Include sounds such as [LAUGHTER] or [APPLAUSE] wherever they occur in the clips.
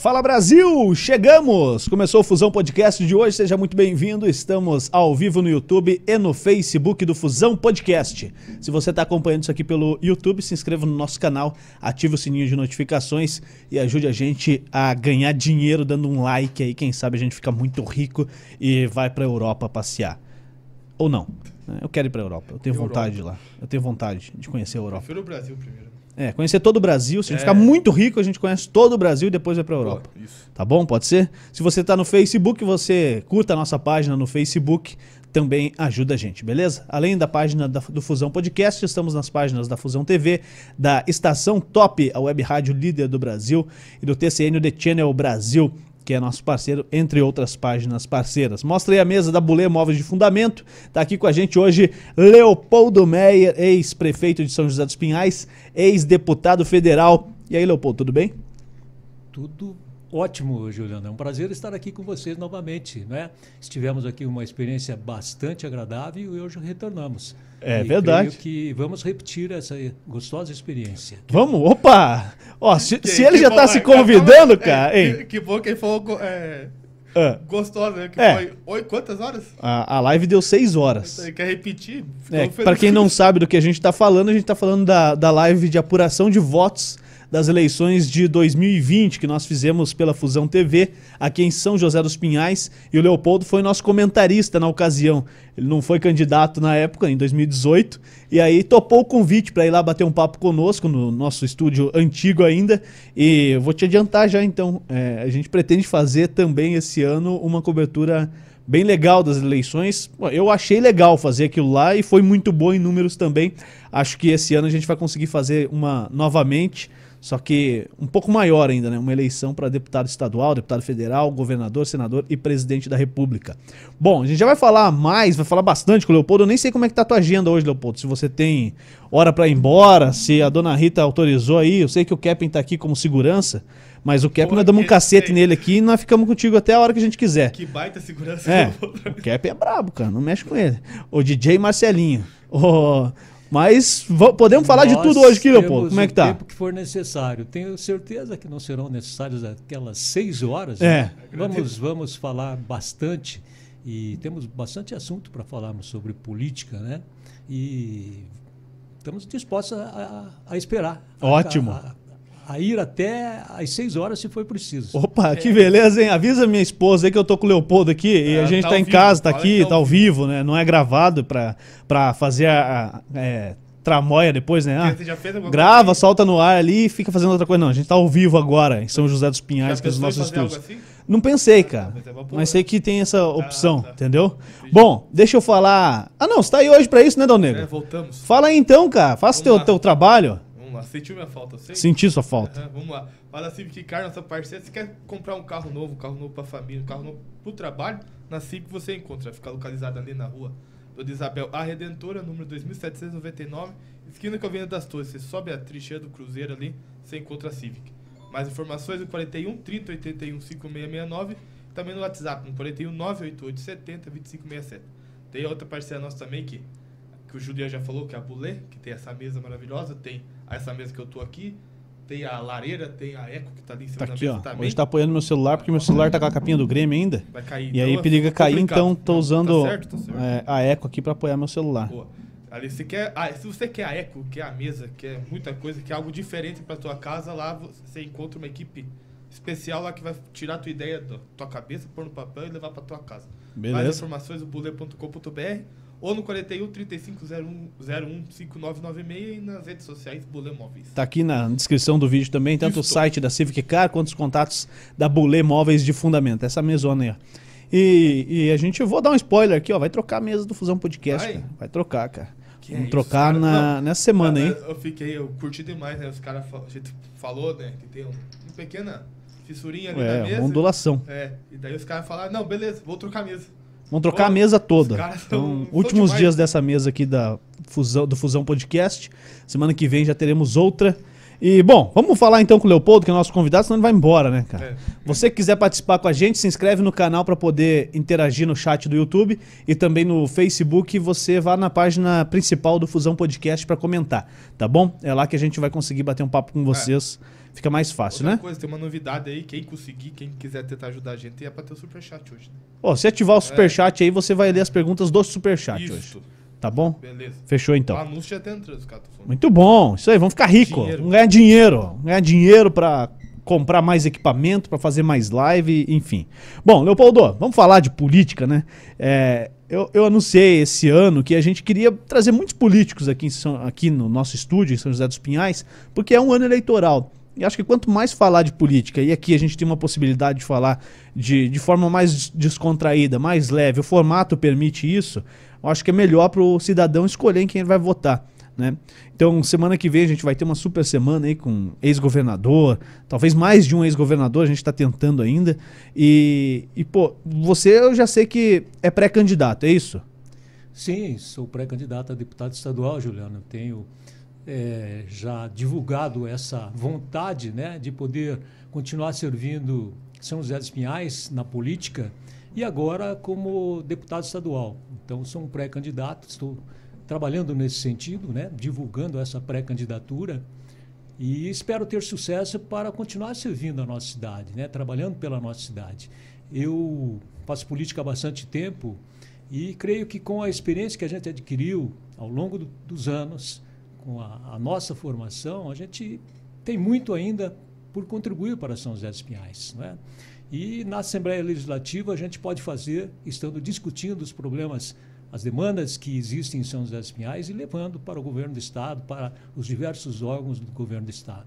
Fala Brasil, chegamos! Começou o Fusão Podcast de hoje, seja muito bem-vindo. Estamos ao vivo no YouTube e no Facebook do Fusão Podcast. Se você está acompanhando isso aqui pelo YouTube, se inscreva no nosso canal, ative o sininho de notificações e ajude a gente a ganhar dinheiro dando um like aí. Quem sabe a gente fica muito rico e vai para a Europa passear. Ou não. Eu quero ir para a Europa, eu tenho Europa. vontade de lá. Eu tenho vontade de conhecer a Europa. Prefiro o Brasil primeiro. É, conhecer todo o Brasil. Se a gente É. ficar muito rico, a gente conhece todo o Brasil e depois vai para a Europa. Pô, isso. Tá bom? Pode ser? Se você tá no Facebook, você curta a nossa página no Facebook, também ajuda a gente, beleza? Além da página da- do Fusão Podcast, estamos nas páginas da Fusão TV, da Estação Top, a web rádio líder do Brasil, e do TCN The Channel Brasil, que é nosso parceiro, entre outras páginas parceiras. Mostra aí a mesa da Bulê Móveis de Fundamento. Tá aqui com a gente hoje Leopoldo Meyer, ex-prefeito de São José dos Pinhais, ex-deputado federal. E aí, Leopoldo, tudo bem? Tudo ótimo, Juliano. É um prazer estar aqui com vocês novamente. Né? Estivemos aqui uma experiência bastante agradável e hoje retornamos. É E verdade. creio que vamos repetir essa gostosa experiência. Vamos, opa! Ó, se, Que- se ele que já bom, tá é, se calma, convidando, é, cara, que, hein? que bom que ele falou é, Ah, gostosa, né? Que É. foi. Oi, quantas horas? a, a live deu seis horas. Você quer repetir? É, pra quem não sabe do que a gente tá falando, a gente tá falando da, da live de apuração de votos das eleições de 2020 que nós fizemos pela Fusão TV aqui em São José dos Pinhais e o Leopoldo foi nosso comentarista na ocasião. Ele não foi candidato na época, em 2018, e aí topou o convite para ir lá bater um papo conosco no nosso estúdio antigo ainda. E vou te adiantar já então, é, a gente pretende fazer também esse ano uma cobertura bem legal das eleições. Eu achei legal fazer aquilo lá e foi muito bom em números também. Acho que esse ano a gente vai conseguir fazer uma novamente, só que um pouco maior ainda, né? Uma eleição para deputado estadual, deputado federal, governador, senador e presidente da República. Bom, a gente já vai falar mais, vai falar bastante com o Leopoldo. Eu nem sei como é que tá a tua agenda hoje, Leopoldo. Se você tem hora para ir embora, se a dona Rita autorizou aí. Eu sei que o Kepin tá aqui como segurança, mas o Pô, nós damos um cacete nele aqui e nós ficamos contigo até a hora que a gente quiser. Que baita segurança. É, o Cap é brabo, cara. Não mexe com ele. O DJ Marcelinho. O- Mas podemos falar de Nós tudo hoje aqui, temos Leopoldo. Como é que o tá? tempo que for necessário. Tenho certeza que não serão necessárias aquelas seis horas. É. né? Vamos, vamos falar bastante e temos bastante assunto para falarmos sobre política, né? E estamos dispostos a, a- a esperar. Ótimo. A, a- ir até às seis horas se for preciso. Opa, que beleza, hein? Avisa minha esposa aí que eu tô com o Leopoldo aqui e É, a gente tá tá, em vivo, casa, tá fala aqui, tá tá ao ao vivo, né? Não é gravado pra, pra fazer a, a- é, tramóia depois, né? Ah, grava, coisa? solta no ar ali e fica fazendo outra coisa. Não, a gente tá ao vivo agora em São José dos Já Pinhais, que é os nossos estúdios. assim? Não pensei, cara. mas é sei que tem essa opção, tá. entendeu? Bom, deixa eu falar. Ah, não, você tá aí hoje pra isso, né, Dal Negro? É, voltamos. Fala aí então, cara. Faça Vamos teu, lá. teu trabalho. Lá. Sentiu minha falta, sei? Senti sua falta. Aham, vamos lá. Fala Civic Car, nossa parceira. Se quer comprar um carro novo, um carro novo pra família, um carro novo pro trabalho, na Civic você encontra. Fica localizada ali na rua do Isabel A Redentora, número 2799, esquina com a Avenida das Torres. Você sobe a trincheira do Cruzeiro ali, você encontra a Civic. Mais informações no 41 30 81 5669, também no WhatsApp, no 41 988 70 2567. Tem outra parceira nossa também que que o Julian já falou, que é a Bulê, que tem essa mesa maravilhosa, tem essa mesa que eu tô aqui, tem a lareira, tem a Eco que tá ali em cima Tá da aqui, mesa ó. também. Hoje tá apoiando meu celular porque meu celular tá com a capinha do Grêmio ainda. Vai cair. E aí então, periga é cair, complicado. então tô Não, usando Tá certo, tá certo. é, a Eco aqui pra apoiar meu celular. Boa. Ali, se, quer, ah, se você quer a Eco, quer a mesa, quer muita coisa, quer algo diferente pra tua casa, lá você encontra uma equipe especial lá que vai tirar a tua ideia da tua cabeça, pôr no papel e levar pra tua casa. Mais Beleza? informações no bule.com.br ou no 41 3501 01 5996 e nas redes sociais Bule Móveis. Tá aqui na descrição do vídeo também, tanto o Isso. site da Civic Car quanto os contatos da Bulê Móveis de Fundamento. Essa mesona aí, ó. E, e a gente, eu vou dar um spoiler aqui, ó. Vai trocar a mesa do Fusão Podcast, Vai? cara. Vai trocar, cara. Que Vamos é trocar isso, na, Não, nessa semana aí. Eu, eu fiquei, eu curti demais, né? Os caras, a gente falou, né? Que tem um, uma pequena fissurinha ali na É, mesa. uma ondulação. É, e daí os caras falaram, não, beleza, vou trocar a mesa. Vamos trocar Pô, a mesa toda. Então, últimos dias dessa mesa aqui da Fusão, do Fusão Podcast. Semana que vem já teremos outra. E, bom, vamos falar então com o Leopoldo, que é nosso convidado, senão ele vai embora, né, cara? É. Você que quiser participar com a gente, se inscreve no canal para poder interagir no chat do YouTube e também no Facebook. Você vá na página principal do Fusão Podcast para comentar, tá bom? É lá que a gente vai conseguir bater um papo com vocês Fica mais fácil, Outra né? coisa, tem uma novidade aí, quem conseguir, quem quiser tentar ajudar a gente, é pra ter o superchat hoje. Né? Ó, se ativar o superchat aí, você vai ler as perguntas do superchat hoje. Isso, Tá bom? beleza. Fechou O então. anúncio já tá entrando, os caras estão falando. Muito bom. Isso aí, vamos ficar rico. Dinheiro. Vamos ganhar dinheiro. Vamos ganhar dinheiro pra comprar mais equipamento, pra fazer mais live, enfim. Bom, Leopoldo, vamos falar de política, né? É, eu, eu anunciei esse ano que a gente queria trazer muitos políticos aqui, em São- aqui no nosso estúdio, em São José dos Pinhais, porque é um ano eleitoral. E acho que quanto mais falar de política, e aqui a gente tem uma possibilidade de falar de, de forma mais des- descontraída, mais leve, o formato permite isso, acho que é melhor para o cidadão escolher em quem ele vai votar. Né? Então, semana que vem a gente vai ter uma super semana aí com ex-governador, talvez mais de um ex-governador, a gente está tentando ainda. E, e, pô, você eu já sei que é pré-candidato, é isso? Sim, sou pré-candidato a deputado estadual, Juliano. Tenho eh, já divulgado essa vontade né, de poder continuar servindo São José dos Pinhais na política e agora como deputado estadual. Então, sou um pré-candidato, estou trabalhando nesse sentido, né, divulgando essa pré-candidatura e espero ter sucesso para continuar servindo a nossa cidade, né, trabalhando pela nossa cidade. Eu faço política há bastante tempo e creio que com a experiência que a gente adquiriu ao longo do- dos anos, com a, a nossa formação, a gente tem muito ainda por contribuir para São José dos Pinhais. Não é? E na Assembleia Legislativa a gente pode fazer, estando discutindo os problemas, as demandas que existem em São José dos Pinhais e levando para o governo do Estado, para os diversos órgãos do governo do Estado.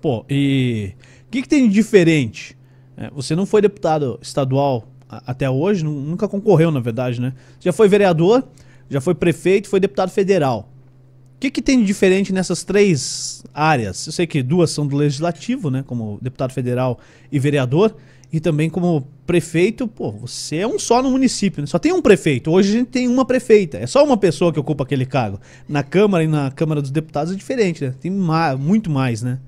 Pô, e o que, que tem de diferente? É, você não foi deputado estadual até hoje, nu- nunca concorreu, na verdade, né? Já foi vereador, já foi prefeito, foi deputado federal. O que, que tem de diferente nessas três áreas? Eu sei que duas são do legislativo, né? Como deputado federal e vereador. E também como prefeito, pô, você é um só no município, né? Só tem um prefeito. Hoje a gente tem uma prefeita. É só uma pessoa que ocupa aquele cargo. Na Câmara e na Câmara dos Deputados é diferente, né? Tem ma- muito mais, né?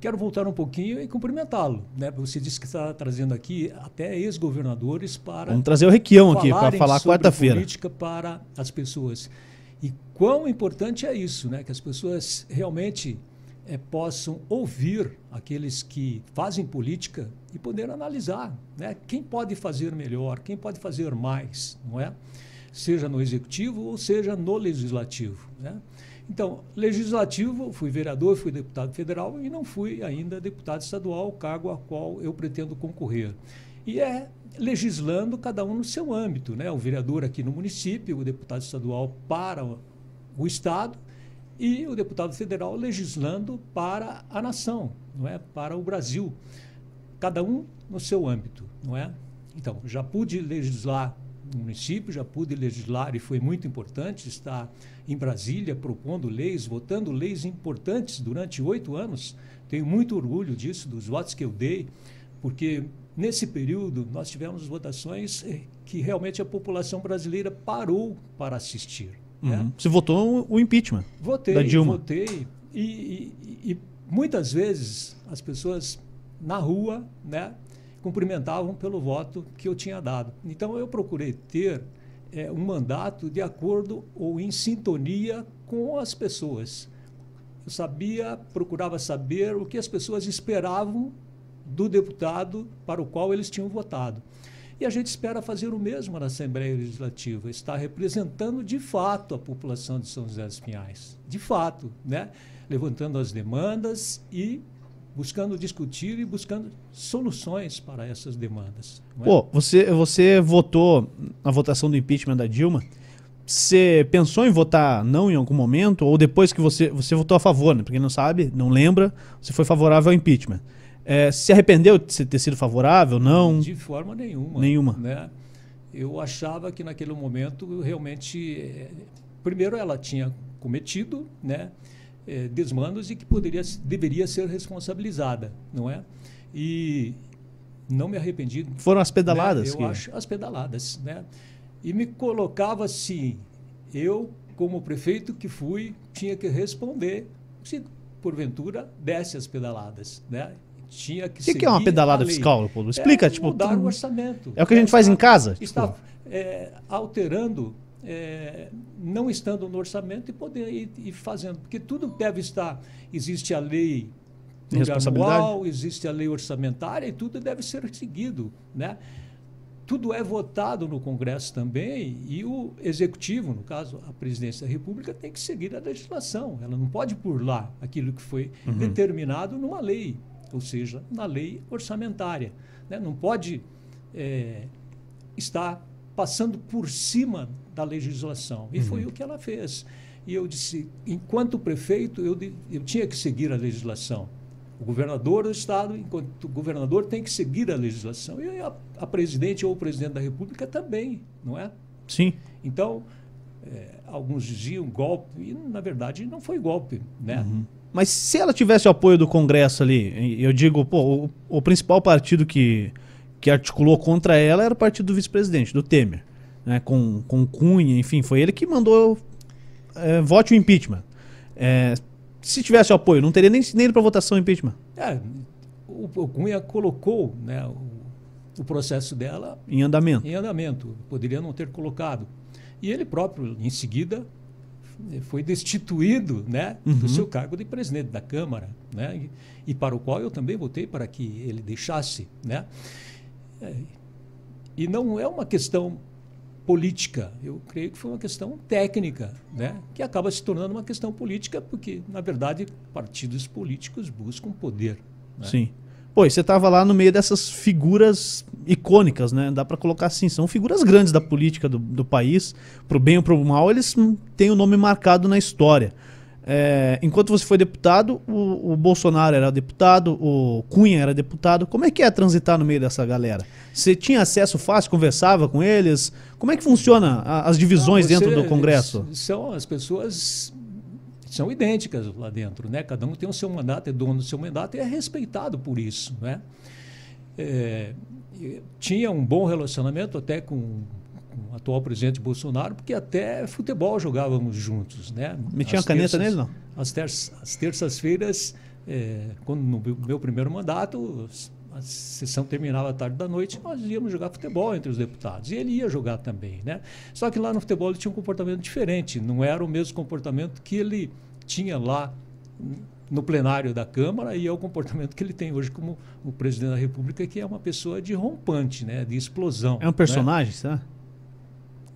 Quero voltar um pouquinho e cumprimentá-lo. Né? Você disse que está trazendo aqui até ex-governadores para Vamos trazer o Requião aqui para falar quarta-feira. política para as pessoas. Quão importante é isso, né? Que as pessoas realmente eh, possam ouvir aqueles que fazem política e poder analisar, né? Quem pode fazer melhor, quem pode fazer mais, não é? Seja no executivo ou seja no legislativo, né? Então, legislativo, fui vereador, fui deputado federal e não fui ainda deputado estadual, cargo a qual eu pretendo concorrer. E é legislando cada um no seu âmbito, né? O vereador aqui no município, o deputado estadual para o- estado e o deputado federal legislando para a nação, não é? Para o Brasil. Cada um no seu âmbito, não é? Então, já pude legislar no município, já pude legislar e foi muito importante estar em Brasília propondo leis, votando leis importantes durante oito anos. Tenho muito orgulho disso, dos votos que eu dei, porque nesse período nós tivemos votações eh, que realmente a população brasileira parou para assistir. Né? Uhum. Você votou o impeachment. Votei, Da Dilma. votei. E, e- e muitas vezes as pessoas na rua né, cumprimentavam pelo voto que eu tinha dado. Então eu procurei ter eh, um mandato de acordo ou em sintonia com as pessoas. Eu sabia, procurava saber o que as pessoas esperavam do deputado para o qual eles tinham votado. E a gente espera fazer o mesmo na Assembleia Legislativa, estar representando de fato a população de São José dos Pinhais. De fato, né? levantando as demandas e buscando discutir e buscando soluções para essas demandas. é? Pô, você, você votou na votação do impeachment da Dilma. Você pensou em votar não em algum momento? Ou depois que você, você votou a favor, né? Pra quem não sabe, não lembra, você foi favorável ao impeachment. É, se arrependeu de ter sido favorável? Não? De forma nenhuma. Nenhuma. Né? Eu achava que naquele momento realmente, eh, primeiro ela tinha cometido, né, eh, desmandos e que poderia, deveria ser responsabilizada, não é? E não me arrependi. Foram as pedaladas? Né? Eu que- acho as pedaladas, né? E me colocava assim, eu como prefeito que fui tinha que responder se porventura desse as pedaladas, né? Tinha que O que, que é uma pedalada fiscal, Leopoldo? Explica, é tipo. mudar o orçamento. É o que a gente faz em casa? Está Tipo- é, alterando é, não estando no orçamento e poder ir, ir, fazendo. Porque tudo deve estar. Existe a lei anual, existe a lei orçamentária e tudo deve ser seguido. Né? Tudo é votado no Congresso também e o Executivo, no caso a Presidência da República, tem que seguir a legislação. Ela não pode burlar aquilo que foi uhum. determinado numa lei, ou seja, na lei orçamentária. Né? Não pode é, estar passando por cima da legislação. E uhum. foi o que ela fez. E eu disse, enquanto prefeito, eu, eu tinha que seguir a legislação. O governador do Estado, enquanto governador, tem que seguir a legislação. E a, a presidente ou o presidente da República também, não é? Sim. Então, é, alguns diziam golpe, e na verdade não foi golpe, né? Uhum. Mas se ela tivesse o apoio do Congresso ali, eu digo, pô, o, o principal partido que que articulou contra ela era o partido do vice-presidente, do Temer. Né, com, com Cunha, enfim, foi ele que mandou é, vote o impeachment. É, se tivesse o apoio, não teria nem, nem para votação o impeachment. É, o, o Cunha colocou né, o, o, processo dela em andamento. Em andamento. Poderia não ter colocado. E ele próprio, em seguida, foi destituído né, uhum. do seu cargo de presidente da Câmara, né, e, e, para o qual eu também votei para que ele deixasse. Né. É, e não é uma questão política, eu creio que foi uma questão técnica, né? que acaba se tornando uma questão política, porque, na verdade, partidos políticos buscam poder. Né? Sim. Pô, você estava lá no meio dessas figuras icônicas, né? Dá para colocar assim, são figuras grandes da política do, do país, pro bem ou pro mal, eles têm o um nome marcado na história. É, enquanto você foi deputado, o, o, Bolsonaro era deputado, o Cunha era deputado. Como é que é transitar no meio dessa galera? Você tinha acesso fácil, conversava com eles? Como é que funciona a, as divisões Não, você, dentro do Congresso? São as pessoas são idênticas lá dentro, né? Cada um tem o seu mandato, é dono do seu mandato e é respeitado por isso, né? É, tinha um bom relacionamento até com com o atual presidente Bolsonaro, porque até futebol jogávamos juntos. Né? Metia uma caneta nele, não? As, ter as terças-feiras, é, quando no meu primeiro mandato, a sessão terminava à tarde da noite, nós íamos jogar futebol entre os deputados. E ele ia jogar também. Né? Só que lá no futebol ele tinha um comportamento diferente, não era o mesmo comportamento que ele tinha lá no plenário da Câmara e é o comportamento que ele tem hoje como o presidente da República, que é uma pessoa de rompante, né? de explosão. É um né? personagem, né? será?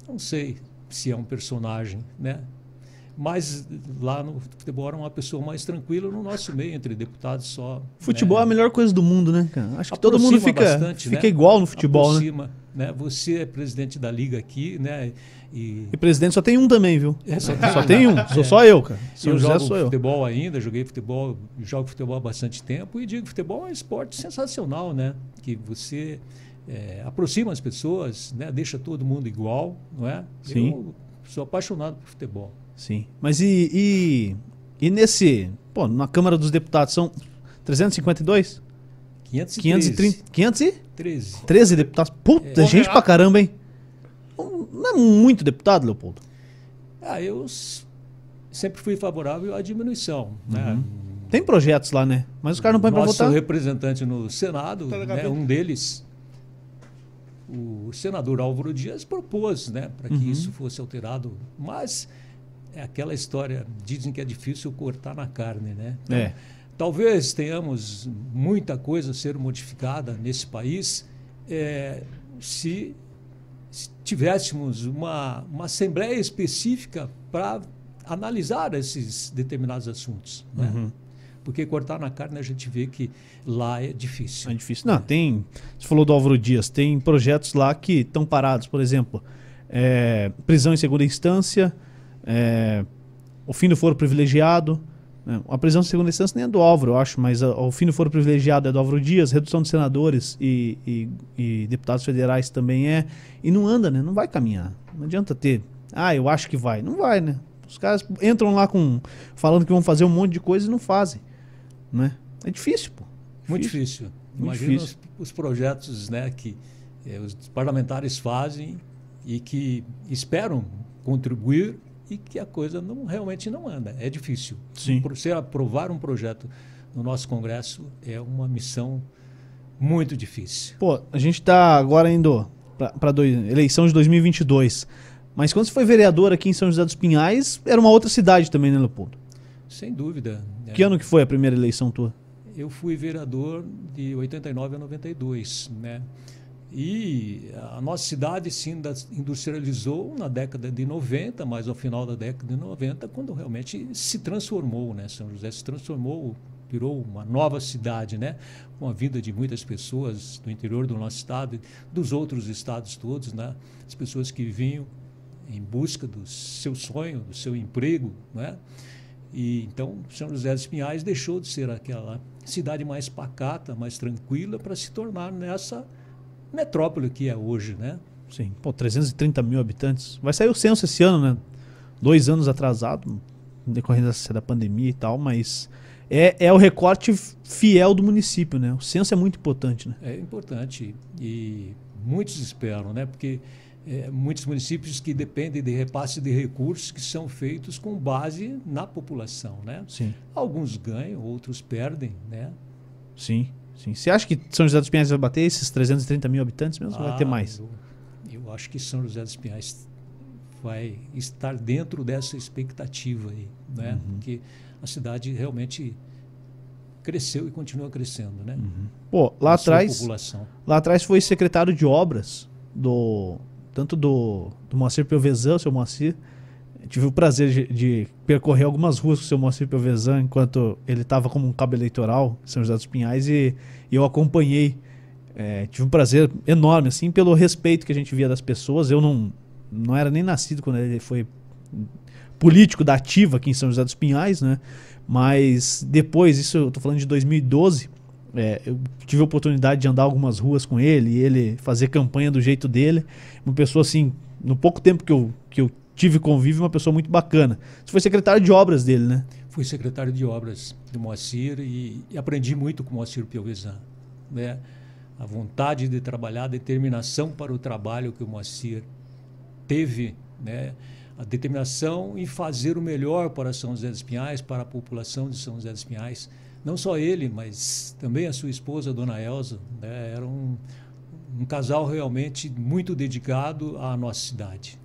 Não sei se é um personagem, né? Mas lá no futebol era uma pessoa mais tranquila no nosso meio, entre deputados só. Futebol né? é a melhor coisa do mundo, né, cara? Acho que todo mundo fica, bastante, fica né? igual no futebol, né? Aproxima, né? né? Você é presidente da liga aqui, né? E, e presidente só tem um também, viu? É, só, tem, só tem um, [LAUGHS] sou é. só eu, cara. São eu José jogo sou eu. futebol ainda, joguei futebol, jogo futebol há bastante tempo e digo, futebol é um esporte sensacional, né? Que você é, aproxima as pessoas, né? deixa todo mundo igual, não é? Sim. Eu sou apaixonado por futebol. Sim. Mas e, e, e nesse. Pô, na Câmara dos Deputados são 352? 530. 513. 13 deputados. Puta, é. gente pra caramba, hein? Não é muito deputado, Leopoldo? Ah, eu sempre fui favorável à diminuição. Né? Uhum. Tem projetos lá, né? Mas os caras não põem para votar. Nosso representante no Senado, tá né, um deles o senador Álvaro Dias propôs né, para que uhum. isso fosse alterado, mas é aquela história, dizem que é difícil cortar na carne. Né? Então, é. Talvez tenhamos muita coisa a ser modificada nesse país é, se, se, tivéssemos uma, uma assembleia específica para analisar esses determinados assuntos. Né? Uhum. Porque cortar na carne a gente vê que lá é difícil. É difícil. Não, tem. Você falou do Álvaro Dias, tem projetos lá que estão parados, por exemplo, é, prisão em segunda instância, é, o fim do foro privilegiado. Né? A prisão em segunda instância nem é do Álvaro, eu acho, mas a, o fim do foro privilegiado é do Álvaro Dias, redução de senadores e, e, e deputados federais também é. E não anda, né? Não vai caminhar. Não adianta ter. Ah, eu acho que vai. Não vai, né? Os caras entram lá com falando que vão fazer um monte de coisa e não fazem. Né? É difícil, pô. Muito difícil. Imagina os, os, projetos né, que eh, os parlamentares fazem e que esperam contribuir e que a coisa não, realmente não anda. É difícil. Sim. Você aprovar um projeto no nosso Congresso é uma missão muito difícil. Pô, a gente está agora indo para a eleição de 2022. Mas quando você foi vereador aqui em São José dos Pinhais, era uma outra cidade também, né, Leopoldo? Sem dúvida. Que É, ano que foi a primeira eleição tua? Eu fui vereador de 89 a 92, né? E a nossa cidade se industrializou na década de 90, mas ao final da década de 90, quando realmente se transformou, né? São José se transformou, virou uma nova cidade, né? Com a vinda de muitas pessoas do interior do nosso estado, dos outros estados todos, né? As pessoas que vinham em busca do seu sonho, do seu emprego, né? E então São José dos Pinhais deixou de ser aquela cidade mais pacata, mais tranquila, para se tornar nessa metrópole que é hoje, né? Sim. Pô, 330 mil habitantes. Vai sair o censo esse ano, né? Dois anos atrasado, decorrendo da- pandemia e tal, mas é, é o recorte fiel do município, né? O censo é muito importante, né? É importante e muitos esperam, né? Porque é, muitos municípios que dependem de repasse de recursos que são feitos com base na população, né? Sim. Alguns ganham, outros perdem, né? Sim, sim. Você acha que São José dos Pinhais vai bater esses 330 mil habitantes mesmo? ou vai ter Ah, mais? Eu, eu acho que São José dos Pinhais vai estar dentro dessa expectativa aí, né? Uhum. Porque a cidade realmente cresceu e continua crescendo, né? Pô, lá atrás, lá atrás foi secretário de obras do tanto do, do Moacir Piovesan, seu Moacir. Tive o prazer de, de percorrer algumas ruas com o seu Moacir Piovesan enquanto ele estava como um cabo eleitoral em São José dos Pinhais e, e eu acompanhei. É, tive um prazer enorme, assim, pelo respeito que a gente via das pessoas. Eu não, não era nem nascido quando ele foi político da ativa aqui em São José dos Pinhais, né? Mas depois, isso eu tô falando de 2012, é, eu tive a oportunidade de andar algumas ruas com ele e ele fazer campanha do jeito dele. Uma pessoa assim, no pouco tempo que eu, que eu tive convívio, uma pessoa muito bacana. Você foi secretário de obras dele, né? Fui secretário de obras do Moacir e, e aprendi muito com o Moacir Piovesan, né? A vontade de trabalhar, a determinação para o trabalho que o Moacir teve, né? A determinação em fazer o melhor para São José dos Pinhais, para a população de São José dos Pinhais. Não só ele, mas também a sua esposa, Dona Elza, né? Era um, um casal realmente muito dedicado à nossa cidade?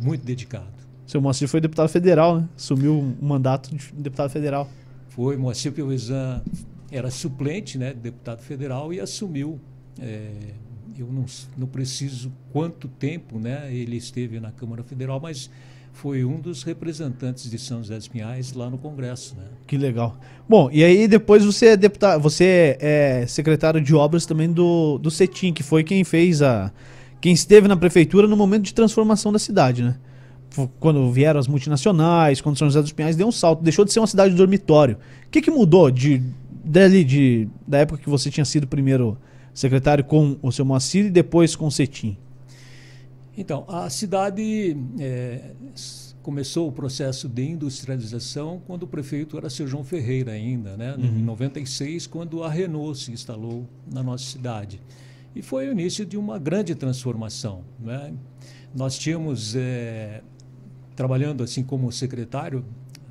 Muito dedicado. Seu Moacir foi deputado federal, né? Assumiu o mandato de deputado federal. Foi, Moacir Piovesan era suplente, né, de deputado federal e assumiu. é, eu não, não preciso quanto tempo, né, ele esteve na Câmara Federal, mas foi um dos representantes de São José dos Pinhais lá no Congresso, né. Que legal. Bom, e aí depois você é deputado, você é secretário de obras também do, do CETIM, que foi quem fez a. quem esteve na prefeitura no momento de transformação da cidade, né? Quando vieram as multinacionais, quando São José dos Pinhais deu um salto, deixou de ser uma cidade de dormitório. O que, que mudou de, dali, de, da época que você tinha sido primeiro secretário com o seu Moacir e depois com o CETIM? Então, a cidade é, começou o processo de industrialização quando o prefeito era seu João Ferreira ainda, né? em 96, quando a Renault se instalou na nossa cidade. E foi o início de uma grande transformação. Né? Nós tínhamos, é, trabalhando assim como secretário,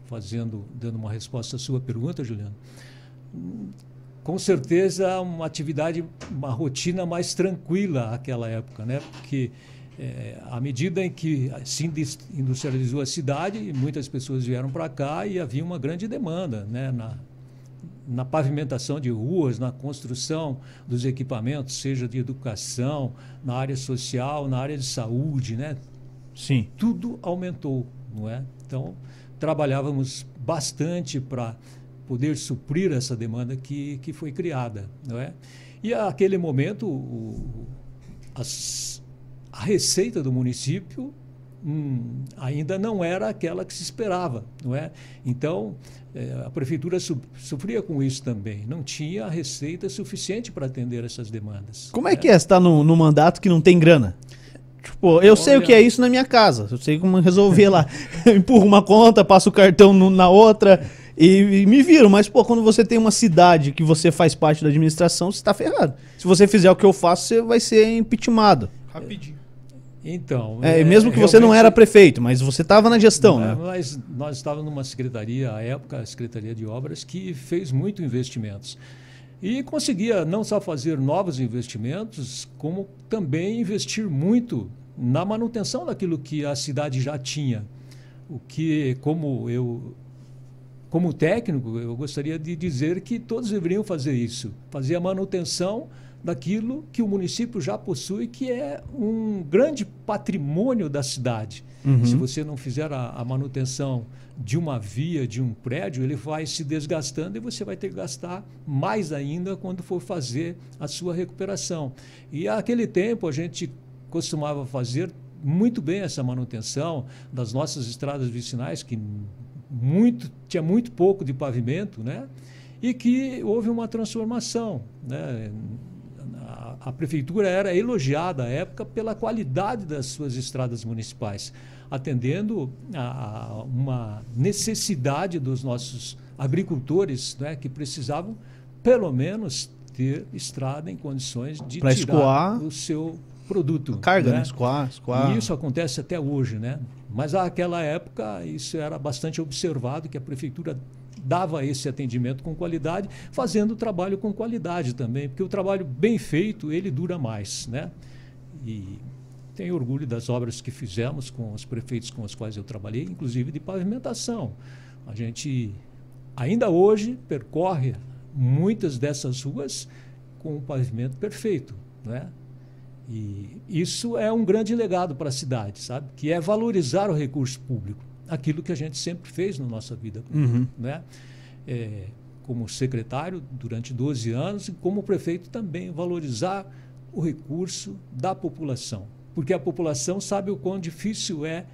fazendo, dando uma resposta à sua pergunta, Juliano, com certeza uma atividade, uma rotina mais tranquila naquela época, né? Porque é, à medida em que se indus- industrializou a cidade, muitas pessoas vieram para cá e havia uma grande demanda, né? Na, na pavimentação de ruas, na construção dos equipamentos, seja de educação, na área social, na área de saúde, né? Sim. tudo aumentou, não é? Então, trabalhávamos bastante para poder suprir essa demanda que, que foi criada, não é? E aquele momento, o, as- a receita do município hum, ainda não era aquela que se esperava, não é? Então, a prefeitura su- sofria com isso também, não tinha a receita suficiente para atender essas demandas. Como é que é estar no, no mandato que não tem grana? Tipo, eu sei o Olha- que é isso na minha casa. Eu sei como resolver lá. [LAUGHS] Eu empurro uma conta, passo o cartão no- na outra e, e me viro. Mas, pô, quando você tem uma cidade que você faz parte da administração, você tá ferrado. Se você fizer o que eu faço, você vai ser impeachmentado. Rapidinho. Então, É, mesmo que você não era prefeito, mas você tava na gestão, É, né? Mas nós estávamos numa secretaria, à época, a Secretaria de Obras, que fez muito investimentos. E conseguia não só fazer novos investimentos, como também investir muito na manutenção daquilo que a cidade já tinha. O que, como eu como técnico, eu gostaria de dizer que todos deveriam fazer isso, fazer a manutenção daquilo que o município já possui, que é um grande patrimônio da cidade. Uhum. Se você não fizer a, a, manutenção de uma via, de um prédio, ele vai se desgastando e você vai ter que gastar mais ainda quando for fazer a sua recuperação. E aquele tempo a gente costumava fazer muito bem essa manutenção das nossas estradas vicinais, que muito, tinha muito pouco de pavimento, né? e que houve uma transformação. Né? A, prefeitura era elogiada à época pela qualidade das suas estradas municipais, atendendo a, a uma necessidade dos nossos agricultores né? que precisavam, pelo menos, ter estrada em condições de pra tirar escoar o seu produto. Carga, né? né? Escoar, escoar. E isso acontece até hoje, né? Mas naquela época isso era bastante observado, que a prefeitura dava esse atendimento com qualidade, fazendo o trabalho com qualidade também, porque o trabalho bem feito, ele dura mais, né? E tenho orgulho das obras que fizemos com os prefeitos com os quais eu trabalhei, inclusive de pavimentação. A gente ainda hoje percorre muitas dessas ruas com um pavimento perfeito, né? E isso é um grande legado para a cidade, sabe? Que é valorizar o recurso público, aquilo que a gente sempre fez na nossa vida, uhum. né? É, como secretário durante 12 anos e como prefeito também valorizar o recurso da população, porque a população sabe o quão difícil é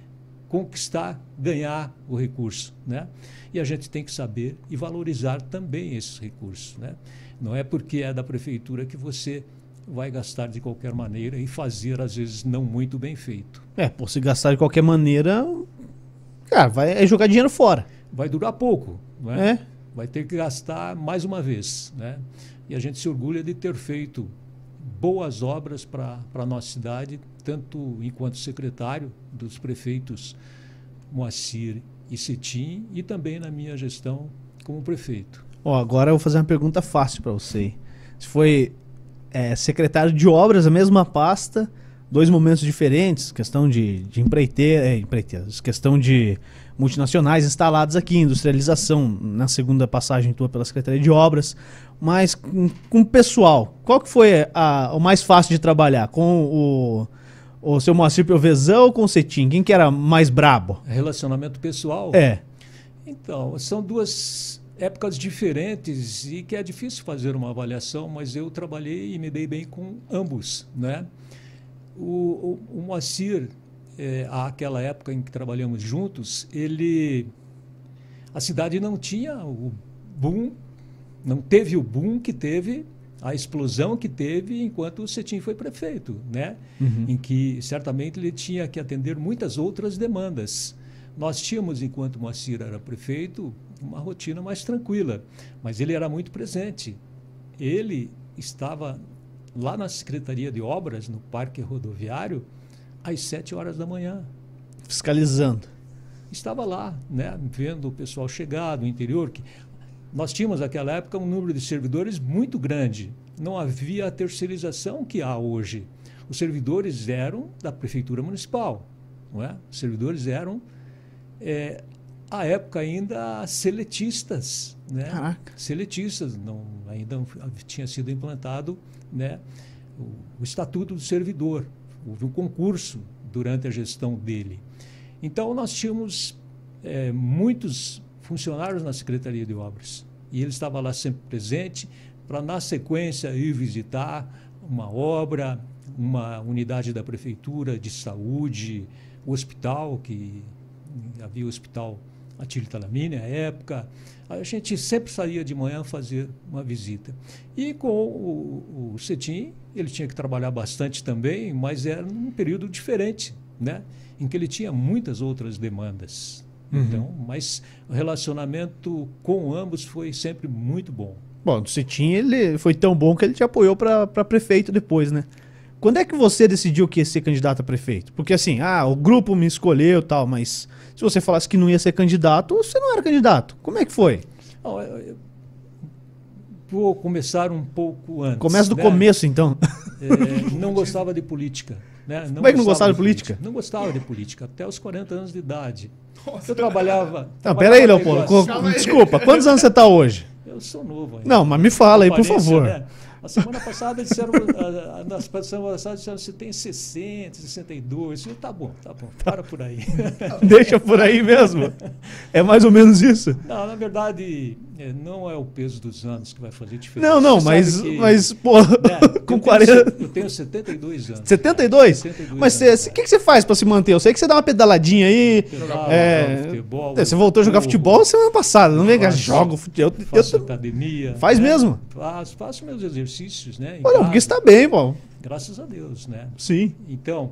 conquistar, ganhar o recurso, né? E a gente tem que saber e valorizar também esses recursos, né? Não é porque é da prefeitura que você vai gastar de qualquer maneira e fazer, às vezes, não muito bem feito. É, por se gastar de qualquer maneira, cara, vai é jogar dinheiro fora. Vai durar pouco, não é? é? Vai ter que gastar mais uma vez, né? E a gente se orgulha de ter feito boas obras para a nossa cidade, tanto enquanto secretário dos prefeitos Moacir e Cetim e também na minha gestão como prefeito. Ó, agora eu vou fazer uma pergunta fácil para você. Se foi é, secretário de obras, a mesma pasta, dois momentos diferentes, questão de, de empreiteira, é, empreiteiras, questão de multinacionais instaladas aqui, industrialização, na segunda passagem tua pela Secretaria de Obras, mas com, com pessoal, qual que foi a, o mais fácil de trabalhar? Com o, o seu Moacir Pelvezão ou com o Cetim? Quem que era mais brabo? Relacionamento pessoal? É. Então, são duas épocas diferentes e que é difícil fazer uma avaliação, mas eu trabalhei e me dei bem com ambos, né? O, o, o Moacir, é, àquela época em que trabalhamos juntos, ele a cidade não tinha o boom, não teve o boom que teve a explosão que teve enquanto o Cetim foi prefeito, né? Uhum. Em que certamente ele tinha que atender muitas outras demandas. Nós tínhamos, enquanto Moacir era prefeito, uma rotina mais tranquila, mas ele era muito presente. Ele estava lá na Secretaria de Obras, no Parque Rodoviário, às sete horas da manhã. Fiscalizando. Estava lá, né, vendo o pessoal chegar do interior. Que nós tínhamos naquela época um número de servidores muito grande. Não havia a terceirização que há hoje. Os servidores eram da Prefeitura Municipal. Não é? Os servidores eram é, à época ainda seletistas, né? Caraca. Seletistas, não, ainda não tinha sido implantado, né? O, o estatuto do servidor. Houve um concurso durante a gestão dele. Então nós tínhamos é, muitos funcionários na Secretaria de Obras e ele estava lá sempre presente para na sequência ir visitar uma obra, uma unidade da prefeitura de saúde, o hospital que havia o hospital Atílio Talamine, à época. A gente sempre saía de manhã fazer uma visita. E com o, o Cetim, ele tinha que trabalhar bastante também, mas era num período diferente, né? em que ele tinha muitas outras demandas. Uhum. Então, mas o relacionamento com ambos foi sempre muito bom. Bom, o Cetim ele foi tão bom que ele te apoiou para prefeito depois, né? Quando é que você decidiu que ia ser candidato a prefeito? Porque assim, ah, o grupo me escolheu tal, mas se você falasse que não ia ser candidato, você não era candidato. Como é que foi? vou começar um pouco antes. Começa do né? começo, então. É, [LAUGHS] não gostava de política. Né? Como é que não gostava de política? Não gostava de política, até os 40 anos de idade. Nossa. Eu trabalhava. Não, peraí, Leopoldo. Desculpa, quantos anos você tá hoje? Eu sou novo ainda. Não, mas me fala aí, por favor. né? A semana passada disseram, [LAUGHS] a- a- na semana passada disseram você tem 60, 62. Eu, tá bom, tá bom, para por aí. [LAUGHS] Deixa por aí mesmo. É mais ou menos isso. Não, na verdade, não é o peso dos anos que vai fazer diferença. Não, não, Você mas, que, mas pô, [LAUGHS] né, com eu tenho 40. se- Eu tenho 72 anos. 72? 72 Mas o que, que você faz pra se manter? Eu sei que você dá uma pedaladinha aí. Pedal, É, jogo futebol, você voltou a jogar corro, futebol semana passada, não vem que joga futebol. Eu, Faço eu, academia. Faz né? mesmo? Faço, faço meus exercícios, né? olha, porque você casa, tá bem, pô. Graças a Deus, né? Sim. Então,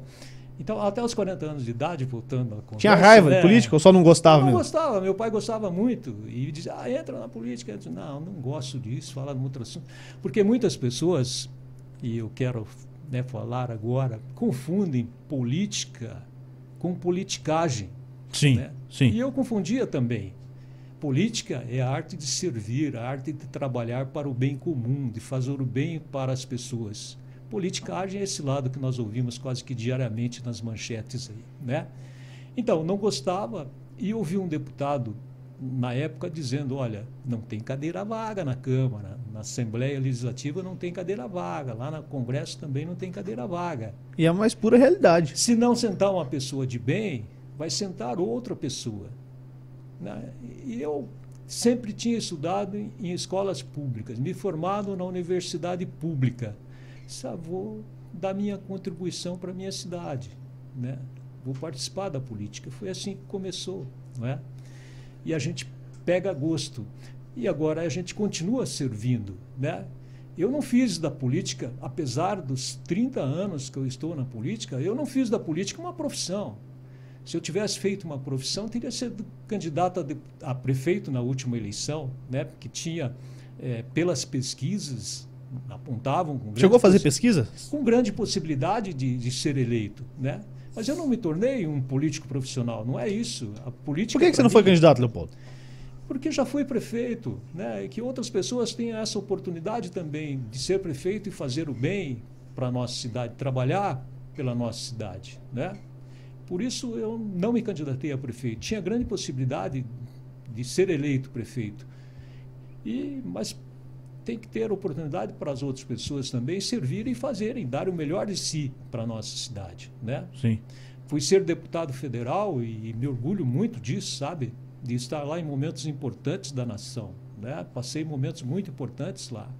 então, até os 40 anos de idade, voltando à conversa... Tinha raiva né? de política ou só não gostava Eu não mesmo? gostava, meu pai gostava muito. E dizia, ah, entra na política. Eu disse, não, não gosto disso, fala de outro assunto. Porque muitas pessoas, e eu quero né, falar agora, confundem política com politicagem. Sim, né? E sim. eu confundia também. Política é a arte de servir, a arte de trabalhar para o bem comum, de fazer o bem para as pessoas. Politicagem é esse lado que nós ouvimos quase que diariamente nas manchetes aí, né? Então, não gostava e ouvi um deputado na época dizendo, olha, não tem cadeira vaga na Câmara, na Assembleia Legislativa não tem cadeira vaga, lá no Congresso também não tem cadeira vaga. E é a mais pura realidade. Se não sentar uma pessoa de bem, vai sentar outra pessoa. né? E eu sempre tinha estudado em, em escolas públicas, me formado na universidade pública. Só vou dar minha contribuição para a minha cidade. Né? Vou participar da política. Foi assim que começou. Não é? E a gente pega gosto. E agora a gente continua servindo. Né? Eu não fiz da política, apesar dos 30 anos que eu estou na política, eu não fiz da política uma profissão. Se eu tivesse feito uma profissão, teria sido candidato a, de- a prefeito na última eleição, né? porque tinha, eh, pelas pesquisas, apontavam Chegou a fazer pesquisa? com grande possibilidade de, de ser eleito. Né? Mas eu não me tornei um político profissional, não é isso. A política Por que, que você não foi mim- candidato, Leopoldo? porque já fui prefeito, né? E que outras pessoas tenham essa oportunidade também de ser prefeito e fazer o bem para a nossa cidade, trabalhar pela nossa cidade, né? Por isso eu não me candidatei a prefeito. Tinha grande possibilidade de ser eleito prefeito. E mas tem que ter oportunidade para as outras pessoas também servirem e fazerem, dar o melhor de si para a nossa cidade, né? Sim. Fui ser deputado federal e me orgulho muito disso, sabe? De estar lá em momentos importantes da nação. Né? Passei momentos muito importantes lá.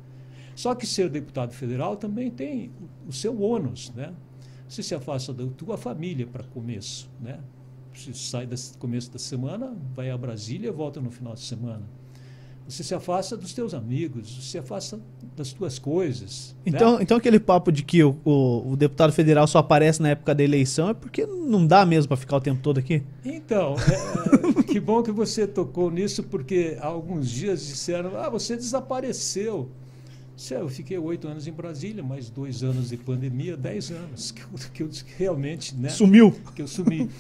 Só que ser deputado federal também tem o- o seu ônus, né? Você se afasta da tua família para começo, né? Você sai do começo da semana, vai a Brasília e volta no final de semana. Você se afasta dos teus amigos, você se afasta das tuas coisas. né? Então, então aquele papo de que o, o- o deputado federal só aparece na época da eleição é porque não dá mesmo para ficar o tempo todo aqui? Então, é, é, que bom que você tocou nisso, porque há alguns dias disseram: ah, você desapareceu. "É, Eu fiquei oito anos em Brasília, mais dois anos de pandemia, dez anos, que eu, que eu realmente né, Sumiu. que eu sumi.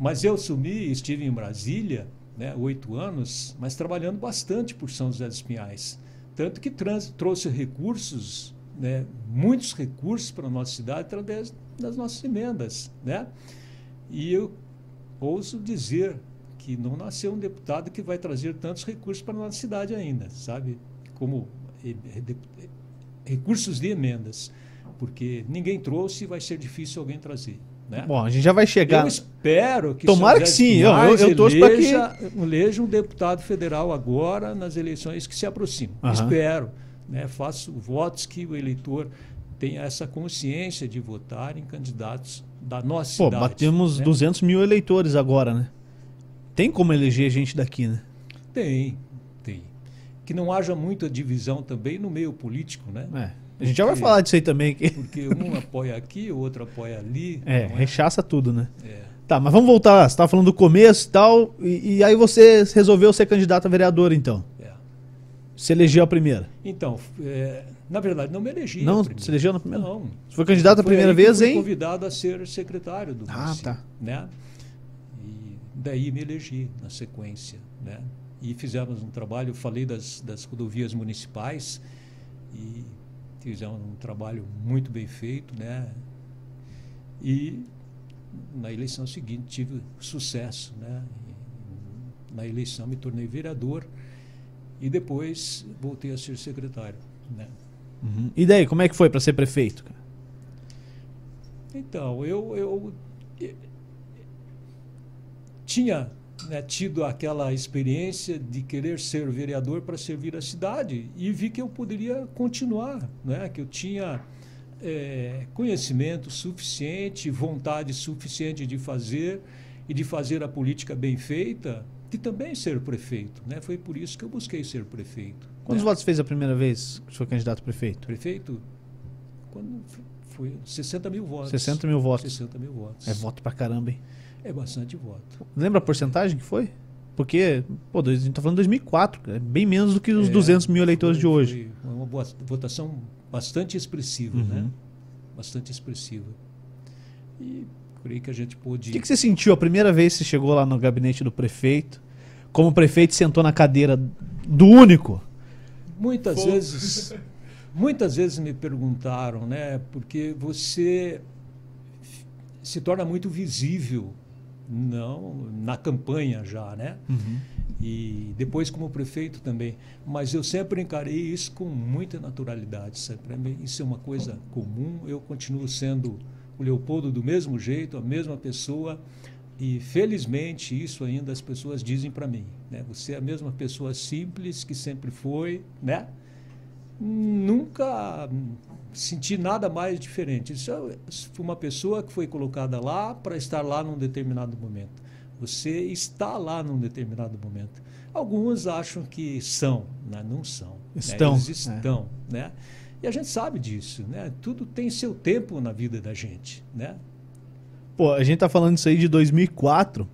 Mas eu sumi, estive em Brasília, né, oito anos, mas trabalhando bastante por São José dos Pinhais. Tanto que trans- trouxe recursos, né, muitos recursos para a nossa cidade através das nossas emendas. Né? E eu ouso dizer que não nasceu um deputado que vai trazer tantos recursos para a nossa cidade ainda, sabe? Como eh, eh, eh, recursos de emendas. Porque ninguém trouxe e vai ser difícil alguém trazer. Né? Bom, a gente já vai chegar. Eu espero que Tomara que sim, eu- eu- eu torço pra que- eleja, eleja um deputado federal agora nas eleições que se aproximam. Aham. Espero. Né? Faço votos que o eleitor tenha essa consciência de votar em candidatos da nossa Pô, cidade. batemos né? 200 mil eleitores agora, né? Tem como eleger gente daqui, né? Tem, tem. Que não haja muita divisão também no meio político, né? É. A gente já vai falar disso aí também. Que... Porque um apoia aqui, o outro apoia ali. É, não rechaça tudo, né? É. Tá, mas vamos voltar. Você tava falando do começo e tal, e, aí você resolveu ser candidato a vereador, então. É. Você elegeu a primeira. Então, é, na verdade, não me elegi. Não? Você elegeu na primeira? Não. Você foi candidato a primeira vez, fui hein? convidado a ser secretário do Ah, tá. né? E daí me elegi na sequência, né? E fizemos um trabalho, eu falei das, das rodovias municipais e fizemos um trabalho muito bem feito, né? E na eleição seguinte tive sucesso. Né? Na eleição me tornei vereador e depois voltei a ser secretário. Né? Uhum. E daí, como é que foi para ser prefeito? Cara? Então, eu, eu, eu tinha né, tido aquela experiência de querer ser vereador para servir a cidade e vi que eu poderia continuar, né, que eu tinha é, conhecimento suficiente, vontade suficiente de fazer e de fazer a política bem feita, de também ser prefeito. Né? Foi por isso que eu busquei ser prefeito. Quantos né? votos fez a primeira vez que foi candidato a prefeito? Prefeito? Quando foi 60 mil votos. 60 mil votos. 60 mil votos. É voto pra caramba, hein? É bastante voto. Lembra a porcentagem que foi? Porque, pô, a gente tá falando de 2004, é bem menos do que os é, 200 mil eleitores foi, de hoje. Foi uma boa, votação bastante expressiva, uhum. né? Bastante expressiva. E creio que a gente pôde. O que, que você sentiu a primeira vez que você chegou lá no gabinete do prefeito? Como prefeito sentou na cadeira do único? Muitas Pô. vezes. Muitas vezes me perguntaram, né? Porque você se torna muito visível não na campanha já, né? Uhum. E depois como prefeito também. Mas eu sempre encarei isso com muita naturalidade. Sempre. Isso é uma coisa comum. Eu continuo sendo o Leopoldo do mesmo jeito, a mesma pessoa. E felizmente isso ainda as pessoas dizem para mim. Né? Você é a mesma pessoa simples que sempre foi, né? Nunca senti nada mais diferente. Isso é uma pessoa que foi colocada lá para estar lá num determinado momento. Você está lá num determinado momento. Alguns acham que são, né? não são. Estão. Né? Eles estão, é. né? E a gente sabe disso, né? Tudo tem seu tempo na vida da gente, né? Pô, a gente tá falando isso aí de 2004.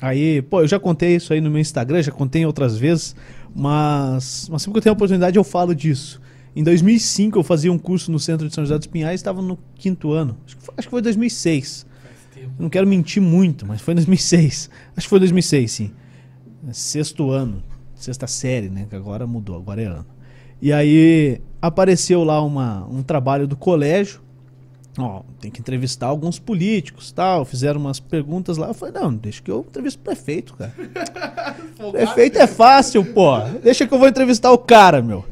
Aí, pô, eu já contei isso aí no meu Instagram, já contei outras vezes, mas, mas sempre que eu tenho a oportunidade eu falo disso. Em 2005 eu fazia um curso no Centro de São José dos Pinhais, estava no quinto ano. Acho que foi, acho que foi 2006. Eu não quero mentir muito, mas foi 2006. Acho que foi 2006, sim. Sexto ano, sexta série, né? Que agora mudou, agora é ano. E aí apareceu lá uma, um trabalho do colégio. Ó, tem que entrevistar alguns políticos, tal. Fizeram umas perguntas lá. Eu falei, não, deixa que eu entrevisto o prefeito, cara. [LAUGHS] prefeito é fácil, pô. Deixa que eu vou entrevistar o cara, meu.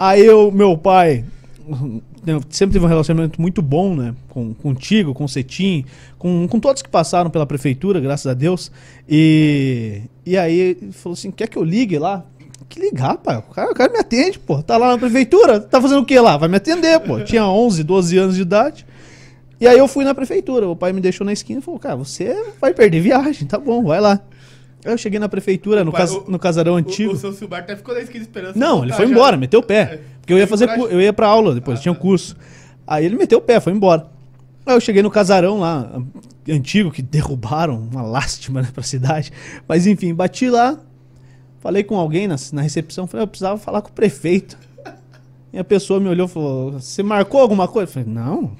Aí eu, meu pai sempre teve um relacionamento muito bom, né? Com, contigo, com o Cetim, com, com todos que passaram pela prefeitura, graças a Deus. E, e aí ele falou assim: quer que eu ligue lá? Que ligar, pai? O cara, o cara me atende, pô. Tá lá na prefeitura, tá fazendo o que lá? Vai me atender, pô. [LAUGHS] Tinha 11, 12 anos de idade. E aí eu fui na prefeitura. O pai me deixou na esquina e falou: cara, você vai perder viagem, tá bom, vai lá. Eu cheguei na prefeitura, no, cas, no casarão antigo. O, o seu Silbar até ficou na esquina esperando. Não, ele foi já. embora, meteu o pé. É. Porque eu ia fazer, eu ia pra aula depois, ah, tinha um tá. curso. Aí ele meteu o pé, foi embora. Aí eu cheguei no casarão lá, antigo, que derrubaram, uma lástima né, pra cidade. Mas enfim, bati lá, falei com alguém na, na recepção, falei, eu precisava falar com o prefeito. E a pessoa me olhou e falou, você marcou alguma coisa? Eu falei, não,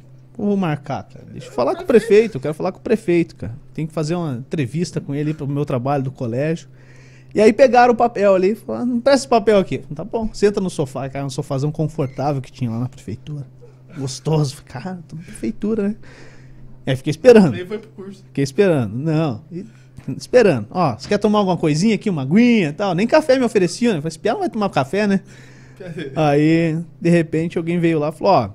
vou marcar, cara? Deixa eu falar com o prefeito, eu quero falar com o prefeito, cara. Tem que fazer uma entrevista com ele para o meu trabalho do colégio. E aí pegaram o papel ali e falaram, não presta esse papel aqui. Tá bom, senta no sofá, cara, um sofazão confortável que tinha lá na prefeitura. Gostoso. Cara, tô na prefeitura, né? Aí fiquei esperando. Nem foi pro curso. Fiquei esperando. Não. E, esperando. Ó, você quer tomar alguma coisinha aqui, uma aguinha e tal? Nem café me ofereciam, né? Eu falei, esse não vai tomar café, né? [LAUGHS] aí, de repente, alguém veio lá e falou, ó,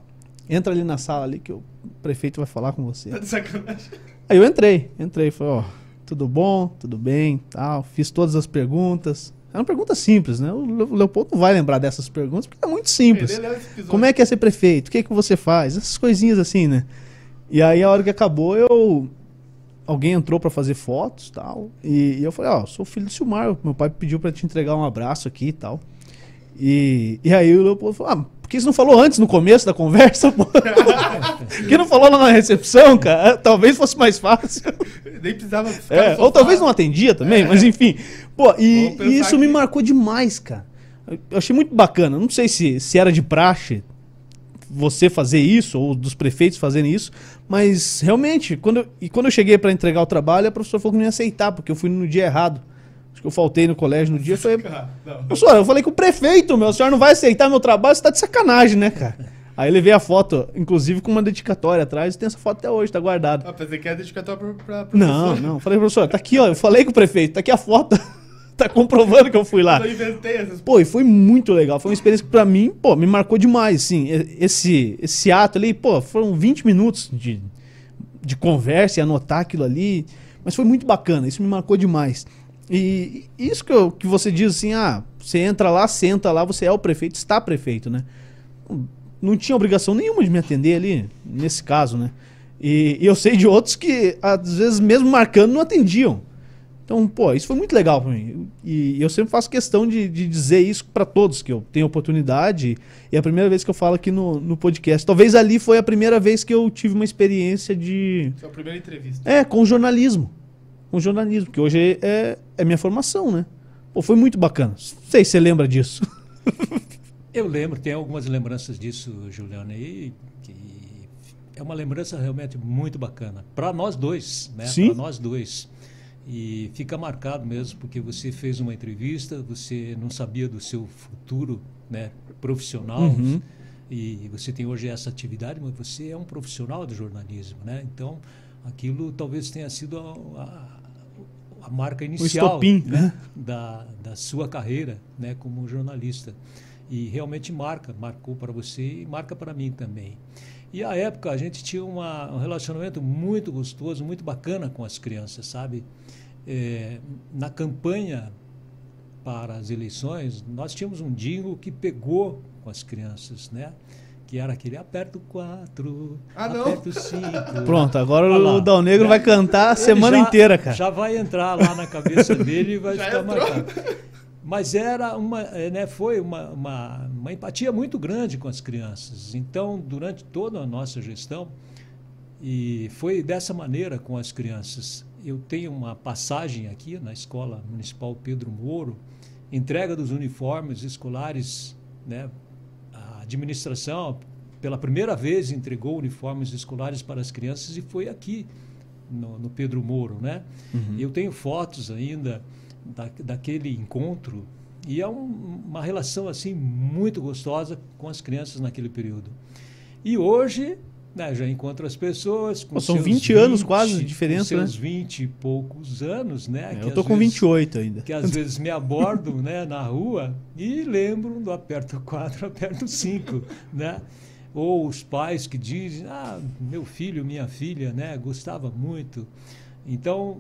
entra ali na sala ali que o prefeito vai falar com você. Tá de sacanagem. Aí eu entrei, entrei, falei, ó, tudo bom, tudo bem, tal, fiz todas as perguntas. É uma pergunta simples, né? O Leopoldo não vai lembrar dessas perguntas porque é muito simples. Como é que é ser prefeito? O que é que você faz? Essas coisinhas assim, né? E aí a hora que acabou, eu alguém entrou para fazer fotos, tal, e, e eu falei, ó, oh, sou filho do Silmar, meu pai pediu para te entregar um abraço aqui e tal. E, e aí o Leopoldo falou, ah, por que você não falou antes, no começo da conversa? Por [LAUGHS] que não falou lá na recepção, cara? Talvez fosse mais fácil. Nem precisava é, Ou talvez não atendia também, é. mas enfim. Pô, e, e isso que... me marcou demais, cara. Eu achei muito bacana. Não sei se, se era de praxe você fazer isso, ou dos prefeitos fazerem isso, mas realmente, quando eu, e quando eu cheguei para entregar o trabalho, a professora falou que não ia aceitar, porque eu fui no dia errado que eu faltei no colégio no dia. Eu falei, professor, eu falei com o prefeito, meu, o senhor não vai aceitar meu trabalho, você tá de sacanagem, né, cara? Aí levei a foto, inclusive com uma dedicatória atrás, e tem essa foto até hoje, tá guardada. Ah, pensei que era dedicatória pra, pra Não, professor. não. Falei, professor, tá aqui, ó. Eu falei com o prefeito, tá aqui a foto. [LAUGHS] tá comprovando que eu fui lá. Eu inventei essas Pô, e foi muito legal. Foi uma experiência que pra mim, pô, me marcou demais, sim. Esse, esse ato ali, pô, foram 20 minutos de, de conversa e anotar aquilo ali. Mas foi muito bacana, isso me marcou demais. E isso que, eu- que você diz assim, ah, você entra lá, senta lá, você é o prefeito, está prefeito, né? Não tinha obrigação nenhuma de me atender ali, nesse caso, né? E, e eu sei de outros que, às vezes, mesmo marcando, não atendiam. Então, pô, isso foi muito legal pra mim. E eu sempre faço questão de, de dizer isso pra todos, que eu tenho oportunidade. E é a primeira vez que eu falo aqui no, no podcast. Talvez ali foi a primeira vez que eu tive uma experiência de. Sua primeira entrevista. É, com jornalismo. Com jornalismo, que hoje é, é minha formação, né? Pô, foi muito bacana. Não sei se você lembra disso. [LAUGHS] Eu lembro, tem algumas lembranças disso, Juliana, e é uma lembrança realmente muito bacana. Para nós dois, né? Para nós dois. E fica marcado mesmo, porque você fez uma entrevista, você não sabia do seu futuro né, profissional, Uhum. e você tem hoje essa atividade, mas você é um profissional do jornalismo, né? Então, aquilo talvez tenha sido a, a- a marca inicial estopim, né, né? da, da sua carreira né, como jornalista. E realmente marca, marcou para você e marca para mim também. E à época a gente tinha uma, um relacionamento muito gostoso, muito bacana com as crianças, sabe? É, na campanha para as eleições, nós tínhamos um jingle que pegou com as crianças, né? Que era aquele aperta o 4, Ah, não. aperta o 5. Pronto, agora lá. o Dal Negro vai cantar a semana já- inteira, cara. Já vai entrar lá na cabeça [LAUGHS] dele e vai Já ficar entrou. marcado. Mas era uma, eh, né, foi uma, uma, uma empatia muito grande com as crianças. Então, durante toda a nossa gestão, e foi dessa maneira com as crianças. Eu tenho uma passagem aqui na Escola Municipal Pedro Moro, entrega dos uniformes escolares, né? A administração, pela primeira vez, entregou uniformes escolares para as crianças e foi aqui no, no Pedro Moro, né? Eu tenho fotos ainda da, daquele encontro e é um- uma relação assim muito gostosa com as crianças naquele período. E hoje né, já encontro as pessoas com Pô, são seus 20 anos quase de diferença, com seus né? 20 e poucos anos, né? É, eu tô com vezes- 28 ainda. que às vezes me abordam né, na rua e lembram do aperto 4, [LAUGHS] aperto 5, né? Ou os pais que dizem, ah, meu filho, minha filha, né, gostava muito. Então,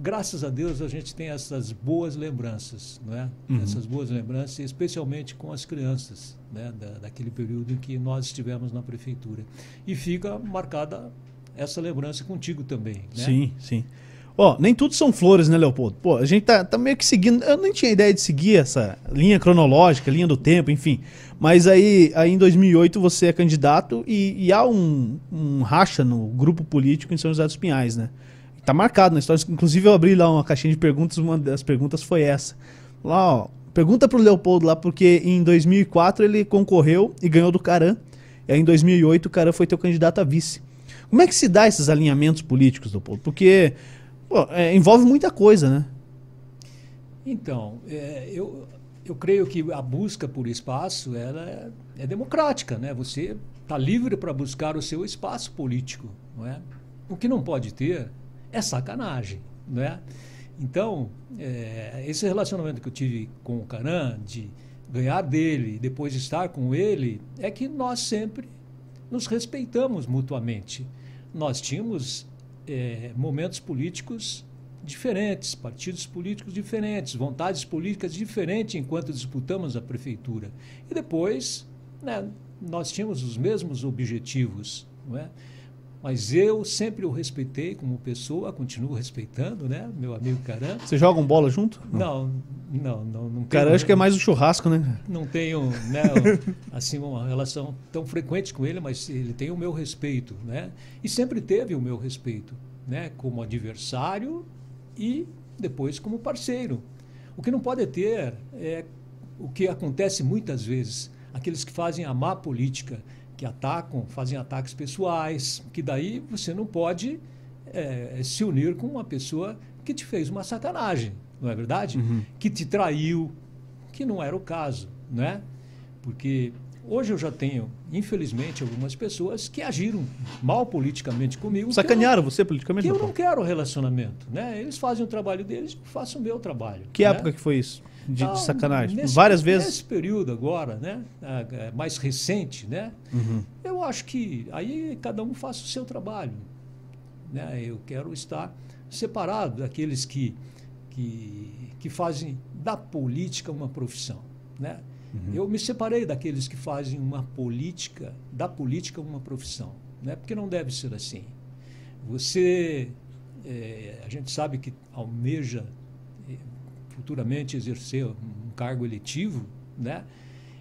graças a Deus a gente tem essas boas lembranças, não é? Uhum. Essas boas lembranças, especialmente com as crianças, né, da, daquele período em que nós estivemos na prefeitura. E fica marcada essa lembrança contigo também, né? Sim, sim. Ó, nem tudo são flores, né, Leopoldo? Pô, a gente tá, tá meio que seguindo. Eu nem tinha ideia de seguir essa linha cronológica, linha do tempo, enfim. Mas aí, aí em 2008 você é candidato e, e há um, um racha no grupo político em São José dos Pinhais, né? Tá marcado na história. Inclusive eu abri lá uma caixinha de perguntas, uma das perguntas foi essa. Lá, ó, pergunta pro Leopoldo lá, porque em 2004 ele concorreu e ganhou do Caran. E aí em 2008 o Caran foi teu candidato a vice. Como é que se dá esses alinhamentos políticos, Leopoldo? Porque pô, é, envolve muita coisa, né? Então, é, eu, eu creio que a busca por espaço ela é, é democrática, né? Você está livre para buscar o seu espaço político, não é? O que não pode ter é sacanagem, não é? Então, é, esse relacionamento que eu tive com o Caran, de ganhar dele depois estar com ele, é que nós sempre nos respeitamos mutuamente. Nós tínhamos é, momentos políticos diferentes, partidos políticos diferentes, vontades políticas diferentes enquanto disputamos a prefeitura. E depois, né, nós tínhamos os mesmos objetivos, não é? Mas eu sempre o respeitei como pessoa, continuo respeitando, né, meu amigo Caran. Vocês jogam bola junto? Não, não, não, não. Cara, tenho- acho que é mais o churrasco, né? não tenho né, [LAUGHS] assim uma relação tão frequente com ele, mas ele tem o meu respeito, né? E sempre teve o meu respeito, né? Como adversário e depois como parceiro. O que não pode ter é o que acontece muitas vezes, aqueles que fazem a má política, que atacam, fazem ataques pessoais, que daí você não pode eh, se unir com uma pessoa que te fez uma sacanagem, não é verdade? Que te traiu, que não era o caso, né? Porque Hoje eu já tenho, infelizmente, algumas pessoas que agiram mal politicamente comigo. Sacanearam eu, você politicamente? Que eu não quero relacionamento. Né? Eles fazem o trabalho deles, eu faço o meu trabalho. Que né? época que foi isso? De, Então, de sacanagem? nesse- Várias vezes? Nesse período agora, né? mais recente, né? Uhum. Eu acho que aí cada um faça o seu trabalho. Né? Eu quero estar separado daqueles que, que, que fazem da política uma profissão. Né? Eu me separei daqueles que fazem uma política, da política uma profissão. Né? Porque não deve ser assim. Você, eh, a gente sabe que almeja futuramente exercer um cargo eletivo, né?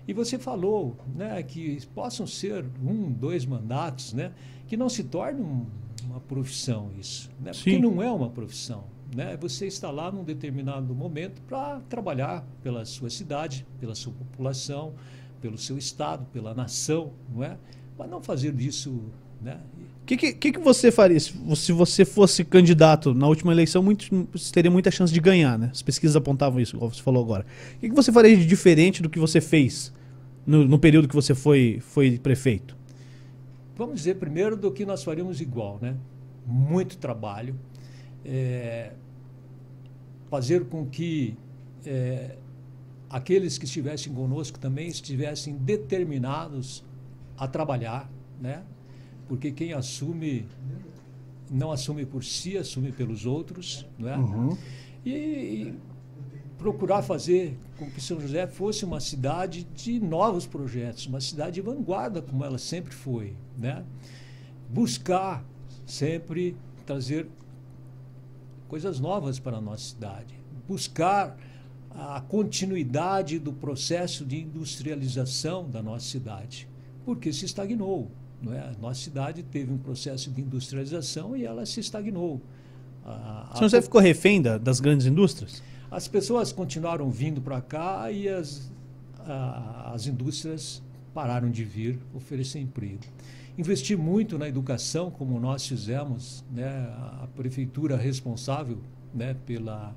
E você falou, né, que possam ser um, dois mandatos, né, que não se torne um- uma profissão isso, né? Porque Sim. não é uma profissão, né? Você está lá num determinado momento para trabalhar pela sua cidade, pela sua população, pelo seu estado, pela nação, não é? Mas não fazer disso, né? Que, que, que você faria se se você fosse candidato na última eleição? Muito, você teria muita chance de ganhar, né? As pesquisas apontavam isso, igual você falou agora. O que, que você faria de diferente do que você fez no, no período que você foi, foi prefeito? Vamos dizer primeiro do que nós faríamos igual, né? Muito trabalho, é, fazer com que é, aqueles que estivessem conosco também estivessem determinados a trabalhar, né? Porque quem assume não assume por si, assume pelos outros, né? E, e procurar fazer com que São José fosse uma cidade de novos projetos, uma cidade de vanguarda como ela sempre foi, né? Buscar sempre trazer coisas novas para a nossa cidade, buscar a continuidade do processo de industrialização da nossa cidade, porque se estagnou. Não é? A nossa cidade teve um processo de industrialização e ela se estagnou. A- a São José ficou refém da- das grandes indústrias? as pessoas continuaram vindo para cá e as, a- as indústrias pararam de vir oferecer emprego. Investir muito na educação, como nós fizemos, né, a prefeitura responsável né, pela,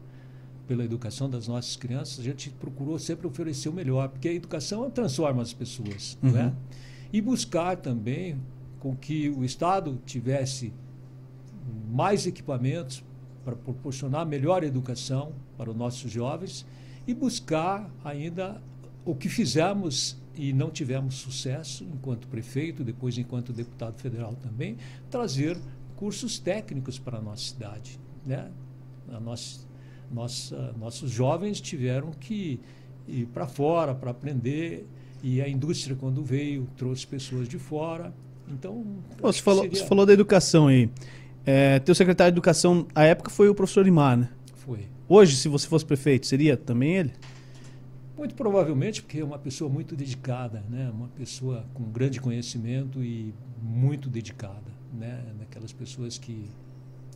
pela educação das nossas crianças, a gente procurou sempre oferecer o melhor, porque a educação transforma as pessoas. Uhum. Né? E buscar também com que o Estado tivesse mais equipamentos para proporcionar melhor educação para os nossos jovens e buscar ainda o que fizemos e não tivemos sucesso enquanto prefeito, depois enquanto deputado federal também, trazer cursos técnicos para a nossa cidade. Né? A nossa, nossa, nossos jovens tiveram que ir para fora para aprender e a indústria, quando veio, trouxe pessoas de fora. Então, Pô, você, falou, seria- você falou da educação aí. É, teu secretário de educação, à época, foi o professor Imar, né? Foi. Hoje, se você fosse prefeito, seria também ele? Muito provavelmente porque é uma pessoa muito dedicada, né? uma pessoa com grande conhecimento e muito dedicada, né? naquelas pessoas que,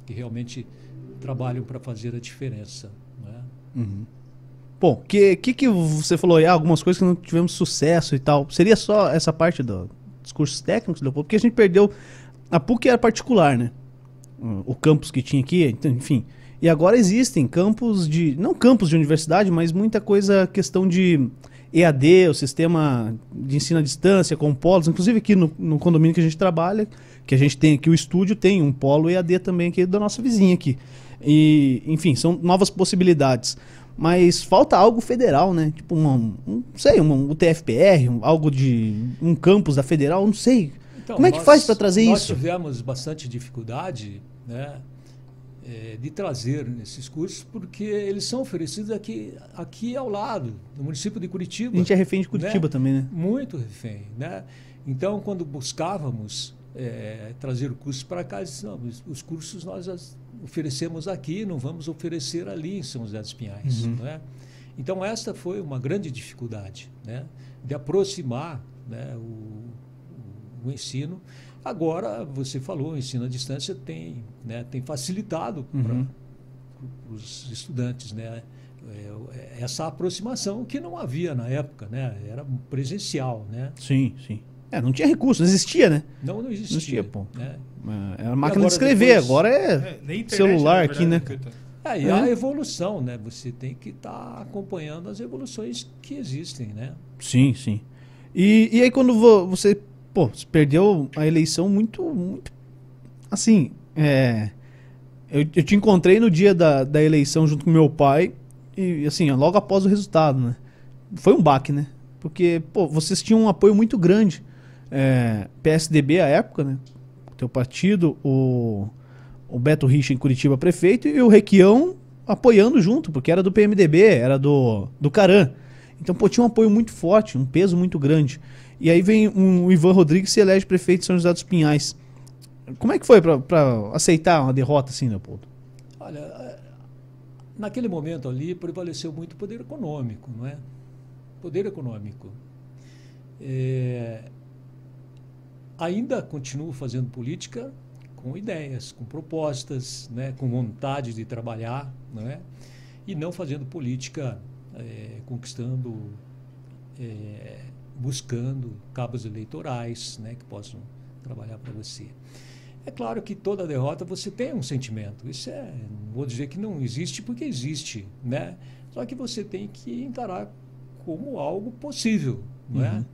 que realmente trabalham para fazer a diferença. Né? Bom, o que, que, que você falou aí? Ah, algumas coisas que não tivemos sucesso e tal. Seria só essa parte do- dos cursos técnicos, Leopoldo? Porque a gente perdeu. A PUC era particular, né? O campus que tinha aqui, então, enfim. E agora existem campos de. Não campos de universidade, mas muita coisa, questão de EAD, o sistema de ensino à distância, com polos. Inclusive aqui no, no condomínio que a gente trabalha, que a gente tem aqui, o estúdio tem um polo EAD também aqui da nossa vizinha aqui. E, enfim, são novas possibilidades. Mas falta algo federal, né? Tipo, uma, um, não sei, um, UTFPR, um- algo de. um campus da federal, não sei. Então, Como é que nós- faz para trazer nós isso? tivemos bastante dificuldade né, eh, de trazer esses cursos, porque eles são oferecidos aqui, aqui ao lado, no município de Curitiba. A gente é refém de Curitiba né? também, né? Muito refém. Né? Então, quando buscávamos eh, trazer cursos para cá, disse, não, os, os cursos nós oferecemos aqui, não vamos oferecer ali em São José dos Pinhais. Uhum. Né? Então, esta foi uma grande dificuldade né? de aproximar né, o, o ensino. Agora, você falou, o ensino à distância tem, né, tem facilitado Uhum. para os estudantes, né? É, essa aproximação que não havia na época, né? Era presencial, né? Sim, sim. É, não tinha recurso, não existia, né? Não, não existia. Não existia, pô. Né? É, Era máquina agora de escrever, depois- agora é. É, internet, celular aqui, né, Caetano? É, e É. a evolução, né? Você tem que estar acompanhando as evoluções que existem, né? Sim, sim. E, e aí quando vo- você, pô, você perdeu a eleição muito, muito assim, é, eu, eu te encontrei no dia da, da eleição junto com meu pai e assim, logo após o resultado, né? Foi um baque, né? Porque, pô, vocês tinham um apoio muito grande. É, PSDB à época, né? Teu partido, o, o Beto Richa em Curitiba prefeito e o Requião apoiando junto, porque era do PMDB, era do, do Caran. Então, pô, tinha um apoio muito forte, um peso muito grande. E aí vem um, o Ivan Rodrigues se elege prefeito de São José dos Pinhais. Como é que foi pra aceitar uma derrota assim, Leopoldo? Olha, naquele momento ali prevaleceu muito o poder econômico, não é? Poder econômico. É, ainda continuo fazendo política com ideias, com propostas, né, com vontade de trabalhar, não é? E não fazendo política eh, conquistando, eh, buscando cabos eleitorais, né, que possam trabalhar para você. É claro que toda derrota você tem um sentimento. Isso é, não vou dizer que não existe porque existe, né? Só que você tem que encarar como algo possível, não é? Uhum.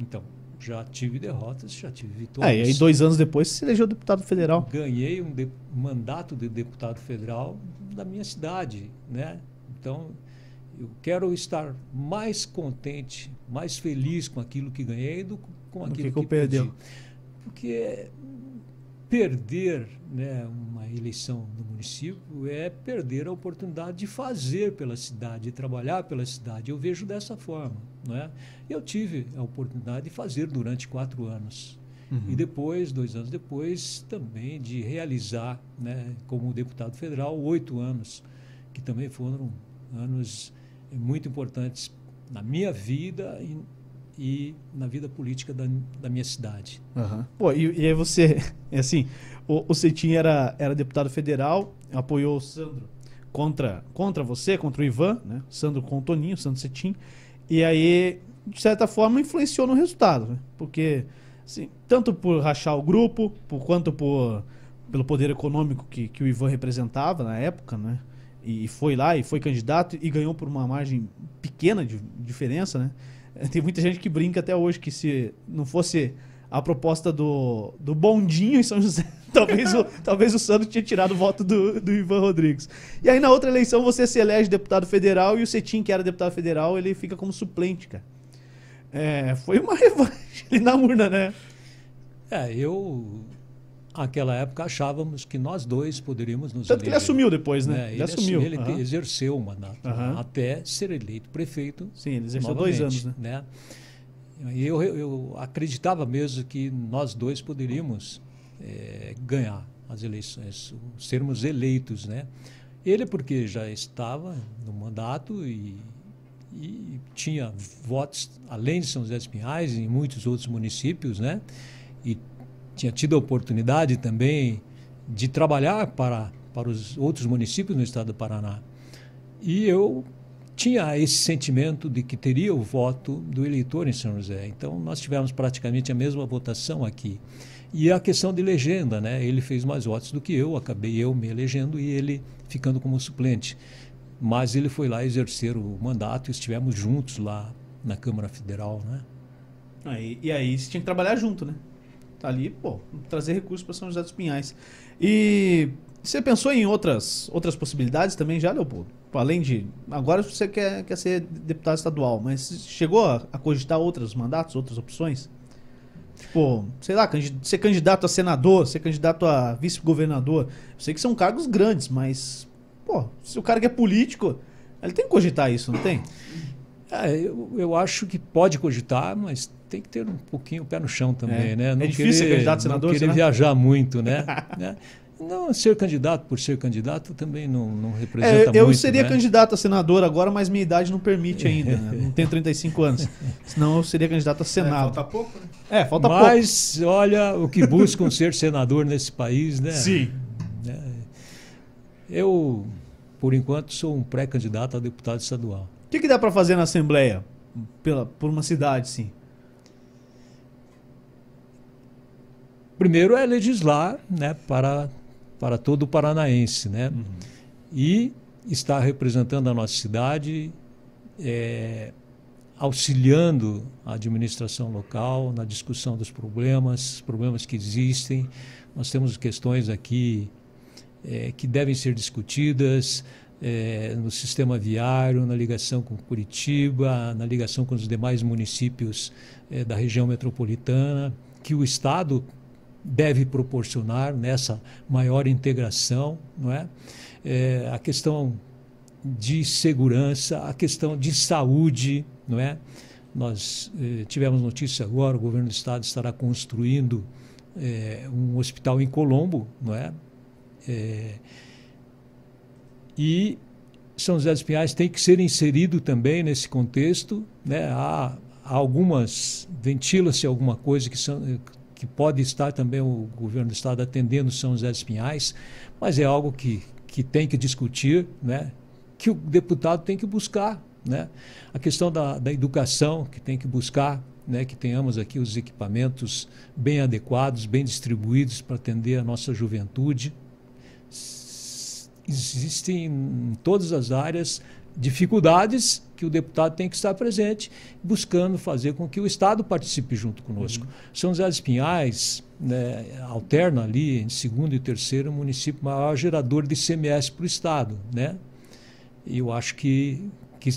Então, já tive derrotas, já tive É, vitórias. e aí dois anos depois você se elegeu deputado federal. Ganhei um de- mandato de deputado federal da minha cidade, né? Então, eu quero estar mais contente, mais feliz com aquilo que ganhei do que com Do aquilo que que eu perdi. Porque perder né, uma eleição no município é perder a oportunidade de fazer pela cidade, de trabalhar pela cidade. Eu vejo dessa forma. Não é? Eu tive a oportunidade de fazer durante quatro anos. Uhum. E depois, dois anos depois, também de realizar, né, como deputado federal, oito anos, que também foram anos muito importantes na minha vida e, e na vida política da, da minha cidade. Aham. Pô, e, e aí você, [LAUGHS] é assim, o, o Cetim era, era deputado federal, apoiou o Sandro contra, contra você, contra o Ivan, né? Sandro com o Toninho, Sandro Cetim. E aí, de certa forma, influenciou no resultado, né? Porque, assim, tanto por rachar o grupo, por, quanto por, pelo poder econômico que, que o Ivan representava na época, né? E foi lá e foi candidato e ganhou por uma margem pequena de diferença, né? [LAUGHS] Tem muita gente que brinca até hoje que se não fosse a proposta do, do bondinho em São José, [LAUGHS] talvez o, talvez o Sandro tinha tirado o voto do, do Ivan Rodrigues. E aí na outra eleição você se elege deputado federal e o Cetim, que era deputado federal, ele fica como suplente, cara. É, foi uma [LAUGHS] revanche ali na urna, né? É, eu, naquela época, achávamos que nós dois poderíamos nos Tanto que ele eleger. assumiu depois, né? É, ele, assumiu. Ele aham. exerceu o mandato Aham. até ser eleito prefeito. Sim, ele exerceu dois anos, né? né? E eu, eu acreditava mesmo que nós dois poderíamos eh, ganhar as eleições, sermos eleitos, né? Ele porque já estava no mandato e, e tinha votos além de São José dos Pinhais em muitos outros municípios, né? E tinha tido a oportunidade também de trabalhar para, para os outros municípios no estado do Paraná. E eu tinha esse sentimento de que teria o voto do eleitor em São José. Então, nós tivemos praticamente a mesma votação aqui. E a questão de legenda, né? Ele fez mais votos do que eu, acabei eu me elegendo e ele ficando como suplente. Mas ele foi lá exercer o mandato e estivemos juntos lá na Câmara Federal, né? Aí, e aí você tinha que trabalhar junto, né? Tá ali, pô, trazer recursos para São José dos Pinhais. E você pensou em outras, outras possibilidades também já, Leopoldo? Além de. Agora você quer, quer ser deputado estadual, mas chegou a cogitar outros mandatos, outras opções? Tipo, sei lá, ser candidato a senador, ser candidato a vice-governador. Eu sei que são cargos grandes, mas, pô, se o cara que é político, ele tem que cogitar isso, não tem? É, eu, eu acho que pode cogitar, mas tem que ter um pouquinho o pé no chão também, É. né? É difícil ser candidato a senador, Não querer viajar muito, né? [LAUGHS] Não, ser candidato por ser candidato também não, não É, representa eu muito, seria né? candidato a senador agora, mas minha idade não permite [LAUGHS] ainda. né? Não tenho 35 anos. Senão eu seria candidato a É, Senado. falta pouco, né? É, falta pouco. Mas olha o que buscam [LAUGHS] ser senador nesse país, né? Sim. Né? Eu, por enquanto, sou um pré-candidato a deputado estadual. O que, que dá pra fazer na Assembleia? Pela, por uma cidade, sim. Primeiro é legislar né, para, para todo o paranaense, né? E estar representando a nossa cidade, é, auxiliando a administração local na discussão dos problemas, problemas que existem. Nós temos questões aqui é, que devem ser discutidas é, no sistema viário, na ligação com Curitiba, na ligação com os demais municípios é, da região metropolitana, que o Estado deve proporcionar nessa maior integração, não é? é a questão de segurança, a questão de saúde, não é? Nós eh, tivemos notícia agora, o governo do estado estará construindo eh, um hospital em Colombo, não é? é e São José dos Pinhais tem que ser inserido também nesse contexto, né? Há, há algumas ventila-se alguma coisa que são que pode estar também o governo do estado atendendo São José dos Pinhais, mas é algo que, que tem que discutir, né? que o deputado tem que buscar. Né? A questão da, da educação, que tem que buscar né, que tenhamos aqui os equipamentos bem adequados, bem distribuídos para atender a nossa juventude. Existem em todas as áreas dificuldades que o deputado tem que estar presente, buscando fazer com que o Estado participe junto conosco. Uhum. São José dos Pinhais né, alterna ali em segundo e terceiro município maior gerador de ICMS para o Estado. Né? E eu acho que, que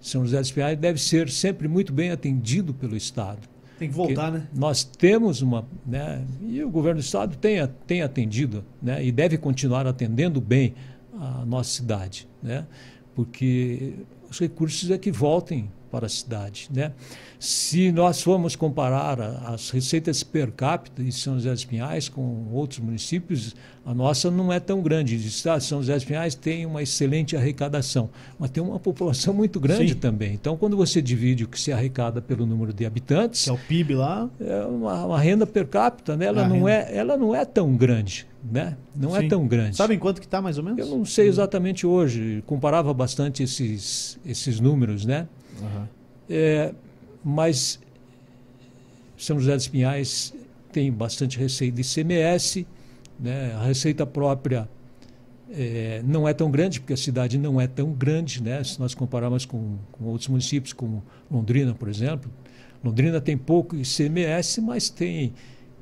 São José dos Pinhais deve ser sempre muito bem atendido pelo Estado. Tem que voltar, né? Nós temos uma. Né, e o governo do Estado tem, tem atendido né, e deve continuar atendendo bem a nossa cidade. Né? Porque os recursos é que voltem para a cidade. Né? Se nós formos comparar as receitas per capita de São José dos Pinhais com outros municípios, a nossa não é tão grande. O estado de São José dos Pinhais tem uma excelente arrecadação, mas tem uma população muito grande Sim. também. Então, quando você divide o que se arrecada pelo número de habitantes, que é o PIB lá, é uma, uma renda per capita, né? ela, não é, ela não é tão grande. Né? Não é Sim. é tão grande. Sabem quanto que está mais ou menos? Eu não sei exatamente hoje. Comparava bastante esses, esses números, né? Uhum. É, mas São José dos Pinhais tem bastante receita de ICMS, né? a receita própria é, não é tão grande, porque a cidade não é tão grande, né? se nós compararmos com, com outros municípios, como Londrina, por exemplo. Londrina tem pouco ICMS, mas tem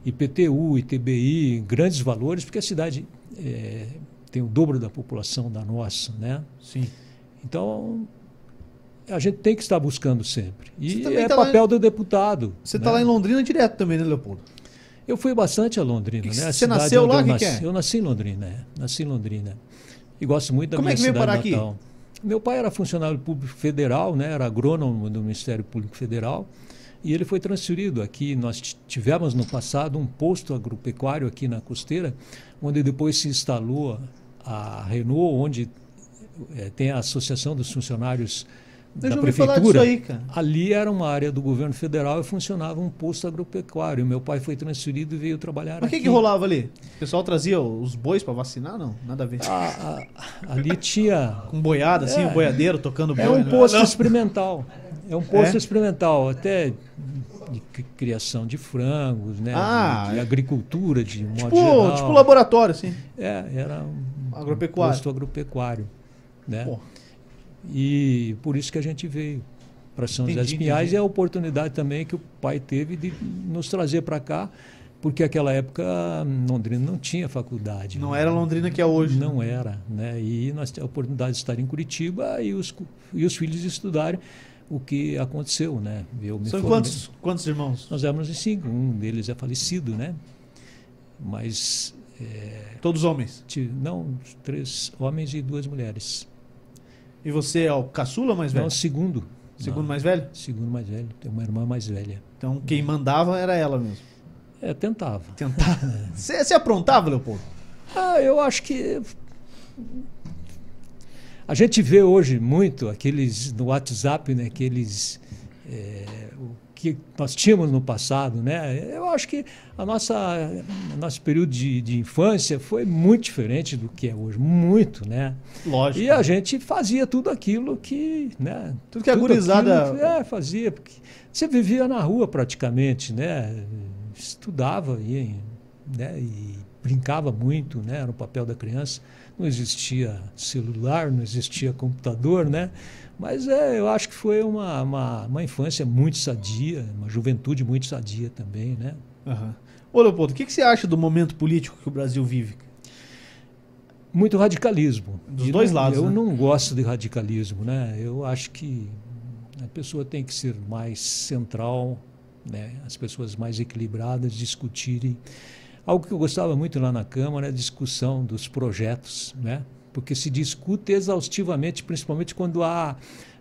IPTU, ITBI, grandes valores, porque a cidade é, tem o dobro da população da nossa. Né? Sim. Então, a gente tem que estar buscando sempre. E é tá papel em... do deputado. Você está né? lá em Londrina direto também, né, Leopoldo? Eu fui bastante a Londrina. Que né? A você nasceu lá? Eu, que nasci, que é? eu nasci em Londrina, é. Nasci em Londrina. E gosto muito da Como minha é que veio cidade parar natal. aqui? Meu pai era funcionário público federal, né? era agrônomo do Ministério Público Federal. E ele foi transferido aqui. Nós tivemos no passado um posto agropecuário aqui na costeira, onde depois se instalou a Renault, onde é, tem a Associação dos Funcionários eu da prefeitura, aí, ali era uma área do governo federal e funcionava um posto agropecuário. Meu pai foi transferido e veio trabalhar Mas o que, que rolava ali? O pessoal trazia os bois para vacinar? Não, nada a ver. A, a, ali tinha... Com boiada, assim, é, um boiadeiro tocando boi. É um né? posto experimental. É um posto é? experimental, até de criação de frangos, né? Ah, de, de agricultura, de modo tipo, geral. Tipo laboratório, assim. É, era um, agropecuário. Um posto agropecuário. Né? Pô. E por isso que a gente veio para São José dos Pinhais e a oportunidade também que o pai teve de nos trazer para cá, porque naquela época Londrina não tinha faculdade. Não né? era Londrina que é hoje. Não era, né? E nós tivemos a oportunidade de estar em Curitiba e os, e os filhos estudarem o que aconteceu, né? Eu São quantos, quantos irmãos? Nós éramos em cinco, um deles é falecido, né? Mas... É, Todos homens? Não, três homens e duas mulheres. E você é o caçula mais velho? Não, segundo. Segundo Não, mais velho? Segundo mais velho. Tem uma irmã mais velha. Então quem mandava era ela mesmo? É, tentava. Tentava? [LAUGHS] Você, você aprontava, Leopoldo? Ah, eu acho que. A gente vê hoje muito aqueles no WhatsApp, né, aqueles. É, que nós tínhamos no passado, né? Eu acho que a nossa nosso período de, de, infância foi muito diferente do que é hoje, muito, né? Lógico. E a gente fazia tudo aquilo que, né? Tudo que a gurizada é, fazia, porque você vivia na rua praticamente, né? Estudava, ia, né? E brincava muito, né? Era o papel da criança. Não existia celular, não existia computador, né? Mas é, eu acho que foi uma, uma, uma infância muito sadia, uma juventude muito sadia também, né? Uhum. Ô, Leopoldo, o que, que você acha do momento político que o Brasil vive? Muito radicalismo. Dos E dois não- lados, Eu né? não gosto de radicalismo, né? Eu acho que a pessoa tem que ser mais central, né? As pessoas mais equilibradas discutirem. Algo que eu gostava muito lá na Câmara é a discussão dos projetos, né? Porque se discute exaustivamente, principalmente quando há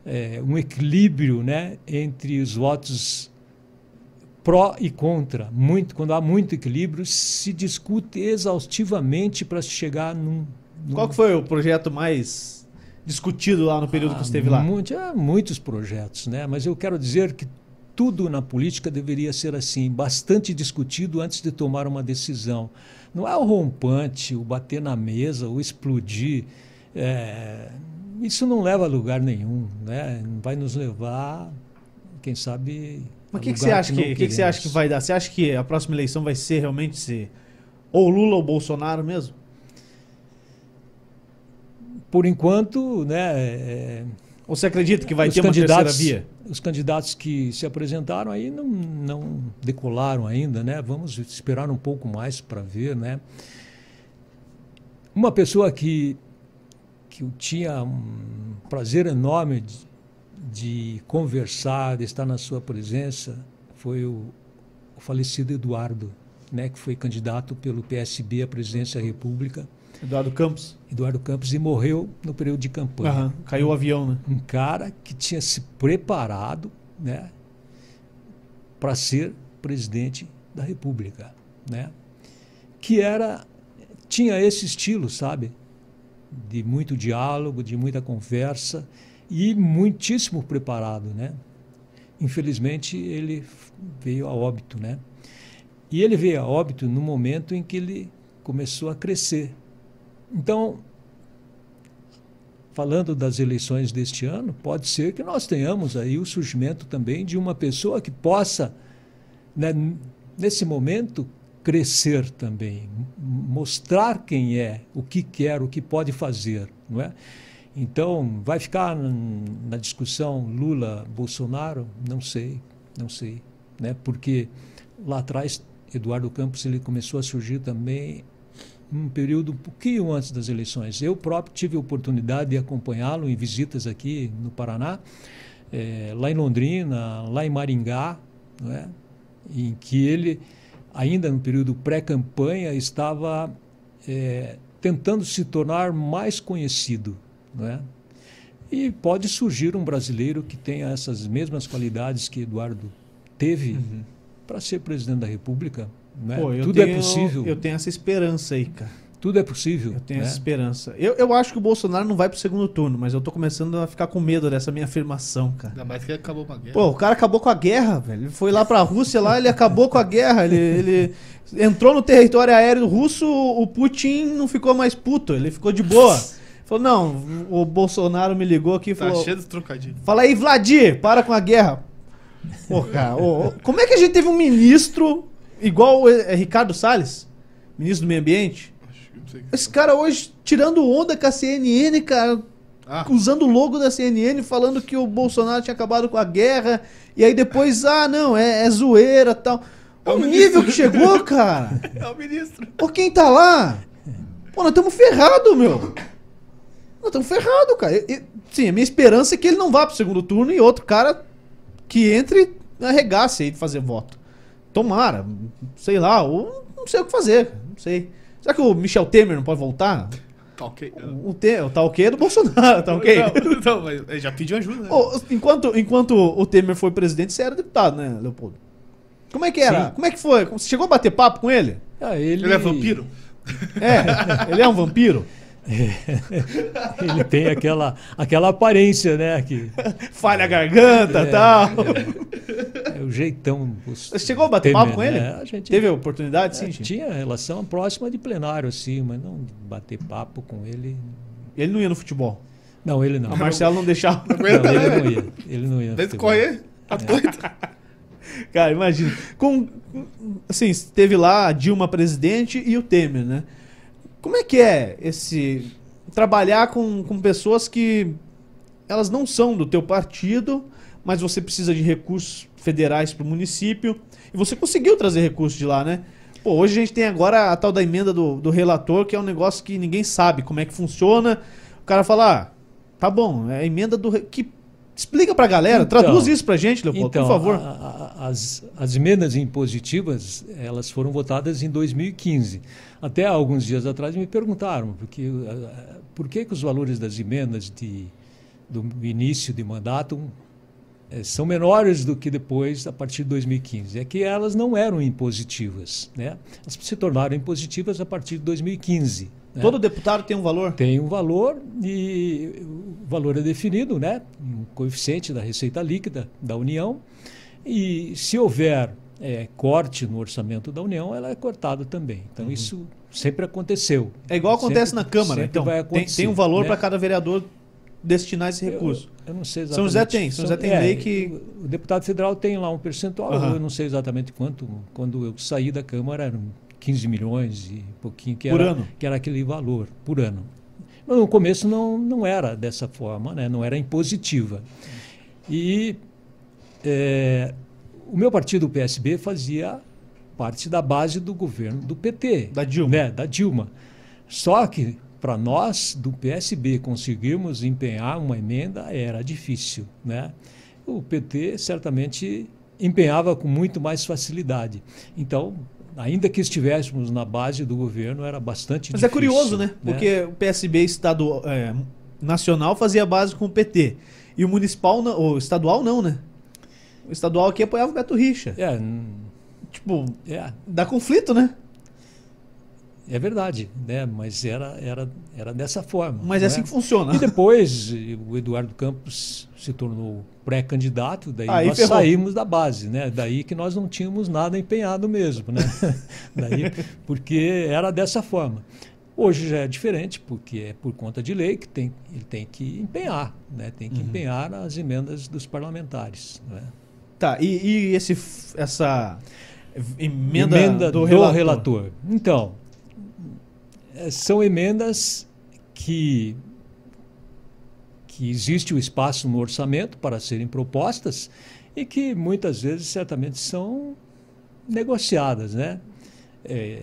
eh, um equilíbrio, né? Entre os votos pró e contra. Muito, quando há muito equilíbrio, se discute exaustivamente para se chegar num, num Qual que foi o projeto mais discutido lá no período que ah, você esteve lá? muito- há muitos projetos, né? Mas eu quero dizer que tudo na política deveria ser assim, bastante discutido antes de tomar uma decisão. Não é o rompante, o bater na mesa, o explodir. é, isso não leva a lugar nenhum, né? Vai nos levar, quem sabe. Mas o que, que você acha que, que, que você acha que vai dar? Você acha que a próxima eleição vai ser realmente ser ou Lula ou Bolsonaro mesmo? Por enquanto, né? é, Ou você acredita que vai os ter uma terceira via? Os candidatos que se apresentaram aí não, não decolaram ainda, né? Vamos esperar um pouco mais para ver, né? Uma pessoa que, que eu tinha um prazer enorme de, de conversar, de estar na sua presença, foi o, o falecido Eduardo, né? Que foi candidato pelo PSB à presidência da República, Eduardo Campos. Eduardo Campos, e morreu no período de campanha Aham, Caiu o avião, né? um cara que tinha se preparado né, para ser presidente da República, né? Que era tinha esse estilo, sabe, de muito diálogo, de muita conversa e muitíssimo preparado, né? Infelizmente ele veio a óbito, né? E ele veio a óbito no momento em que ele começou a crescer. Então, falando das eleições deste ano, pode ser que nós tenhamos aí o surgimento também de uma pessoa que possa, né, nesse momento, crescer também, mostrar quem é, o que quer, o que pode fazer, não é? Então, vai ficar na discussão Lula-Bolsonaro? Não sei, não sei, né? Porque lá atrás Eduardo Campos ele começou a surgir também um período um pouquinho antes das eleições. Eu próprio tive a oportunidade de acompanhá-lo em visitas aqui no Paraná, eh, lá em Londrina, lá em Maringá, não é? em que ele, ainda no período pré-campanha, estava eh, tentando se tornar mais conhecido. Não é? E pode surgir um brasileiro que tenha essas mesmas qualidades que Eduardo teve para ser presidente da República. Né? Pô, Tudo tenho, é possível. Eu tenho essa esperança aí, cara. Tudo é possível. Eu tenho né? essa esperança. Eu, eu acho que o Bolsonaro não vai pro segundo turno, mas eu tô começando a ficar com medo dessa minha afirmação, cara. Ainda mais que acabou com a guerra. Pô, o cara acabou com a guerra, velho. Ele foi lá pra Rússia lá, ele acabou com a guerra. Ele, ele entrou no território aéreo russo, o Putin não ficou mais puto, ele ficou de boa. [LAUGHS] Falou, não, o Bolsonaro me ligou aqui e tá falou. cheio dos trocadilhos. Fala aí, Vladir, para com a guerra. Pô, cara, ô, ô, como é que a gente teve um ministro igual eh, Ricardo Salles, ministro do Meio Ambiente? Esse cara hoje tirando onda com a CNN, cara, Ah, usando o logo da CNN, falando que o Bolsonaro tinha acabado com a guerra, e aí depois, ah, não, é, é zoeira e tal. É o O nível que chegou, cara. [LAUGHS] é o ministro. Pô, quem tá lá? Pô, nós estamos ferrados, meu. Nós estamos ferrados, cara. Sim, a minha esperança é que ele não vá pro segundo turno e outro cara que entre arregace aí de fazer voto. Tomara, sei lá, ou não sei o que fazer, não sei. Será que o Michel Temer não pode voltar? Tá ok. O, te, o tá ok é do Bolsonaro, tá ok? Não, não, mas ele já pediu ajuda. né? Ô, enquanto, enquanto o Temer foi presidente, você era deputado, né, Leopoldo? Como é que era? Sim. Como é que foi? Você chegou a bater papo com ele? Ah, ele, Ele é vampiro? É, ele é um vampiro? [LAUGHS] [LAUGHS] Ele tem aquela, aquela aparência, né? Que [LAUGHS] Falha a garganta e É, tal. é o jeitão. Você chegou a bater Temer, papo com ele? né? A gente Teve a oportunidade, é, sim? tinha relação próxima de plenário, assim, mas não bater papo com ele. Ele não ia no futebol. Não, ele não. A Marcelo não deixava. Não, ele não ia. Ele não ia. no Desde futebol. correr, tá doido. [LAUGHS] Cara, imagina. Com, assim, teve lá a Dilma presidente e o Temer, né? Como é que é esse trabalhar com, com pessoas que elas não são do teu partido, mas você precisa de recursos federais para o município e você conseguiu trazer recursos de lá, né? Pô, hoje a gente tem agora a tal da emenda do, do relator, que é um negócio que ninguém sabe como é que funciona. O cara fala, ah, tá bom, é a emenda do... Que Explica para a galera, então, traduz isso para a gente, Leopoldo, então, por favor. A, a, as, as emendas impositivas, elas foram votadas em 2015. Até alguns dias atrás me perguntaram porque, por que, que os valores das emendas de, do início de mandato é, são menores do que depois, a partir de 2015. É que elas não eram impositivas. Né? Elas se tornaram impositivas a partir de 2015. Né? Todo deputado tem um valor? Tem um valor e o valor é definido, né? Um coeficiente da receita líquida da União. E se houver é, corte no orçamento da União, ela é cortada também. Então uhum. isso sempre aconteceu. É igual acontece sempre, na Câmara, então. Tem, tem, um valor né? para cada vereador destinar esse recurso. Eu, eu não sei exatamente. São José tem, São José tem é, lei que. O deputado federal tem lá um percentual, uhum. eu não sei exatamente quanto. Quando eu saí da Câmara, 15 milhões e pouquinho, que por era, ano. que era aquele valor por ano. Mas no começo não, não era dessa forma, né? não era impositiva. E é, o meu partido, o PSB, fazia parte da base do governo do PT. Da Dilma. Né? Da Dilma. Só que para nós do PSB conseguirmos empenhar uma emenda era difícil. Né? O PT certamente empenhava com muito mais facilidade. Então, ainda que estivéssemos na base do governo, era bastante Mas difícil. é curioso, né? né? Porque o PSB estado, é, nacional fazia base com o PT. E o municipal, o estadual não, né? O estadual aqui apoiava o Beto Richa. É. Tipo, é. dá conflito, né? É verdade, né? mas era, era, era dessa forma. Mas é assim que funciona. E depois o Eduardo Campos se tornou pré-candidato, daí Aí nós ferrou. saímos da base, né? Daí que nós não tínhamos nada empenhado mesmo, né? [LAUGHS] daí, porque era dessa forma. Hoje já é diferente, porque é por conta de lei que tem, ele tem que empenhar, né? Tem que uhum. empenhar as emendas dos parlamentares. Né? Tá, e, e esse, essa emenda, emenda do, do relator? relator? Então, são emendas que que existe o espaço no orçamento para serem propostas e que muitas vezes certamente são negociadas, né? É,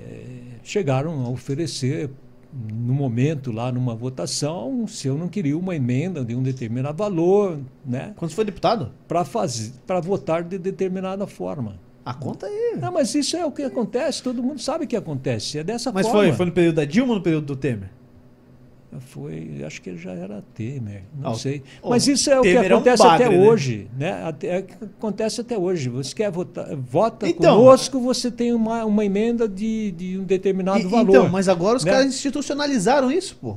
chegaram a oferecer no momento lá numa votação se eu não queria uma emenda de um determinado valor, né? Quando você foi deputado? Para fazer, para votar de determinada forma. A conta aí. Não, mas isso é o que acontece, todo mundo sabe que acontece, é dessa mas forma. Mas foi, foi no período da Dilma ou no período do Temer? Foi, acho que ele já era Temer, não oh, sei. Oh, Mas isso é o que acontece é um bagre, até né? hoje, né? Até, é o que acontece até hoje. Você quer votar, vota então, conosco, você tem uma, uma emenda de, de um determinado e, valor. Então, mas agora os né? caras institucionalizaram isso, pô.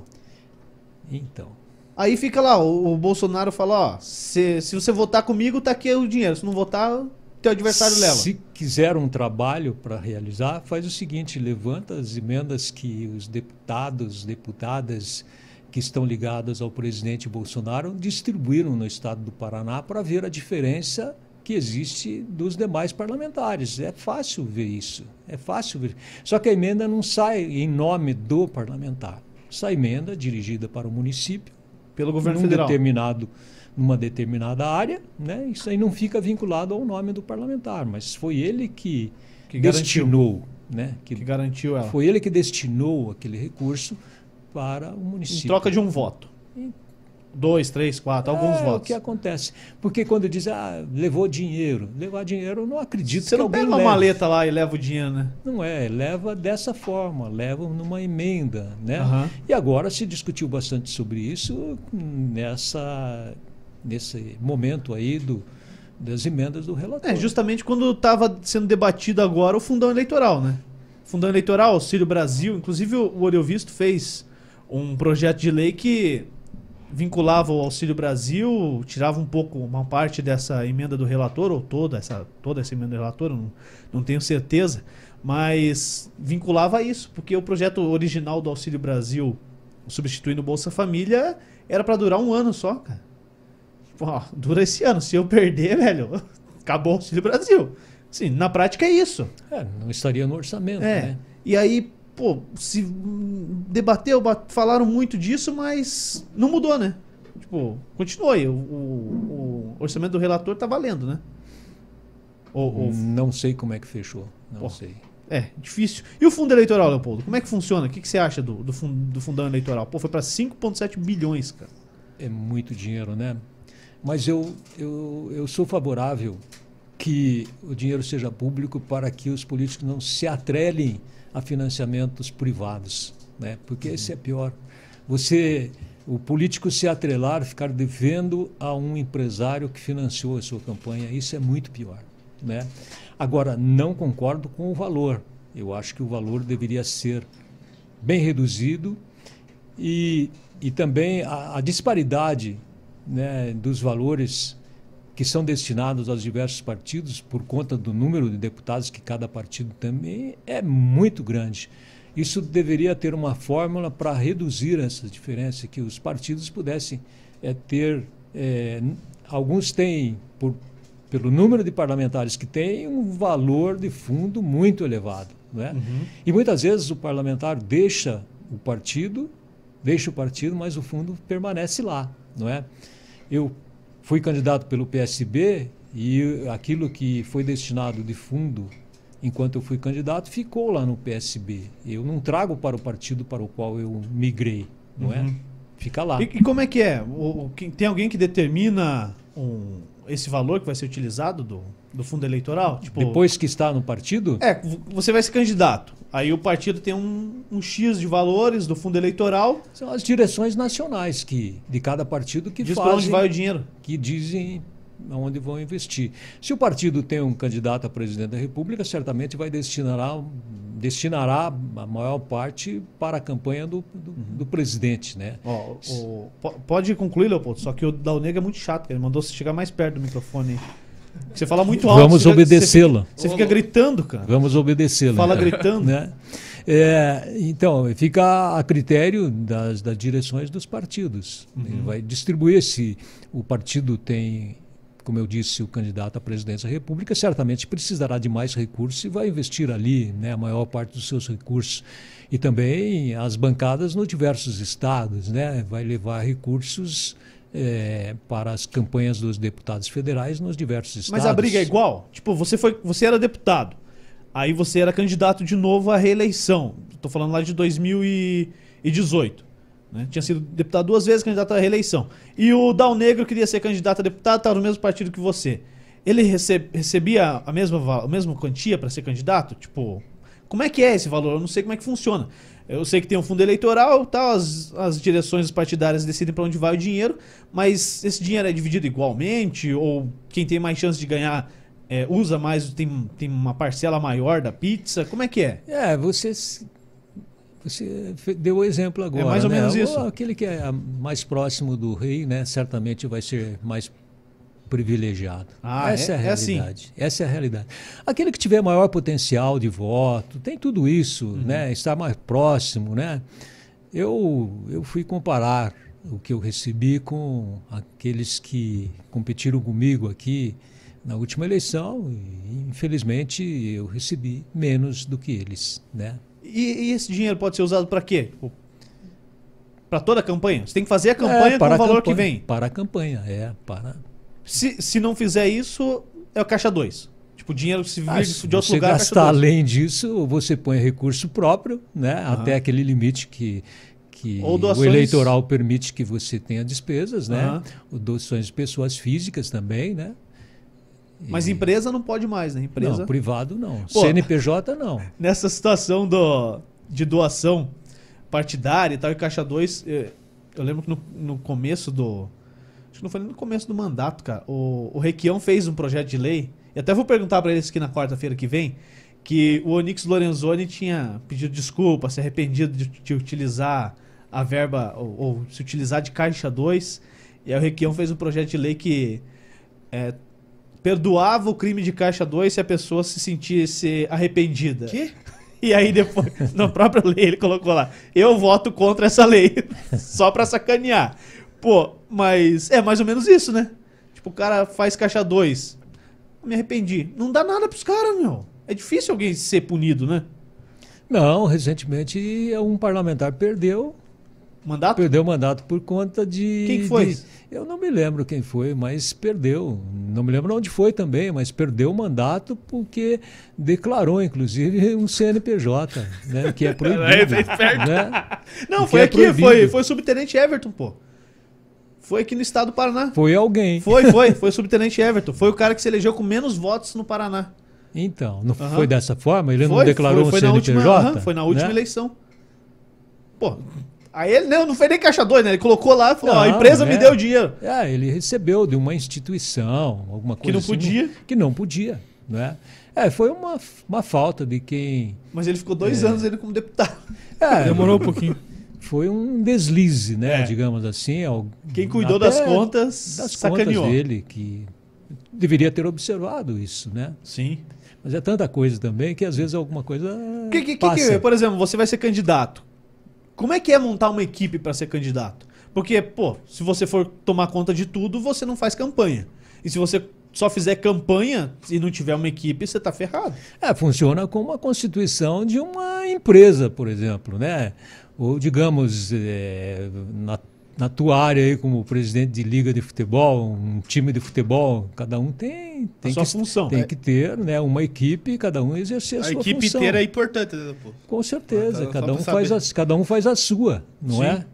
Então. Aí fica lá, o, o Bolsonaro fala, ó, se, se você votar comigo, tá aqui o dinheiro. Se não votar, teu adversário leva. Se quiser um trabalho para realizar, faz o seguinte, levanta as emendas que os deputados, deputadas que estão ligadas ao presidente Bolsonaro distribuíram no estado do Paraná para ver a diferença que existe dos demais parlamentares. É fácil ver isso. É fácil ver. Só que a emenda não sai em nome do parlamentar. Sai emenda dirigida para o município pelo governo num federal. determinado numa determinada área, né? Isso aí não fica vinculado ao nome do parlamentar, mas foi ele que, que destinou, né? Que, que garantiu ela. Foi ele que destinou aquele recurso para o município. Em troca de um voto. Em... Dois, três, quatro, é, alguns votos. o que acontece. Porque quando diz, ah, levou dinheiro. Levar dinheiro, eu não acredito Você que não pega uma leve. maleta lá e leva o dinheiro, né? Não é, leva dessa forma, leva numa emenda, né? Uhum. E agora se discutiu bastante sobre isso nessa, nesse momento aí do, das emendas do relator. É, justamente quando estava sendo debatido agora o fundão eleitoral, né? Fundão eleitoral, Auxílio Brasil, inclusive o Olho Visto fez um projeto de lei que vinculava o Auxílio Brasil, tirava um pouco, uma parte dessa emenda do relator, ou toda essa, toda essa emenda do relator, não, não tenho certeza, mas vinculava isso, porque o projeto original do Auxílio Brasil, substituindo o Bolsa Família, era para durar um ano só, cara. Pô, dura esse ano, se eu perder, [LAUGHS] velho, acabou o Auxílio Brasil. Sim, na prática é isso. É, não estaria no orçamento, É. né? E aí, pô, se debateu, bat- falaram muito disso, mas não mudou, né? Tipo, continuou aí. O, o- o orçamento do relator tá valendo, né? Ou, ou- Não sei como é que fechou. Não Pô. sei. é, difícil. E o fundo eleitoral, Leopoldo? Como é que funciona? O que, que você acha do, do, do fundão eleitoral? Pô, foi pra 5,7 bilhões, cara. É muito dinheiro, né? Mas eu, eu, eu sou favorável que o dinheiro seja público para que os políticos não se atrelem a financiamentos privados, né? Porque esse é pior. Você, o político se atrelar, ficar devendo a um empresário que financiou a sua campanha, isso é muito pior, né? Agora, não concordo com o valor. Eu acho que o valor deveria ser bem reduzido e, e também a, a disparidade né, dos valores que são destinados aos diversos partidos por conta do número de deputados que cada partido também é muito grande. Isso deveria ter uma fórmula para reduzir essa diferença, que os partidos pudessem eh, ter. n- alguns têm, por, pelo número de parlamentares que têm, um valor de fundo muito elevado. É? E muitas vezes o parlamentar deixa o partido, deixa o partido, mas o fundo permanece lá, não é? Eu fui candidato pelo PSB e aquilo que foi destinado de fundo enquanto eu fui candidato ficou lá no PSB. Eu não trago para o partido para o qual eu migrei, não é? Fica lá. E, e como é que é? O, tem alguém que determina um- esse valor que vai ser utilizado do, do fundo eleitoral? Tipo, Depois que está no partido, É, você vai ser candidato. Aí o partido tem um, um X de valores do fundo eleitoral, são as direções nacionais que de cada partido que diz para fazem onde vai o dinheiro. que dizem aonde vão investir. Se o partido tem um candidato a presidente da República, certamente vai destinará, destinará a maior parte para a campanha do, do, do presidente, né? Ó, o- po- pode concluir, Leopoldo, só que o Dal Negro é muito chato, ele mandou você chegar mais perto do microfone. Você fala muito alto. Vamos você fica- obedecê-la. Você, fica gritando, cara. Vamos obedecê-la. Fala gritando. [LAUGHS] né? É, então, fica a critério das, das direções dos partidos. Uhum. Ele vai distribuir se o partido tem, como eu disse, o candidato à presidência da República, certamente precisará de mais recursos e vai investir ali né, a maior parte dos seus recursos. E também as bancadas nos diversos estados, né? vai levar recursos eh, para as campanhas dos deputados federais nos diversos estados. Mas a briga é igual? Tipo, você, foi, você era deputado. Aí você era candidato de novo à reeleição. Tô falando lá de 2018. Né? Tinha sido deputado duas vezes, candidato à reeleição. E o Dal Negro queria ser candidato a deputado, estava no mesmo partido que você. Ele receb- recebia a mesma, a mesma quantia para ser candidato? Tipo, como é que é esse valor? Eu não sei como é que funciona. Eu sei que tem um fundo eleitoral, tal, as, as direções partidárias decidem para onde vai o dinheiro, mas esse dinheiro é dividido igualmente? Ou quem tem mais chance de ganhar é, usa mais, tem, tem uma parcela maior da pizza? Como é que é? É, você, você deu o exemplo agora. mais ou né? menos isso. Aquele que é mais próximo do rei, né, certamente vai ser mais privilegiado. Ah, Essa é, é- a é assim. realidade. Essa é a realidade. Aquele que tiver maior potencial de voto, tem tudo isso, Uhum. né? Estar mais próximo, né? Eu, eu fui comparar o que eu recebi com aqueles que competiram comigo aqui na última eleição e infelizmente eu recebi menos do que eles, né? E, e esse dinheiro pode ser usado para quê? Para toda a campanha? Você tem que fazer a campanha É, com o para valor que campanha, vem. Para a campanha, é, para Se, se não fizer isso, é o caixa 2. Tipo, dinheiro que se Ah, se de outro você lugar, é gastar caixa 2. além disso, você põe recurso próprio, né? Até aquele limite que, que Ou o doações- eleitoral permite que você tenha despesas, né? O Doações de pessoas físicas também, né? Mas empresa não pode mais, né? Empresa. Não, privado não. Pô. CNPJ não. [LAUGHS] Nessa situação do, de doação partidária e tal, e caixa 2, eh, eu lembro que no, no começo do. Acho que não foi nem no começo do mandato, cara. O, o Requião fez um projeto de lei, e até vou perguntar para eles aqui na quarta-feira que vem, que o Onyx Lorenzoni tinha pedido desculpa, se arrependido de, de utilizar a verba, ou, ou se utilizar de caixa 2. E aí o Requião fez um projeto de lei que eh, perdoava o crime de caixa 2 se a pessoa se sentisse arrependida. Que? E aí depois, [LAUGHS] na própria lei, ele colocou lá, eu voto contra essa lei, [LAUGHS] só pra sacanear. Pô, mas é mais ou menos isso, né? Tipo, o cara faz caixa 2. me arrependi. Não dá nada pros caras, meu. É difícil alguém ser punido, né? Não, recentemente um parlamentar perdeu Mandato? Perdeu o mandato por conta de. Quem que foi? de- eu não me lembro quem foi, mas perdeu. Não me lembro onde foi também, mas perdeu o mandato porque declarou, inclusive, um CNPJ, né, que é [LAUGHS] proibido. Né? Não, foi é aqui, proibido. foi, foi o subtenente Everton, pô. Foi aqui no estado do Paraná. Foi alguém. Foi, foi, foi o subtenente Everton. Foi o cara que se elegeu com menos votos no Paraná. Então, não Aham. foi dessa forma? Ele não foi, declarou foi, foi um na CNPJ? última, aham, foi na última né? eleição. Pô, aí ele não, não foi nem caixa dois, né? Ele colocou lá e falou: ó, a Não, empresa me é. deu o dinheiro. É, ele recebeu de uma instituição, alguma coisa não assim, podia. Que não podia, né? É, foi uma, uma falta de quem... Mas ele ficou dois É. anos ele como deputado. É, [LAUGHS] Demorou um pouquinho. foi um deslize, né? É. Digamos assim. Quem cuidou das contas das sacaneou. contas dele, que deveria ter observado isso, né? Sim. Mas é tanta coisa também que às vezes alguma coisa Que, que, que, passa. que- por exemplo, você vai ser candidato. Como é que é montar uma equipe para ser candidato? Porque, pô, se você for tomar conta de tudo, você não faz campanha. E se você só fizer campanha e não tiver uma equipe, você tá ferrado. É, funciona como a constituição de uma empresa, por exemplo, né? Ou, digamos, é, na, na tua área aí, como presidente de liga de futebol, um time de futebol, cada um tem, tem, sua que, função. tem É. que ter né, uma equipe e cada um exercer a, A sua equipe função. inteira é importante, né, pô? Com certeza, Ah, tá, cada, um faz a, cada um faz a sua, não Sim. é?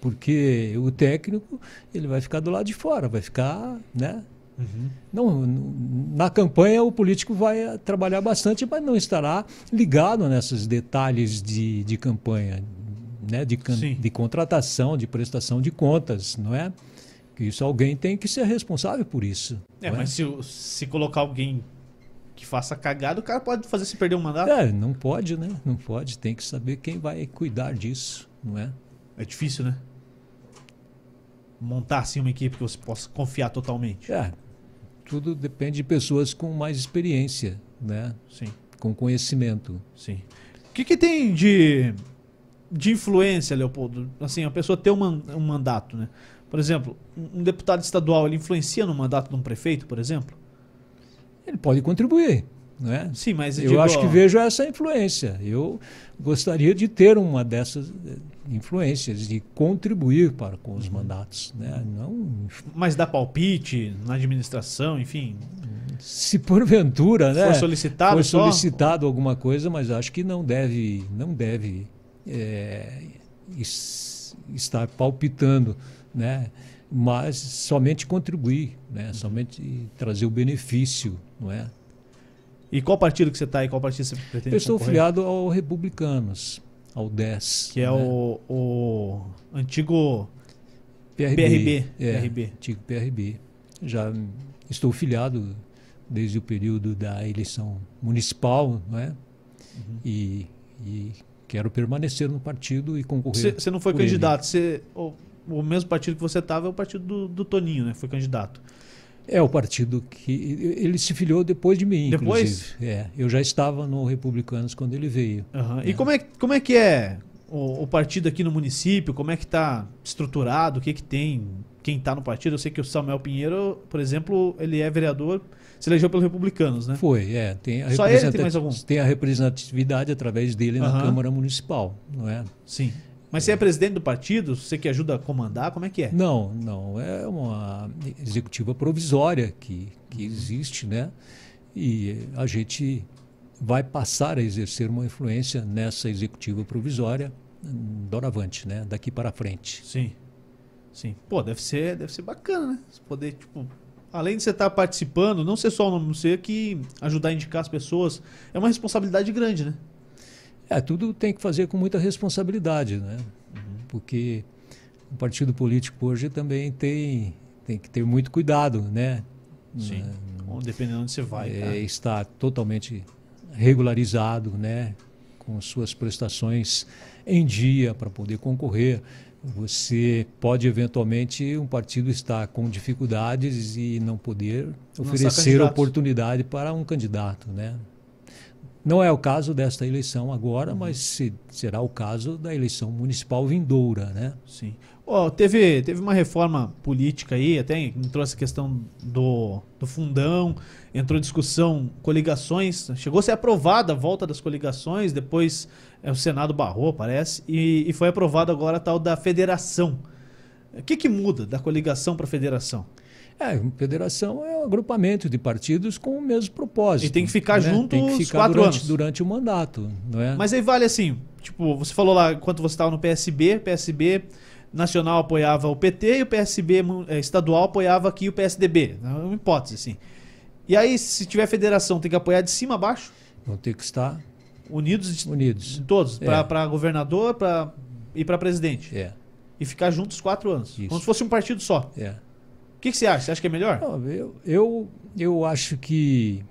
Porque o técnico ele vai ficar do lado de fora, vai ficar, né? Uhum. Não, na campanha o político vai eh, trabalhar bastante, mas não estará ligado nesses detalhes de, de campanha, né? de, Sim. de contratação, de prestação de contas, não é? Que isso alguém tem que ser responsável por isso. É, não mas se, o- se colocar alguém que faça cagada, o cara pode fazer se perder um mandato. É, não pode, né? Não pode. Tem que saber quem vai cuidar disso, não é? É difícil, né? Montar assim uma equipe que você possa confiar totalmente. É, tudo depende de pessoas com mais experiência, né? Sim, Com conhecimento. sim. O que, que tem de, de influência, Leopoldo? Assim, a pessoa ter um, um mandato, né? Por exemplo, um, deputado estadual, ele influencia no mandato de um prefeito, por exemplo? Ele pode contribuir, não é? Sim, mas Eu digo, acho que ó, vejo essa influência. Eu gostaria de ter uma dessas eh, influências, de contribuir para com Uhum. os mandatos. Né? Não, Mas dá palpite na administração, enfim. se porventura né, For solicitado só? solicitado alguma coisa, mas acho que não deve, não deve eh, es- estar palpitando, né? mas somente contribuir, Uhum. né? somente trazer o benefício. Não é? E qual partido que você está e qual partido você pretende Eu estou concorrer? filiado ao Republicanos, ao 10. Que é né? o, o antigo PRB. PRB, É, PRB. antigo PRB. Já estou filiado desde o período da eleição municipal, não é? Uhum. E, e quero permanecer no partido e concorrer. Você não foi candidato, você, o, o mesmo partido que você estava é o partido do, do Toninho, né? Foi candidato. É o partido que ele se filiou depois de mim, Depois? inclusive. É, eu já estava no Republicanos quando ele veio. Aham. É. E como é, como é que é o, o partido aqui no município? Como é que está estruturado? O que que tem? Quem está no partido? Eu sei que o Samuel Pinheiro, por exemplo, ele é vereador, se elegeu pelos republicanos, né? Foi, é. Tem a, Só ele, tem mais algum? tem a representatividade através dele na Aham. Câmara Municipal, não é? Sim. Mas você é presidente do partido? Você que ajuda a comandar? Como é que é? Não, não. É uma executiva provisória que, que existe, né? E a gente vai passar a exercer uma influência nessa executiva provisória hum, doravante, né? Daqui para frente. Sim. Sim. Pô, deve ser, deve ser bacana, né? Você poder, tipo, além de você estar participando, não ser só o nome, você que ajudar a indicar as pessoas, é uma responsabilidade grande, né? É, tudo tem que fazer com muita responsabilidade, né? Porque o partido político hoje também tem, tem que ter muito cuidado, né? Sim. Bom, Dependendo de onde você vai. é, está totalmente regularizado, né, com suas prestações em dia para poder concorrer. Você pode eventualmente um partido estar com dificuldades e não poder oferecer oportunidade para um candidato, né? Não é o caso desta eleição agora, Uhum. mas se- será o caso da eleição municipal vindoura, né? Sim. Ó, teve, teve uma reforma política aí, até entrou essa questão do, do fundão, entrou discussão coligações, chegou a ser aprovada a volta das coligações, depois o Senado barrou, parece, e, e foi aprovado agora a tal da federação. O que, que muda da coligação para federação? É, federação é um agrupamento de partidos com o mesmo propósito. E tem que ficar né? junto tem que ficar quatro durante, anos. durante o mandato, não é? Mas aí vale assim, tipo, você falou lá enquanto você estava no PSB, PSB nacional apoiava o PT e o PSB eh, estadual apoiava aqui o PSDB. É uma hipótese, assim. E aí, se tiver federação, tem que apoiar de cima a baixo, Vão ter que estar unidos unidos. todos, É. para governador pra, e para presidente. É, E ficar juntos quatro anos. Isso. Como se fosse um partido só. é. O que, que você acha? Você acha que é melhor? Não, eu, eu, eu acho que,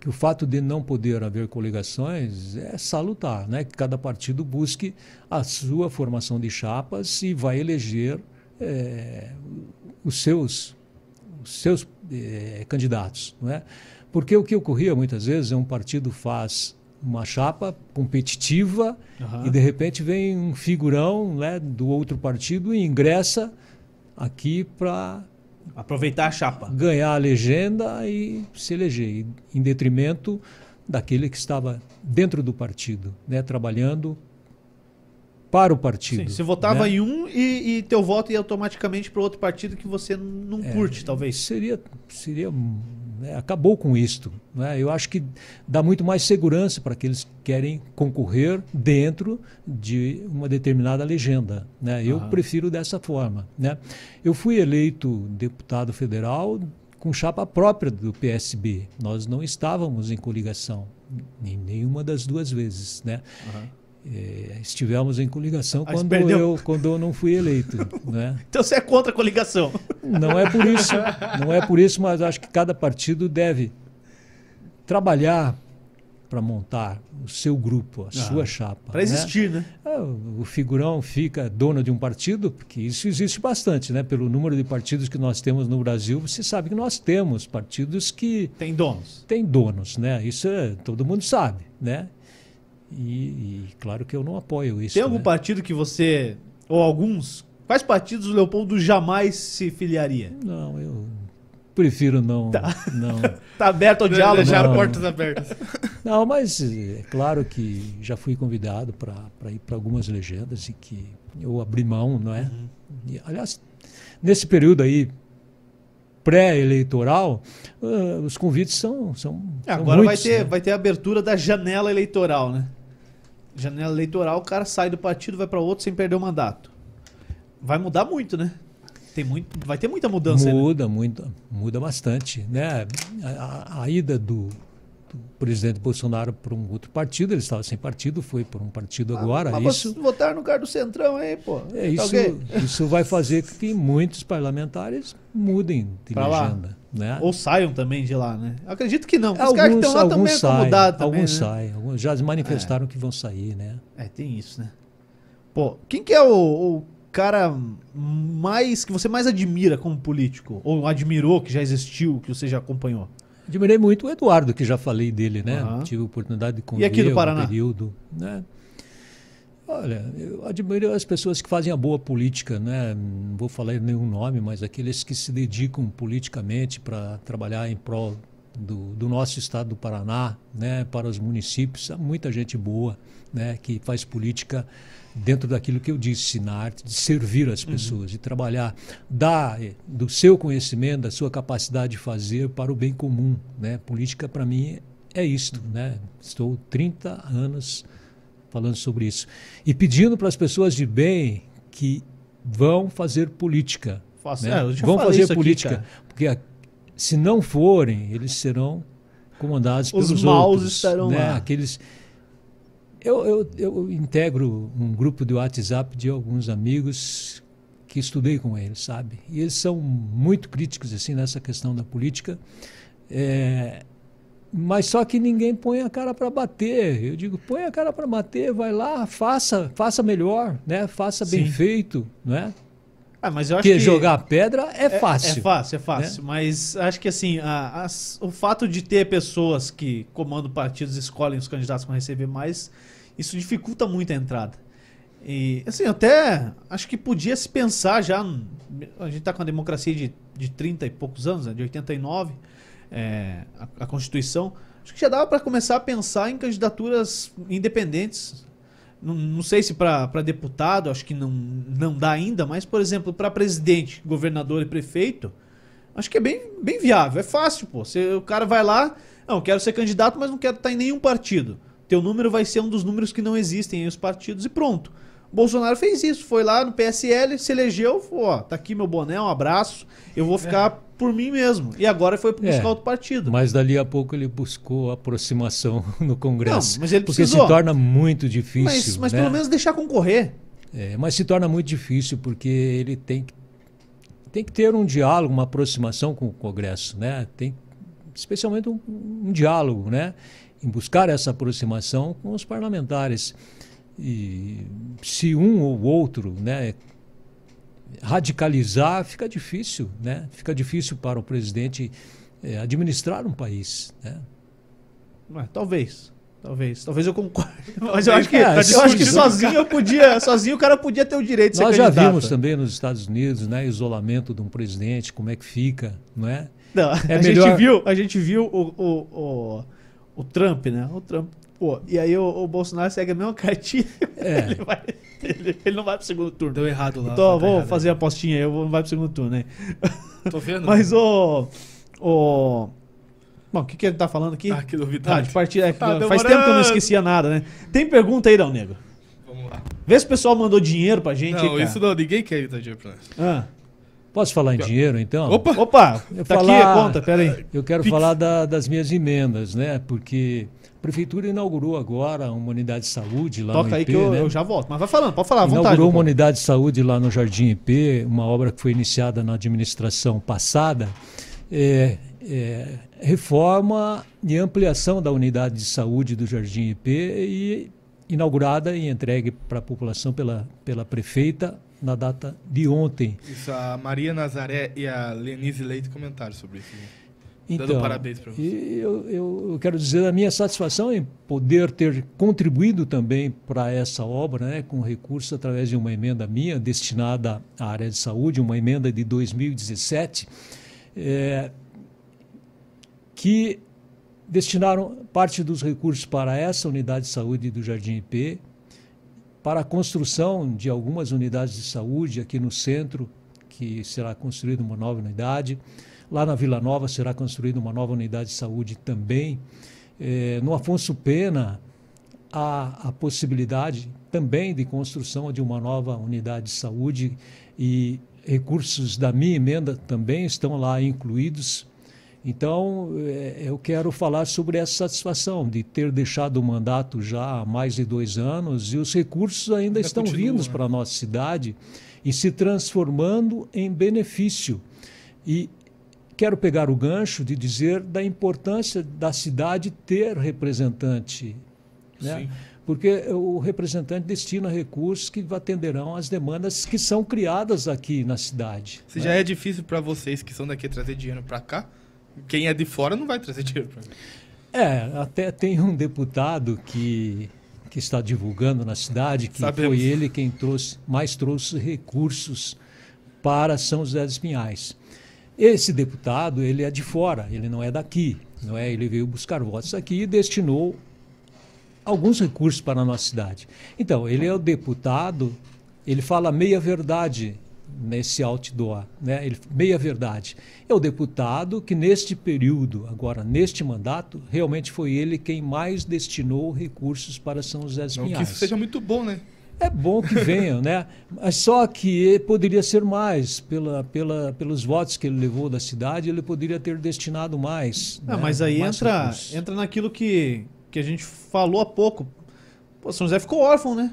que o fato de não poder haver coligações é salutar, né? Que cada partido busque a sua formação de chapas e vai eleger eh, os seus, os seus eh, candidatos, não é? Porque o que ocorria muitas vezes é um partido faz uma chapa competitiva Aham. e de repente vem um figurão né, do outro partido e ingressa aqui para Aproveitar a chapa. ganhar a legenda e se eleger, em detrimento daquele que estava dentro do partido, né, trabalhando para o partido. Sim, você votava né? em um e, e teu voto ia automaticamente para outro partido que você não É, curte, talvez. Seria, seria né, acabou com isto. Né? Eu acho que dá muito mais segurança para aqueles que querem concorrer dentro de uma determinada legenda. Né? Eu Aham. prefiro dessa forma. Né? Eu fui eleito deputado federal com chapa própria do PSB. Nós não estávamos em coligação, em nenhuma das duas vezes. Né? Eh, estivemos em coligação quando perdeu. eu, quando eu não fui eleito. [LAUGHS] né? Então você é contra a coligação. Não é por isso, não é por isso, mas acho que cada partido deve trabalhar para montar o seu grupo, a sua chapa. Para né? existir, né? Ah, O figurão fica dono de um partido, porque isso existe bastante, né? Pelo número de partidos que nós temos no Brasil, você sabe que nós temos partidos que Tem donos. têm donos, né? Isso é, todo mundo sabe, né? E, e claro que eu não apoio isso. Tem algum né? partido que você, ou alguns, quais partidos o Leopoldo jamais se filiaria? Não, eu prefiro não, não [LAUGHS] Tá aberto ao diálogo? Deixar não. portas abertas. [LAUGHS] Não, mas é claro que já fui convidado para ir para algumas legendas e que eu abri mão, não é? Uhum. E, aliás, nesse período aí pré-eleitoral, ah, os convites são, são, É, são Agora vai ter, né? vai ter a abertura da janela eleitoral, né? Janela eleitoral, o cara sai do partido, vai para outro sem perder o mandato. Vai mudar muito, né? Tem muito, vai ter muita mudança aí, né? Muda, muda, muda bastante, né? A, a- a ida do, do presidente Bolsonaro para um outro partido, ele estava sem partido, foi por um partido agora, Ah, Mas isso... votaram no cara do Centrão aí, pô. É, Tá isso, ok? isso vai fazer com que muitos parlamentares mudem de Pra lá. Né? Ou saiam também de lá, né? Acredito que não. Os caras que estão lá também é saem, acomodado também, alguns né? saem, alguns já manifestaram que vão sair, né? É, tem isso, né? Pô, quem que é o, o cara mais que você mais admira como político? Ou admirou, que já existiu, que você já acompanhou? Admirei muito o Eduardo, que já falei dele, né? Aham. Tive a oportunidade de conviver aqui do Paraná? um período, né? Olha, eu admiro as pessoas que fazem a boa política, né? Não vou falar nenhum nome, mas aqueles que se dedicam politicamente para trabalhar em prol do, do nosso estado do Paraná, né? Para os municípios, há muita gente boa, né? Que faz política dentro daquilo que eu disse, na arte de servir as pessoas, de trabalhar, dar eh, do seu conhecimento, da sua capacidade de fazer para o bem comum, né? Política para mim é isto, né? Estou 30 anos falando sobre isso e pedindo para as pessoas de bem que vão fazer política, Faço- né? é, vão fazer aqui, política, cara. porque a- se não forem, eles serão comandados Os pelos maus outros, estarão né? lá. Aqueles eu, eu, eu integro um grupo de WhatsApp de alguns amigos que estudei com eles, sabe? E eles são muito críticos assim nessa questão da política. É, mas só que ninguém põe a cara para bater. Eu digo, põe a cara para bater, vai lá, faça, faça melhor, né? Faça bem Sim. feito, né? Ah, mas eu acho Porque que jogar pedra é É- fácil. É fácil, é fácil. Mas acho que assim, a- as- o fato de ter pessoas que comandam partidos escolhem os candidatos que vão receber mais, isso dificulta muito a entrada. E, assim, até acho que podia se pensar já. A gente está com a democracia de, de 30 e poucos anos, né, de 89, é, a, a Constituição. Acho que já dava para começar a pensar em candidaturas independentes. Não, não sei se para deputado, acho que não, não dá ainda, mas, por exemplo, para presidente, governador e prefeito, acho que é bem, bem viável. É fácil, pô. Você, o cara vai lá, não, quero ser candidato, mas não quero estar em nenhum partido. Teu número vai ser um dos números que não existem em os partidos e pronto. Bolsonaro fez isso, foi lá no PSL, se elegeu, falou, ó, tá aqui meu boné, um abraço, eu vou ficar. Por mim mesmo. E agora foi buscar é, outro partido. Mas dali a pouco ele buscou aproximação [LAUGHS] no Congresso. Não, mas ele porque se torna muito difícil. Mas, mas né? pelo menos deixar concorrer. É, mas se torna muito difícil porque ele tem que, tem que ter um diálogo, uma aproximação com o Congresso, né? Tem especialmente um, um diálogo, né? Em buscar essa aproximação com os parlamentares. E se um ou outro né, radicalizar, fica difícil, né? Fica difícil para o presidente é, administrar um país. Né? Ué, talvez. Talvez. Talvez eu concorde. [LAUGHS] Mas eu acho que, é, eu acho que sozinho eu podia. Sozinho o cara podia ter o direito de Nós ser já vimos também nos Estados Unidos, né? Isolamento de um presidente, como é que fica, não é? Não, é a, melhor... gente viu, a gente viu o, o, o, o Trump, né? O Trump Pô, e aí o, o, Bolsonaro segue a mesma [LAUGHS] cartilha. É. Ele, vai, ele, ele, não vai pro segundo turno. Deu errado lá. Então, vou errado fazer a apostinha aí, eu não vai pro segundo turno, né? Tô vendo. [LAUGHS] Mas o. o Bom, o que, que ele tá falando aqui? Ah, que novidade. Ah, de partida. É, tá faz tempo que eu não esquecia nada, né? Tem pergunta aí, Dão Nego? Vamos lá. Vê se o pessoal mandou dinheiro pra gente. Não, aí, isso não, ninguém quer dar dinheiro pra nós. Ah. Posso falar em dinheiro, então? Opa! Opa! Eu tá falar, aqui a conta, peraí. Eu quero Pix. falar da, das minhas emendas, né? Porque Prefeitura inaugurou agora uma unidade de saúde lá Toca no IP. Toca aí que eu, né? eu, já volto. Mas vai falando, pode falar à vontade. Inaugurou uma unidade de saúde lá no Jardim IP, uma obra que foi iniciada na administração passada. É, é, reforma e ampliação da unidade de saúde do Jardim IP e inaugurada e entregue para a população pela, pela prefeita na data de ontem. Isso, a Maria Nazaré e a Lenise Leite comentaram sobre isso. Né? Então, Dando parabéns para você. Eu, eu, eu, quero dizer a minha satisfação em poder ter contribuído também para essa obra, né, com recursos através de uma emenda minha destinada à área de saúde, uma emenda de 2017, é, que destinaram parte dos recursos para essa unidade de saúde do Jardim IP, para a construção de algumas unidades de saúde aqui no centro, que será construída uma nova unidade Lá na Vila Nova será construída uma nova unidade de saúde também. É, no Afonso Pena, há a possibilidade também de construção de uma nova unidade de saúde e recursos da minha emenda também estão lá incluídos. Então, é, eu quero falar sobre essa satisfação de ter deixado o mandato já há mais de dois anos e os recursos ainda, ainda estão vindo né? para a nossa cidade e se transformando em benefício. E quero pegar o gancho de dizer da importância da cidade ter representante. Né? Porque o representante destina recursos que atenderão às demandas que são criadas aqui na cidade. Se né? já é difícil para vocês que são daqui trazer dinheiro para cá, quem é de fora não vai trazer dinheiro para cá. É, até tem um deputado que, que está divulgando na cidade que Sabemos. foi ele quem trouxe, mais trouxe recursos para São José dos Pinhais. Esse deputado, ele é de fora, ele não é daqui, não é? Ele veio buscar votos aqui e destinou alguns recursos para a nossa cidade. Então, ele é o deputado, ele fala meia verdade nesse outdoor, né? Ele, meia verdade. É o deputado que neste período, agora neste mandato, realmente foi ele quem mais destinou recursos para São José dos Pinhais. Que isso seja muito bom, né? É bom que venham, né? Mas só que poderia ser mais. Pela, pela, pelos votos que ele levou da cidade, ele poderia ter destinado mais. Ah, né? Mas aí mais entra, entra naquilo que, que a gente falou há pouco. Pô, São José ficou órfão, né?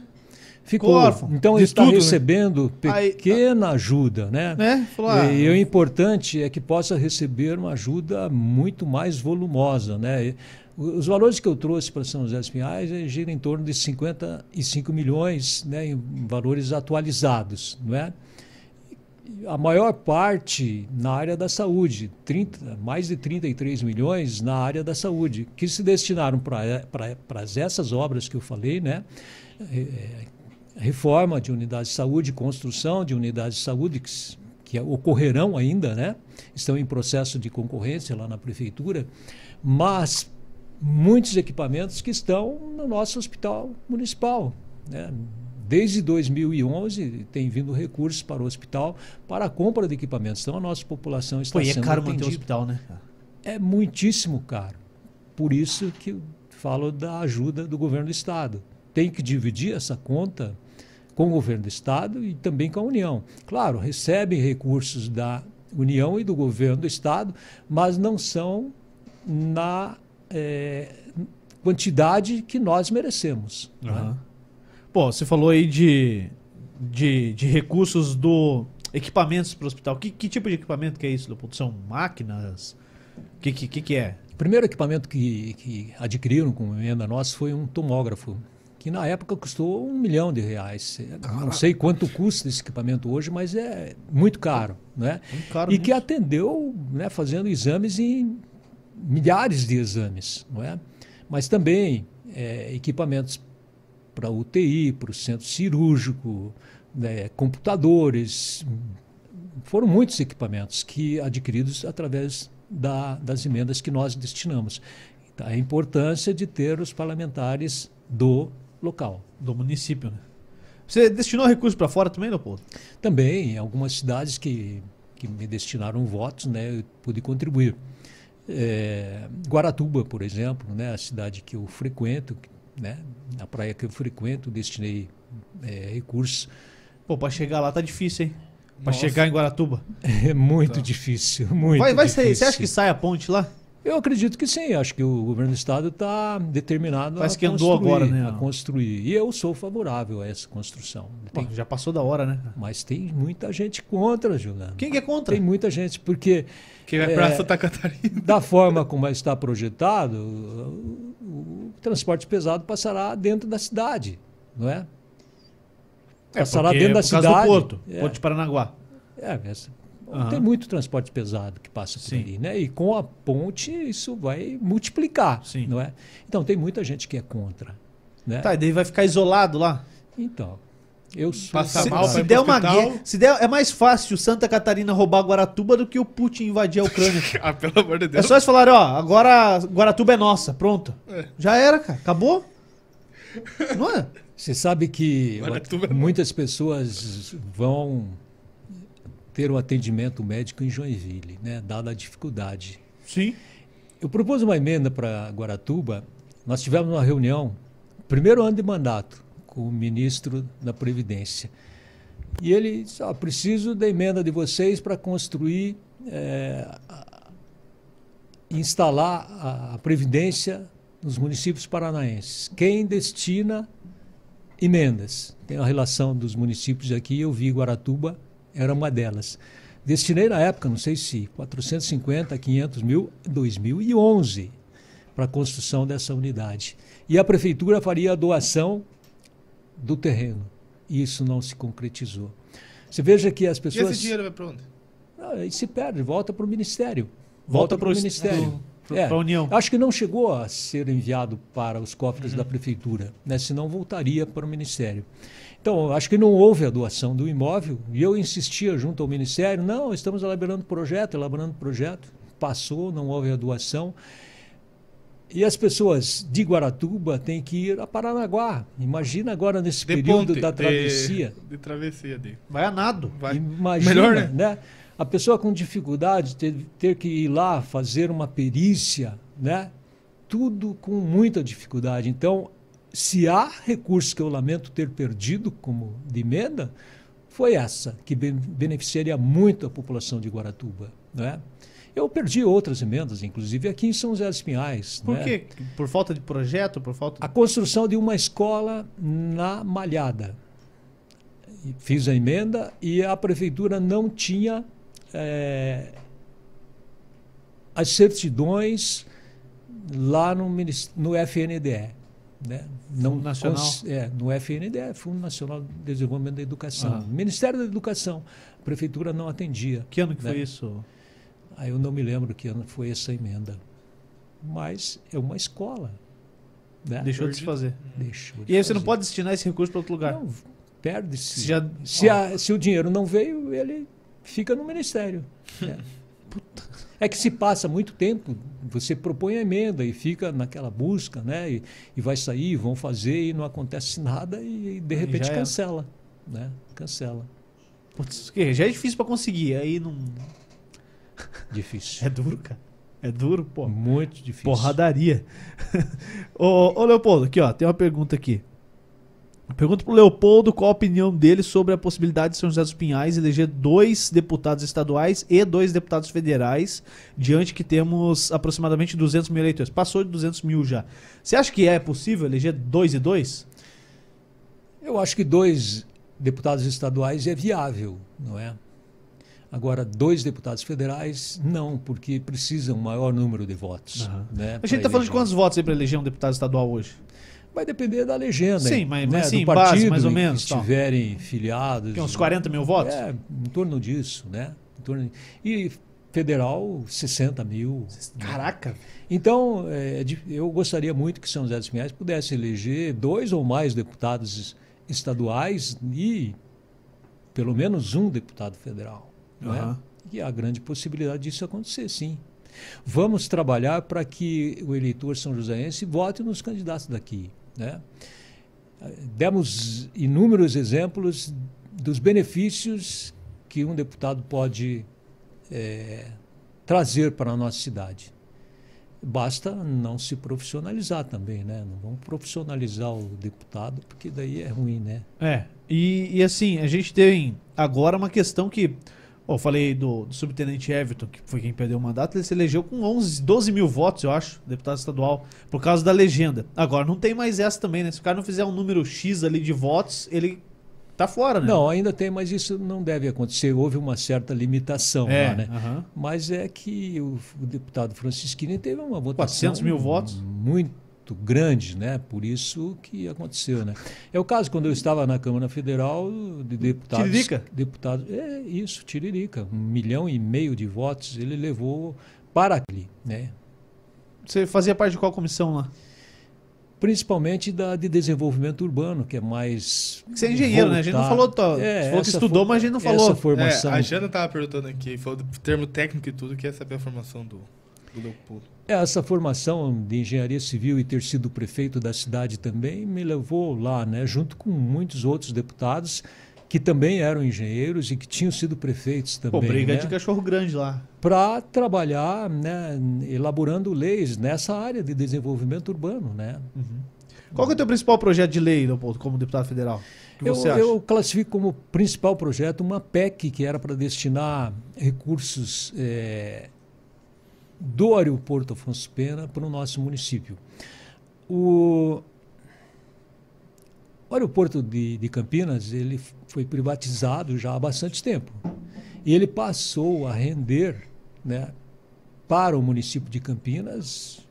Ficou órfão. Então ele está né? recebendo né? pequena aí, ajuda, né? né? Ah, e, e o importante é que possa receber uma ajuda muito mais volumosa, né? Os valores que eu trouxe para São José dos Pinhais eh, giram em torno de 55 milhões né, em valores atualizados. Não é? A maior parte na área da saúde, 30, mais de 33 milhões na área da saúde, que se destinaram para essas obras que eu falei, né? É, reforma de unidades de saúde, construção de unidades de saúde que, que ocorrerão ainda, né? Estão em processo de concorrência lá na prefeitura, mas muitos equipamentos que estão no nosso hospital municipal, né? Desde 2011 tem vindo recursos para o hospital para a compra de equipamentos. Então a nossa população está Pô, é sendo caro atendida. manter o hospital, né? É muitíssimo caro. Por isso que eu falo da ajuda do governo do estado. Tem que dividir essa conta com o governo do estado e também com a União. Claro, recebem recursos da União e do governo do estado, mas não são na eh, quantidade que nós merecemos. não é? Aham. Pô, você falou aí de, de, de recursos do equipamentos para o hospital. Que, que tipo de equipamento que é isso, Leopoldo? São máquinas? O que, que, que, que é? O primeiro equipamento que, que adquiriram com emenda nossa foi um tomógrafo, que na época custou um milhão de reais. Não sei quanto custa esse equipamento hoje, mas é muito caro. Né? Muito caro e que mesmo. atendeu né, fazendo exames em milhares de exames. Não é? Mas também é, equipamentos para UTI, para o centro cirúrgico, né, computadores. Foram muitos equipamentos que adquiridos através da- das emendas que nós destinamos. Então, a importância de ter os parlamentares do local. Do município, né? Você destinou recursos para fora também, Leopoldo? Também, em algumas cidades que, que me destinaram votos, né, eu pude contribuir. É, Guaratuba, por exemplo, né, a cidade que eu frequento, né, na praia que eu frequento, destinei é, recursos. Pô, para chegar lá tá difícil, hein? Para chegar em Guaratuba. [LAUGHS] É muito Tá. difícil, muito Vai, vai difícil. sair. Você acha que sai a ponte lá? Eu acredito que sim. Acho que o governo do estado está determinado Parece a que andou construir, agora, né? a construir. E eu sou favorável a essa construção. Pô, Tem- já passou da hora, né? mas tem muita gente contra, Juliano. Quem que é contra? Tem muita gente, porque Que vai É. Santa Catarina. da forma como está projetado, o, o transporte pesado passará dentro da cidade, não é? Passará porque dentro da causa cidade. do Porto, É. Porto de Paranaguá. É, Aham. Tem muito transporte pesado que passa por Sim. ali, né? E com a ponte isso vai multiplicar, Sim. não é? Então tem muita gente que é contra, né? Tá, e daí vai ficar isolado lá. Então, eu sou Passa Se, mal se der uma guerra, se der, é mais fácil Santa Catarina roubar Guaratuba do que o Putin invadir a Ucrânia. [LAUGHS] Ah, pelo amor de é Deus. só eles falarem, ó, agora Guaratuba é nossa, pronto. É. Já era, cara, acabou. Não é? Você sabe que Agora tu vai- muitas pessoas vão ter o atendimento médico em Joinville, né? Dada a dificuldade. Sim. Eu propus uma emenda para Guaratuba. Nós tivemos uma reunião, primeiro ano de mandato, com o ministro da Previdência. E ele disse: "Ó, preciso da emenda de vocês para construir, a- instalar a, a Previdência nos municípios paranaenses. Quem destina emendas? Tem a relação dos municípios aqui, eu vi Guaratuba, era uma delas. Destinei na época, não sei se 450, 500 mil, em 2011, para a construção dessa unidade. E a prefeitura faria a doação do terreno. E isso não se concretizou. Você veja que as E pessoas. esse dinheiro vai pra onde? Ah, se perde, volta para o Ministério. Volta Volta, para o Ministério. pro- É, pra União. Acho que não chegou a ser enviado para os cofres da Prefeitura, né? senão voltaria para o Ministério. Então, acho que não houve a doação do imóvel e eu insistia junto ao Ministério: não, estamos elaborando projeto, elaborando projeto. Passou, não houve a doação. E as pessoas de Guaratuba têm que ir a Paranaguá. Imagina agora nesse De período ponte, da de- travessia. De, travessia de. Vai a nado. Vai. Imagina, Melhor, né? né? A pessoa com dificuldade ter, ter que ir lá fazer uma perícia, né? Tudo com muita dificuldade. Então, se há recursos que eu lamento ter perdido como de emenda, foi essa que ben- beneficiaria muito a população de Guaratuba, né? Eu perdi outras emendas, inclusive aqui em São José dos Pinhais. Por né? quê? Por falta de projeto? Por falta A construção de uma escola na Malhada. Fiz a emenda e a prefeitura não tinha eh, as certidões lá no, no FNDE. Né? Não Fundo Nacional. é, no FNDE, Fundo Nacional de Desenvolvimento da Educação. Ah. Ministério da Educação. A prefeitura não atendia. Que ano que né? foi isso? Aí eu não me lembro que ano foi essa emenda. Mas é uma escola. Né? Deixou de se fazer. Deixou de E aí você não fazer. pode destinar esse recurso para outro lugar. Não, perde-se. Já- Se, a- se o dinheiro não veio, ele fica no ministério. [LAUGHS] É. É que se passa muito tempo, você propõe a emenda e fica naquela busca, né? E, e vai sair, vão fazer e não acontece nada e de Aí repente era. cancela, né? Cancela. Putz, que já é difícil pra conseguir, aí não. Difícil. É duro, cara. É duro, pô. Muito difícil. Porradaria. [LAUGHS] ô, ô, Leopoldo, aqui, ó, tem uma pergunta aqui. Pergunta pro Leopoldo qual a opinião dele sobre a possibilidade de São José dos Pinhais eleger dois deputados estaduais e dois deputados federais, diante que temos aproximadamente 200 mil eleitores. Passou de 200 mil já. Você acha que é possível eleger dois e dois? Eu acho que dois deputados estaduais é viável, não é? Agora, dois deputados federais, não, porque precisam um maior número de votos. Aham. Né, A gente pra tá falando de quantos votos aí pra eleger um deputado estadual hoje? Vai depender da legenda. Sim, mas- né, mas sim, do base, partido mais ou que menos, tal. estiverem filiados. É uns 40 mil votos? É, em torno disso, né? Em torno- E federal, 60 mil. Caraca. Então, é, de- eu gostaria muito que São José dos Pinhais pudesse eleger dois ou mais deputados estaduais e pelo menos um deputado federal. Não é? E há grande possibilidade disso acontecer, sim. Vamos trabalhar para que o eleitor são joséense vote nos candidatos daqui. Né? Demos inúmeros exemplos dos benefícios que um deputado pode eh, trazer para a nossa cidade. Basta não se profissionalizar também, né? Não vamos profissionalizar o deputado, porque daí é ruim, né? É, e, e assim, a gente tem agora uma questão que. Eu falei do, do subtenente Everton, que foi quem perdeu o mandato, ele se elegeu com 11, 12 mil votos, eu acho, deputado estadual, por causa da legenda. Agora, não tem mais essa também, né? Se o cara não fizer um número X ali de votos, ele tá fora, né? Não, ainda tem, mas isso não deve acontecer. Houve uma certa limitação é, lá, né? Mas é que o, o deputado Francisquini teve uma votação 400 mil votos. muito grande, né? Por isso que aconteceu, né? É o caso quando eu estava na Câmara Federal de deputados. Tiririca? Deputados, é isso, Tiririca, um milhão e meio de votos ele levou para ali, né? Você fazia parte de qual comissão lá? Principalmente da de desenvolvimento urbano, que é mais. Você é engenheiro, né? A gente não falou. Tá, É, você falou que essa estudou, for- mas a gente não Essa falou. formação. É, a Jana tava perguntando aqui, falou do termo técnico e tudo, quer saber a formação do. Essa formação de engenharia civil e ter sido prefeito da cidade também me levou lá, né, junto com muitos outros deputados que também eram engenheiros e que tinham sido prefeitos também, Pô, briga né, de cachorro grande lá. para trabalhar, né, elaborando leis nessa área de desenvolvimento urbano, né. Qual que é o teu principal projeto de lei, Leopoldo, como deputado federal? Eu, eu classifico como principal projeto uma PEC que era para destinar recursos eh, do aeroporto Afonso Pena para o nosso município. O, o aeroporto de, de Campinas ele foi privatizado já há bastante tempo. E ele passou a render né, para o município de Campinas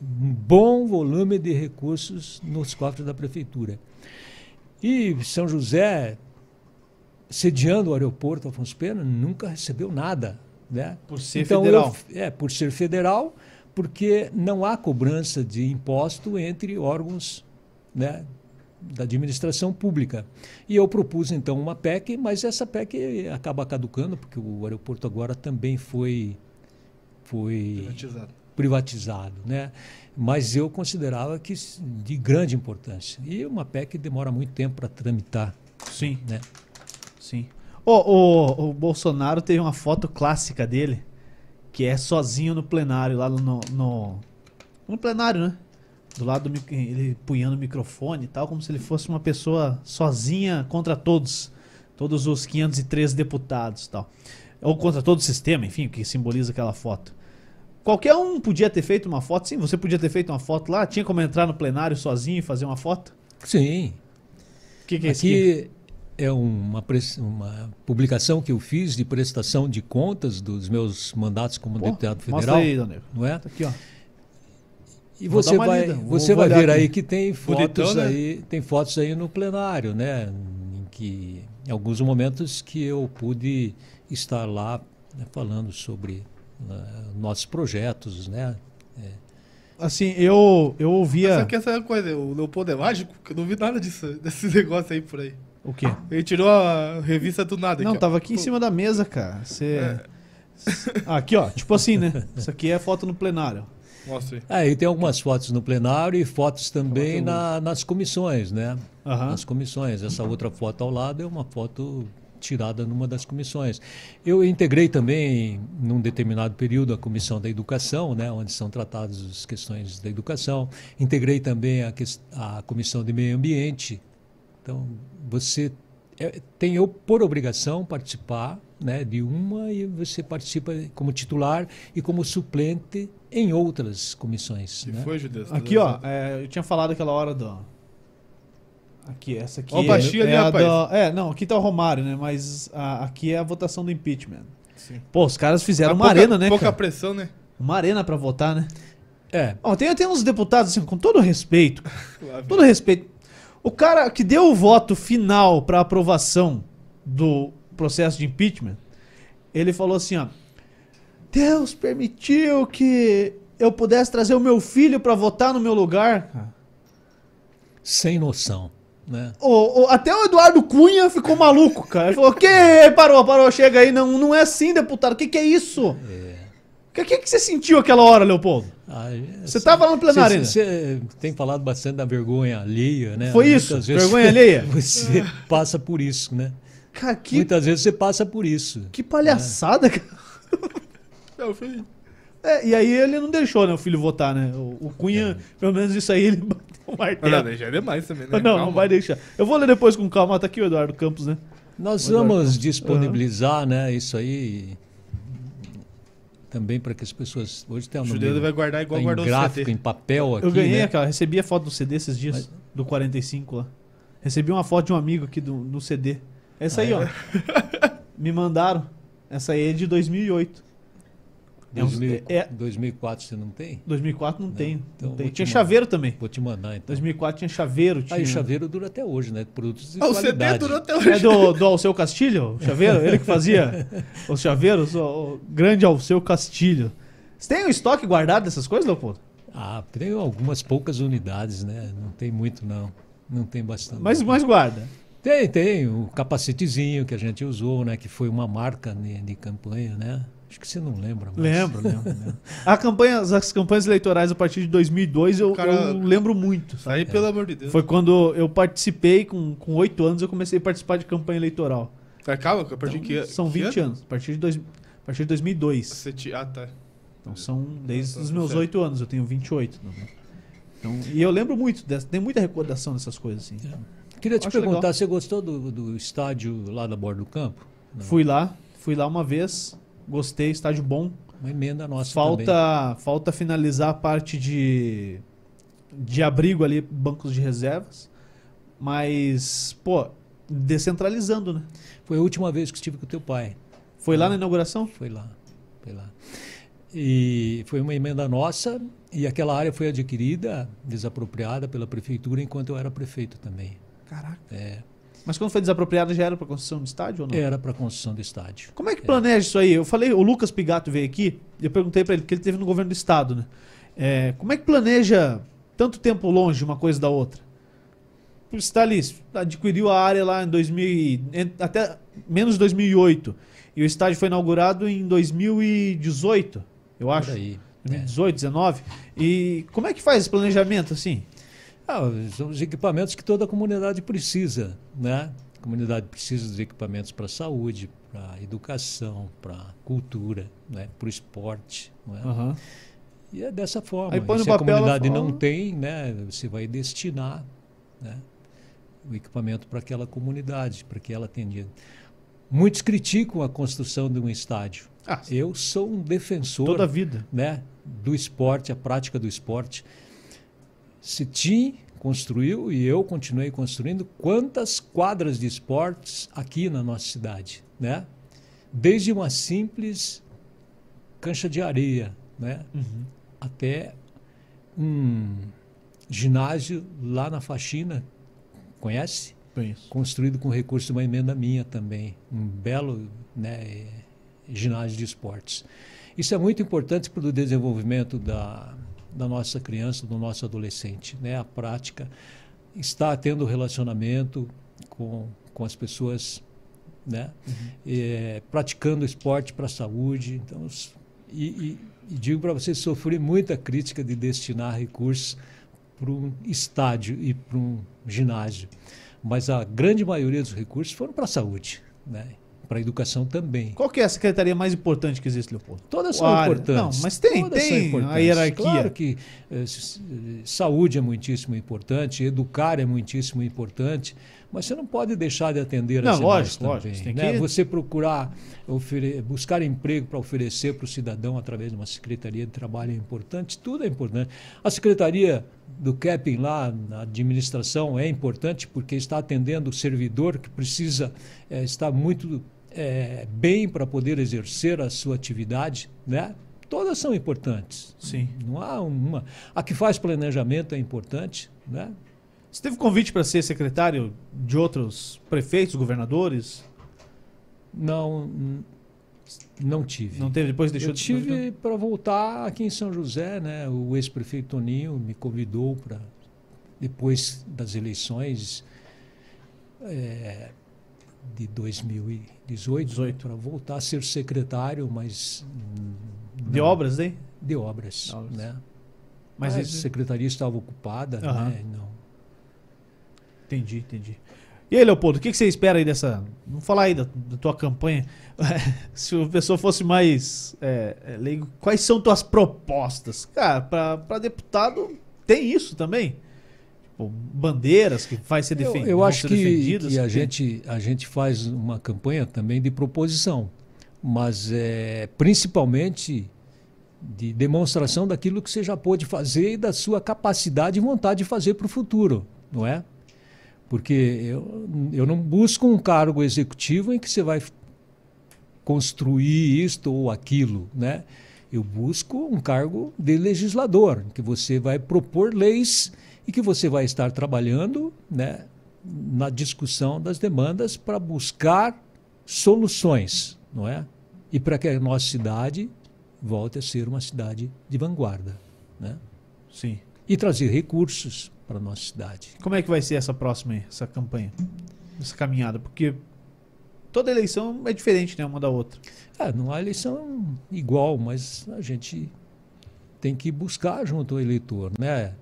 um bom volume de recursos nos cofres da prefeitura. E São José, sediando o aeroporto Afonso Pena, nunca recebeu nada. Né? Por ser então, federal. eu- é, por ser federal, porque não há cobrança de imposto entre órgãos né, da administração pública. E eu propus, então, uma PEC, mas essa PEC acaba caducando, porque o aeroporto agora também foi, foi Privatizado. privatizado, né? Mas eu considerava que de grande importância. E uma PEC demora muito tempo para tramitar, Sim. né? Sim. O, o, o Bolsonaro teve uma foto clássica dele, que é sozinho no plenário, lá no, no, no plenário, né? Do lado do ele punhando o microfone e tal, como se ele fosse uma pessoa sozinha contra todos. Todos os 513 deputados e tal. Ou contra todo o sistema, enfim, que simboliza aquela foto. Qualquer um podia ter feito uma foto, sim, você podia ter feito uma foto lá, tinha como entrar no plenário sozinho e fazer uma foto? Sim. O que, que é isso aqui? É uma, uma publicação que eu fiz de prestação de contas dos meus mandatos como Pô, deputado Mostra federal, aí, Daniel. não é? Tá aqui, ó. E Vou você vai, lida, você vou vai ver aqui. aí que tem Bonitão, fotos né? aí, tem fotos aí no plenário, né? Em que em alguns momentos que eu pude estar lá né, falando sobre ah, nossos projetos, né? Assim, eu, eu Só ouvia. que essa coisa, o Leopoldo é mágico, que eu não vi nada disso, [LAUGHS] desse negócio aí por aí. O quê? Ele tirou a revista do nada. Não, aqui, ó. tava aqui em Pô, cima da mesa, cara. Você. É. Ah, aqui, ó. Tipo assim, né? Isso aqui é foto no plenário. Mostra aí. É, e tem algumas fotos no plenário e fotos também Foto- na- nas comissões, né? Aham. Nas comissões. Essa outra foto ao lado é uma foto tirada numa das comissões. Eu integrei também, num determinado período, a comissão da educação, né, onde são tratadas as questões da educação. Integrei também a, a comissão de meio ambiente. Então, você é, tem eu por obrigação participar né, de uma e você participa como titular e como suplente em outras comissões. Que né? foi, Judeu? Aqui, ó. é, eu tinha falado aquela hora do. Aqui, essa aqui. Ó é, ali, é a rapaz. do- É, não, aqui tá o Romário, né? Mas a- aqui é a votação do impeachment. Sim. Pô, os caras fizeram Mas uma pouca- arena, né? Pouca cara? pressão, né? Uma arena pra votar, né? É, Ó, tem, tem uns deputados, assim, com todo respeito, todo respeito. O cara que deu o voto final pra aprovação do processo de impeachment, ele falou assim, ó. Deus permitiu que eu pudesse trazer o meu filho pra votar no meu lugar. cara." sem noção. Né? O- o- até o Eduardo Cunha ficou maluco, cara. Ele falou: que? Parou, parou, chega aí. Não, não é assim, deputado. O que, que é isso? O que, que, que você sentiu aquela hora, Leopoldo? Ah, Você tava lá no plenário Você, você tem falado bastante da vergonha alheia, né? Foi Muitas isso? vezes Vergonha [LAUGHS] alheia? Você passa por isso, né? Cara, que, Muitas vezes você passa por isso. que palhaçada, cara. [LAUGHS] É, É, e aí ele não deixou, né, o filho votar, né? O, o Cunha, pelo menos isso aí, ele [LAUGHS] bateu o Não, martelo. não, já é demais também, né? Não, não, Calma. vai deixar. Eu vou ler depois com calma. Tá aqui o Eduardo Campos, né? Nós Eduardo vamos Campos. disponibilizar né, isso aí também para que as pessoas. Hoje tem O um Judeu vai guardar igual tá em guardou o gráfico, CD. em papel aqui. Eu ganhei né? aquela, recebi a foto do CD esses dias, do 45 lá. Recebi uma foto de um amigo aqui do, do CD. Essa aí, Ah, ó. [LAUGHS] Me mandaram. Essa aí é de 2008. É um- 2000 é- 2004 você não tem? 2004 não, Não, tem. então não tem. vou te Tinha mandar. chaveiro também. Vou te mandar então. 2004 tinha chaveiro. Tinha... Aí o chaveiro dura até hoje, né? Produtos de Ah, o CD qualidade. durou até hoje. É do, do Alceu Castilho, o chaveiro? Ele que fazia [LAUGHS] os chaveiros, o, o grande Alceu Castilho. Você tem um estoque guardado dessas coisas, Leopoldo? Ah, tem algumas poucas unidades, né? Não tem muito, não. Não tem bastante. Mas, mas guarda. Tem, tem. O capacetezinho que a gente usou, né? Que foi uma marca de, de campanha, né? Acho que você não lembra. Mas... Lembro, lembro. [LAUGHS] lembro. A campanha, as campanhas eleitorais a partir de 2002 eu, Cara, eu lembro muito. Isso aí, pelo amor de Deus. Foi quando eu participei, com com oito anos, eu comecei a participar de campanha eleitoral. Tá, calma, a partir de que São que 20 ano? anos, a partir de, dois, a partir de 2002. Você te... Ah, tá. Então são desde Tá os meus certo. oito anos, eu tenho 28. né? Então, e eu lembro muito, dessa, tem muita recordação dessas coisas. Assim. Queria te Acho perguntar, legal. você gostou do, do estádio lá da borda do campo? Não. Fui lá, fui lá uma vez, gostei, estádio bom. Uma emenda nossa também. Falta, falta finalizar a parte de, de abrigo ali, bancos de reservas. Mas, pô, descentralizando, né? Foi a última vez que estive com o teu pai. Foi lá na inauguração? Foi lá, foi lá. E foi uma emenda nossa e aquela área foi adquirida, desapropriada pela prefeitura enquanto eu era prefeito também. Caraca. É, Mas quando foi desapropriada já era para construção de estádio ou não? era para construção do estádio. Como é que planeja isso aí? Eu falei, o Lucas Pigato veio aqui, e eu perguntei para ele, porque ele teve no governo do estado, né? É, como é que planeja tanto tempo longe uma coisa da outra? Você está ali, adquiriu a área lá em 2000, e- en- até menos 2008, e o estádio foi inaugurado em 2018, eu acho. Por aí. é. 2018, 19. E como é que faz esse planejamento assim? Ah, são os equipamentos que toda a comunidade precisa, né? A comunidade precisa dos equipamentos para saúde, para a educação, para cultura, né? para o esporte. Não é? Aham. E é dessa forma. Aí se a comunidade não tem, né? Você vai destinar né, o equipamento para aquela comunidade, para que ela tenha. Muitos criticam a construção de um estádio. Ah, Eu sou um defensor toda a vida. né, do esporte, a prática do esporte. Se Tim construiu e eu continuei construindo, quantas quadras de esportes aqui na nossa cidade, né? Desde uma simples cancha de areia, né, Uhum. até um ginásio lá na Faxina, conhece? Conheço. construído com recurso de uma emenda minha também, um belo né, ginásio de esportes. Isso é muito importante para o desenvolvimento da, da nossa criança, do nosso adolescente, né? A prática está tendo relacionamento com, com as pessoas, né? É, praticando esporte para a saúde. Então, e, e- e digo para você, sofri muita crítica de destinar recursos para um estádio e para um ginásio. Mas a grande maioria dos recursos foram para a saúde, né? Para a educação também. Qual que é a secretaria mais importante que existe, Leopoldo? Todas são importantes. Não, mas tem- Todas tem a hierarquia. Claro que eh, eh, saúde é muitíssimo importante, educar é muitíssimo importante, mas você não pode deixar de atender Não, as demais lógico, lógico, também. você né? que- Você procurar buscar emprego para oferecer para o cidadão através de uma secretaria de trabalho é importante, tudo é importante. A secretaria do CAPIM lá na administração é importante porque está atendendo o servidor que precisa eh, estar muito eh, bem para poder exercer a sua atividade, né? Todas são importantes. Sim. Não há uma. A que faz planejamento é importante, né? Você teve convite para ser secretário de outros prefeitos, governadores? Não, não tive. Não teve, depois deixou Eu tive para voltar aqui em São José, né? O ex-prefeito Toninho me convidou para depois das eleições eh, de 2018 18. para voltar a ser secretário, mas de não, obras, hein? de obras, Obras. né? Mas a esse- secretaria estava ocupada, né? Não. Entendi, entendi. E aí, Leopoldo, o que, que você espera aí dessa. Vamos falar aí da, da tua campanha. [LAUGHS] Se a pessoa fosse mais é, é, leigo, quais são tuas propostas? Cara, para deputado tem isso também. Tipo, bandeiras que vai ser Eu, defendidas. eu acho que, defendidas, que a, gente, a gente faz uma campanha também de proposição, mas é, principalmente de demonstração daquilo que você já pôde fazer e da sua capacidade e vontade de fazer para o futuro, não é? Porque eu, eu não busco um cargo executivo em que você vai construir isto ou aquilo, né? Eu busco um cargo de legislador, que você vai propor leis e que você vai estar trabalhando, né, na discussão das demandas para buscar soluções, não é? E para que a nossa cidade volte a ser uma cidade de vanguarda, né? Sim. E trazer recursos para a nossa cidade. Como é que vai ser essa próxima essa campanha? Essa caminhada? Porque toda eleição é diferente, né? Uma da outra. É, não há eleição igual, mas a gente tem que buscar junto ao eleitor, né?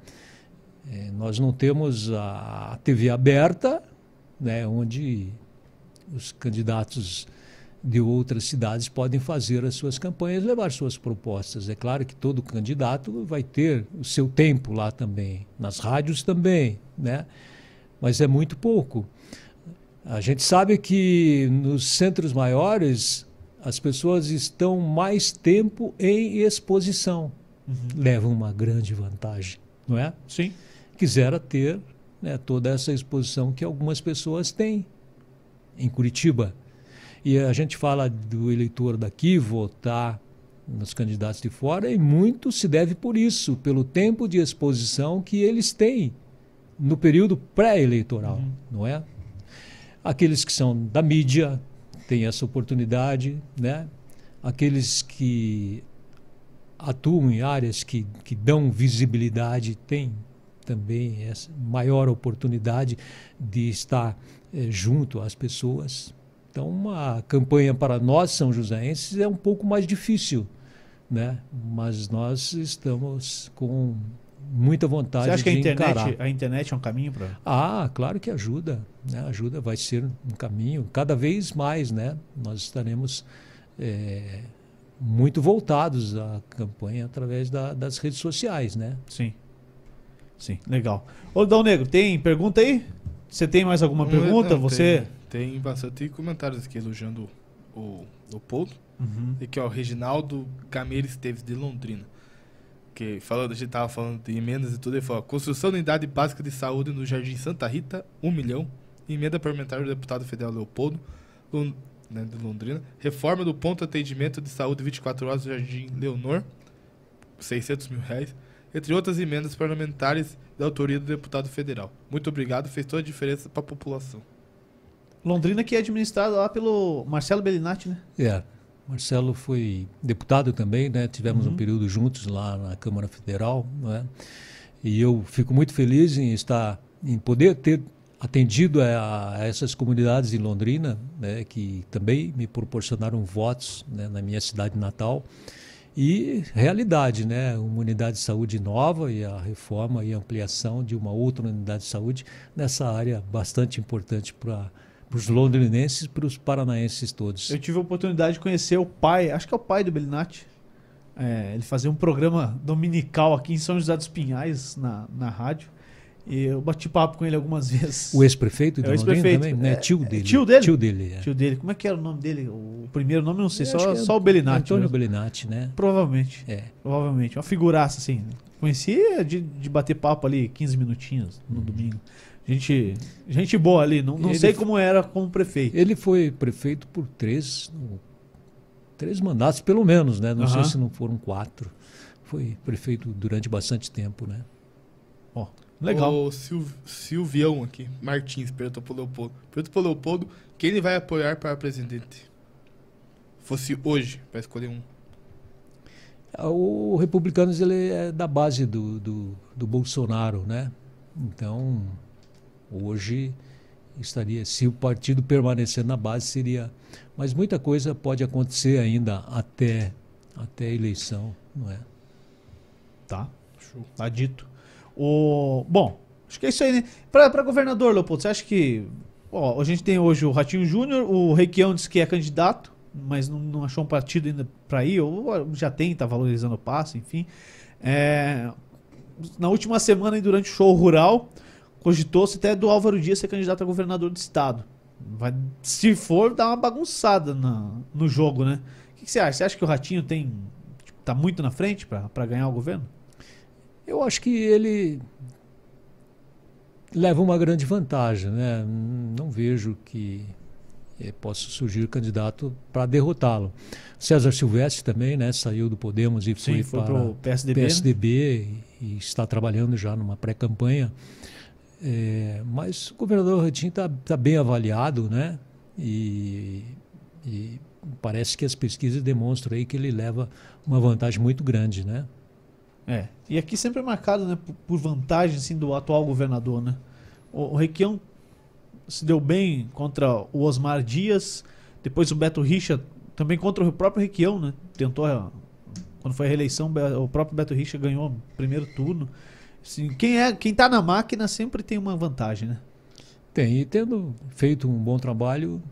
É, nós não temos a TV aberta, né, onde os candidatos de outras cidades podem fazer as suas campanhas, levar suas propostas. É claro que todo candidato vai ter o seu tempo lá também, nas rádios também, né? Mas é muito pouco. A gente sabe que nos centros maiores as pessoas estão mais tempo em exposição. Levam uma grande vantagem, não é? Sim. Quisera ter né, toda essa exposição que algumas pessoas têm em Curitiba. E a gente fala do eleitor daqui votar nos candidatos de fora e muito se deve por isso, pelo tempo de exposição que eles têm no período pré-eleitoral, não é? Aqueles que são da mídia têm essa oportunidade, né? Aqueles que atuam em áreas que, que dão visibilidade têm também essa maior oportunidade de estar eh, junto às pessoas. Então, uma campanha para nós, são joséenses, é um pouco mais difícil, né? mas nós estamos com muita vontade Você acha que a internet, encarar. a internet é um caminho para. Ah, claro que ajuda, né? Ajuda, vai ser um caminho cada vez mais, né? Nós estaremos eh, muito voltados à campanha através da- das redes sociais, né? Sim. Sim, legal. Ô, Dal Negro, tem pergunta aí? Você tem mais alguma pergunta? Não, Você. Tem, tem bastante comentários aqui elogiando o Leopoldo. Uhum. Aqui, ó, o Reginaldo Camille Esteves, de Londrina. Que falando, a gente tava falando de emendas e tudo, ele falou: construção da unidade básica de saúde no Jardim Santa Rita, 1 milhão. Emenda parlamentar do deputado federal Leopoldo, né, de Londrina. Reforma do ponto de atendimento de saúde 24 horas do Jardim Leonor, 600 mil reais. Entre outras emendas parlamentares da autoria do deputado federal. Muito obrigado, fez toda a diferença para a população. Londrina que é administrada lá pelo Marcelo Bellinati, né? É. Marcelo foi deputado também, né? Tivemos Uhum. um período juntos lá na Câmara Federal, não é? E eu fico muito feliz em estar, em poder ter atendido a, a, essas comunidades em Londrina, né, que também me proporcionaram votos né, na minha cidade natal. E realidade, né? Uma unidade de saúde nova e a reforma e ampliação de uma outra unidade de saúde nessa área bastante importante para os londrinenses e para os paranaenses todos. Eu tive a oportunidade de conhecer o pai, acho que é o pai do Belinati. É, ele fazia um programa dominical aqui em São José dos Pinhais, na, na rádio. E eu bati papo com ele algumas [LAUGHS] vezes. O ex-prefeito de é, ex-prefeito. também? Né? É, tio dele. Tio dele? Tio dele, é. Tio dele. Como é que era o nome dele? O primeiro nome não sei, eu só, só o Belinati. Antônio mesmo. Belinati, né? Provavelmente. É. Provavelmente. Uma figuraça, assim. Conhecia de, de bater papo ali 15 minutinhos no uhum. domingo. Gente, gente boa ali. Não, não sei como era como prefeito. Ele foi prefeito por três, três mandatos, pelo menos, né? Não uhum. sei se não foram quatro. Foi prefeito durante bastante tempo, né? Ó. Legal. O Sil Silvião aqui, Martins, perguntou pro Leopoldo. Perguntou pro Leopoldo quem ele vai apoiar para presidente. Fosse hoje, para escolher um. O Republicanos ele é da base do, do, do Bolsonaro, né? Então, hoje estaria, se o partido permanecer na base, seria. Mas muita coisa pode acontecer ainda até, até a eleição, não é? Tá. Show. Tá dito. O, bom, acho que é isso aí, né? Para governador, Leopoldo, você acha que. Ó, a gente tem hoje o Ratinho Júnior, o Requião disse que é candidato, mas não, não achou um partido ainda para ir, ou já tem, tá valorizando o passo, enfim. É, na última semana, durante o show rural, cogitou-se até do Álvaro Dias ser candidato a governador do estado. Vai, se for, dar uma bagunçada na, no jogo, né? O que, que, você acha? Você acha que o Ratinho tem tipo, tá muito na frente para ganhar o governo? Eu acho que ele leva uma grande vantagem, né? Não vejo que eh, possa surgir candidato para derrotá-lo. César Silvestre também, né? Saiu do Podemos e Sim, foi, para o PSDB, PSDB né? e, e, está trabalhando já numa pré-campanha. É, mas o governador Ratinho está tá bem avaliado, né? E, e parece que as pesquisas demonstram aí que ele leva uma vantagem muito grande, né? É. E aqui sempre é marcado né, por, vantagem assim, do atual governador. Né? O, o Requião se deu bem contra o Osmar Dias, depois o Beto Richa também contra o próprio Requião, né? Tentou, quando foi a reeleição, o próprio Beto Richa ganhou o primeiro turno. Assim, quem é, quem está na máquina sempre tem uma vantagem, né? Tem, e tendo feito um bom trabalho,